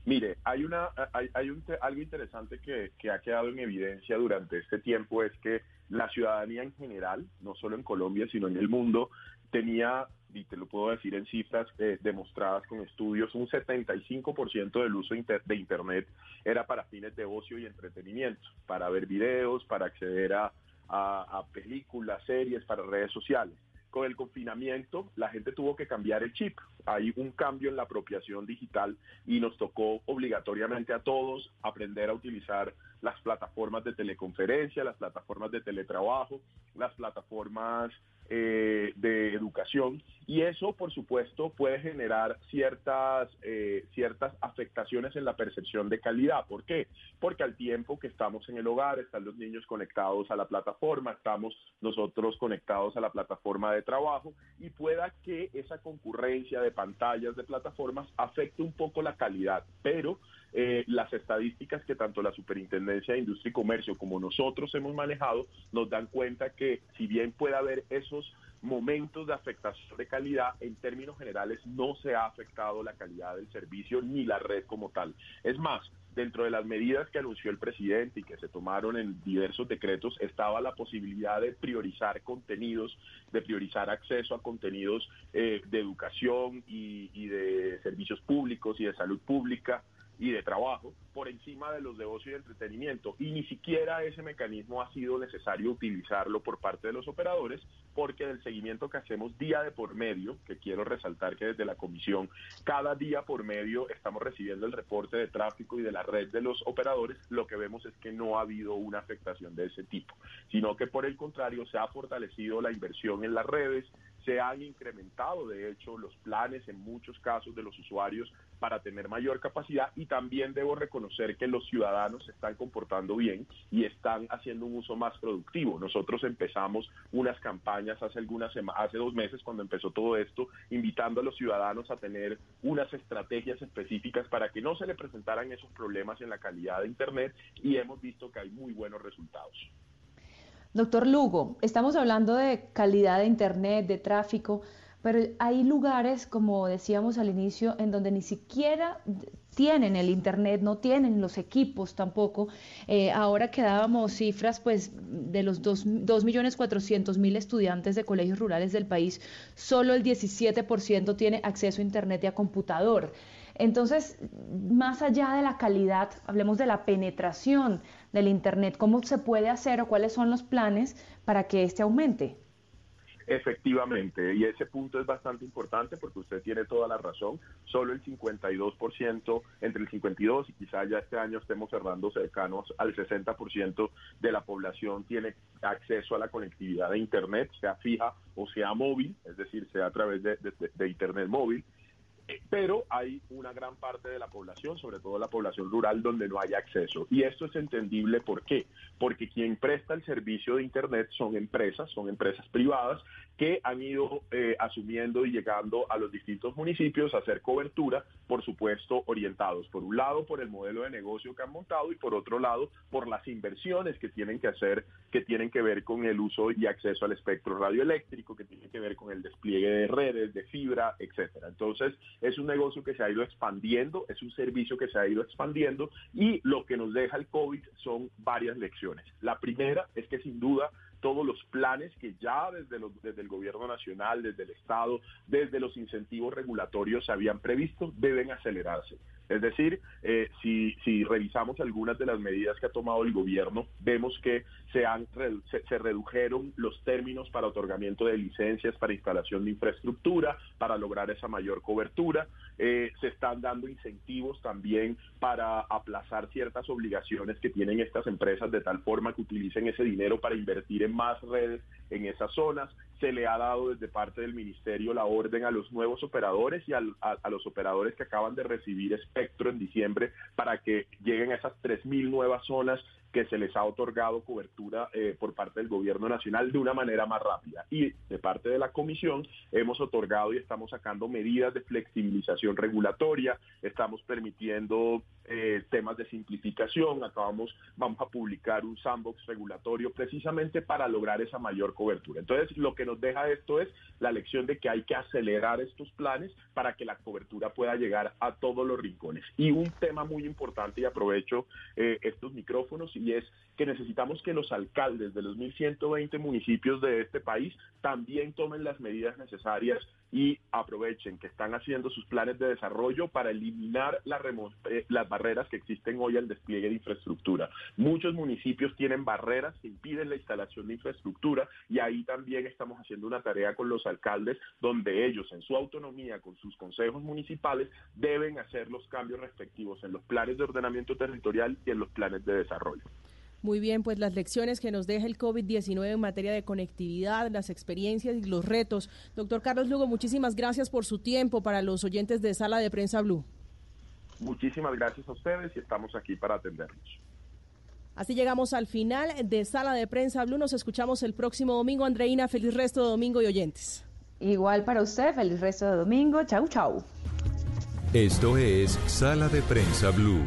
S31: Mire, hay una hay, un, algo interesante que, ha quedado en evidencia durante este tiempo es que la ciudadanía en general, no solo en Colombia, sino en el mundo, tenía, y te lo puedo decir en cifras eh, demostradas con estudios, un 75% del uso de Internet era para fines de ocio y entretenimiento, para ver videos, para acceder a películas, series, para redes sociales con el confinamiento la gente tuvo que cambiar el chip. Hay un cambio en la apropiación digital y nos tocó obligatoriamente a todos aprender a utilizar las plataformas de teleconferencia, las plataformas de teletrabajo, las plataformas eh, de educación y eso por supuesto puede generar ciertas eh, ciertas afectaciones en la percepción de calidad. ¿Por qué? Porque al tiempo que estamos en el hogar están los niños conectados a la plataforma, estamos nosotros conectados a la plataforma de trabajo y pueda que esa concurrencia de pantallas de plataformas afecte un poco la calidad, pero eh, las estadísticas que tanto la Superintendencia de Industria y Comercio como nosotros hemos manejado nos dan cuenta que si bien puede haber esos momentos de afectación de calidad, en términos generales no se ha afectado la calidad del servicio ni la red como tal. Es más, dentro de las medidas que anunció el presidente y que se tomaron en diversos decretos estaba la posibilidad de priorizar contenidos, de priorizar acceso a contenidos eh, de educación y de servicios públicos y de salud pública y de trabajo por encima de los de ocio y entretenimiento. Y ni siquiera ese mecanismo ha sido necesario utilizarlo por parte de los operadores porque del seguimiento que hacemos día de por medio, que quiero resaltar que desde la comisión cada día por medio estamos recibiendo el reporte de tráfico y de la red de los operadores, lo que vemos es que no ha habido una afectación de ese tipo, sino que por el contrario se ha fortalecido la inversión en las redes, se han incrementado, de hecho, los planes en muchos casos de los usuarios para tener mayor capacidad y también debo reconocer que los ciudadanos se están comportando bien y están haciendo un uso más productivo. Nosotros empezamos unas campañas hace algunas hace dos meses cuando empezó todo esto, invitando a los ciudadanos a tener unas estrategias específicas para que no se le presentaran esos problemas en la calidad de Internet y hemos visto que hay muy buenos resultados.
S3: Doctor Lugo, estamos hablando de calidad de Internet, de tráfico, pero hay lugares, como decíamos al inicio, en donde ni siquiera tienen el internet, no tienen los equipos tampoco. Eh, ahora que dábamos cifras, pues de los 2.400.000 estudiantes de colegios rurales del país, solo el 17% tiene acceso a internet y a computador. Entonces, más allá de la calidad, hablemos de la penetración del internet, cómo se puede hacer o cuáles son los planes para que este aumente.
S31: Efectivamente, y ese punto es bastante importante porque usted tiene toda la razón. Solo el 52%, entre el 52 y quizá ya este año estemos cerrando cercanos al 60% de la población tiene acceso a la conectividad de Internet, sea fija o sea móvil, es decir, sea a través de, de Internet móvil pero hay una gran parte de la población, sobre todo la población rural, donde no hay acceso. Y esto es entendible, ¿por qué? Porque quien presta el servicio de Internet son empresas, son empresas privadas que han ido eh, asumiendo y llegando a los distintos municipios a hacer cobertura, por supuesto, orientados, por un lado, por el modelo de negocio que han montado y por otro lado, por las inversiones que tienen que hacer, que tienen que ver con el uso y acceso al espectro radioeléctrico, que tienen que ver con el despliegue de redes, de fibra, etcétera. Entonces, es un negocio que se ha ido expandiendo, es un servicio que se ha ido expandiendo y lo que nos deja el COVID son varias lecciones. La primera es que sin duda todos los planes que ya desde, desde el gobierno nacional, desde el Estado, desde los incentivos regulatorios se habían previsto, deben acelerarse. Es decir, eh, si, si revisamos algunas de las medidas que ha tomado el gobierno, vemos que se, han, se, redujeron los términos para otorgamiento de licencias para instalación de infraestructura, para lograr esa mayor cobertura. Eh, se están dando incentivos también para aplazar ciertas obligaciones que tienen estas empresas de tal forma que utilicen ese dinero para invertir en más redes en esas zonas. Se le ha dado desde parte del ministerio la orden a los nuevos operadores y a, los operadores que acaban de recibir espectro en diciembre para que lleguen a esas 3.000 nuevas zonas que se les ha otorgado cobertura eh, por parte del gobierno nacional de una manera más rápida. Y de parte de la comisión hemos otorgado y estamos sacando medidas de flexibilización regulatoria, estamos permitiendo eh, temas de simplificación, acabamos, vamos a publicar un sandbox regulatorio precisamente para lograr esa mayor cobertura. Entonces, lo que nos deja esto es la lección de que hay que acelerar estos planes para que la cobertura pueda llegar a todos los rincones. Y un tema muy importante, y aprovecho eh, estos micrófonos, y es que necesitamos que los alcaldes de los 1.120 municipios de este país también tomen las medidas necesarias y aprovechen que están haciendo sus planes de desarrollo para eliminar eh, las barreras que existen hoy al despliegue de infraestructura. Muchos municipios tienen barreras que impiden la instalación de infraestructura y ahí también estamos haciendo una tarea con los alcaldes donde ellos en su autonomía, con sus consejos municipales, deben hacer los cambios respectivos en los planes de ordenamiento territorial y en los planes de desarrollo.
S2: Muy bien, pues las lecciones que nos deja el COVID-19 en materia de conectividad, las experiencias y los retos. Doctor Carlos Lugo, muchísimas gracias por su tiempo para los oyentes de Sala de Prensa Blue.
S31: Muchísimas gracias a ustedes y estamos aquí para atenderlos.
S2: Así llegamos al final de Sala de Prensa Blue. Nos escuchamos el próximo domingo. Andreina, feliz resto de domingo y oyentes.
S3: Igual para usted, feliz resto de domingo. Chau, chau.
S6: Esto es Sala de Prensa Blue.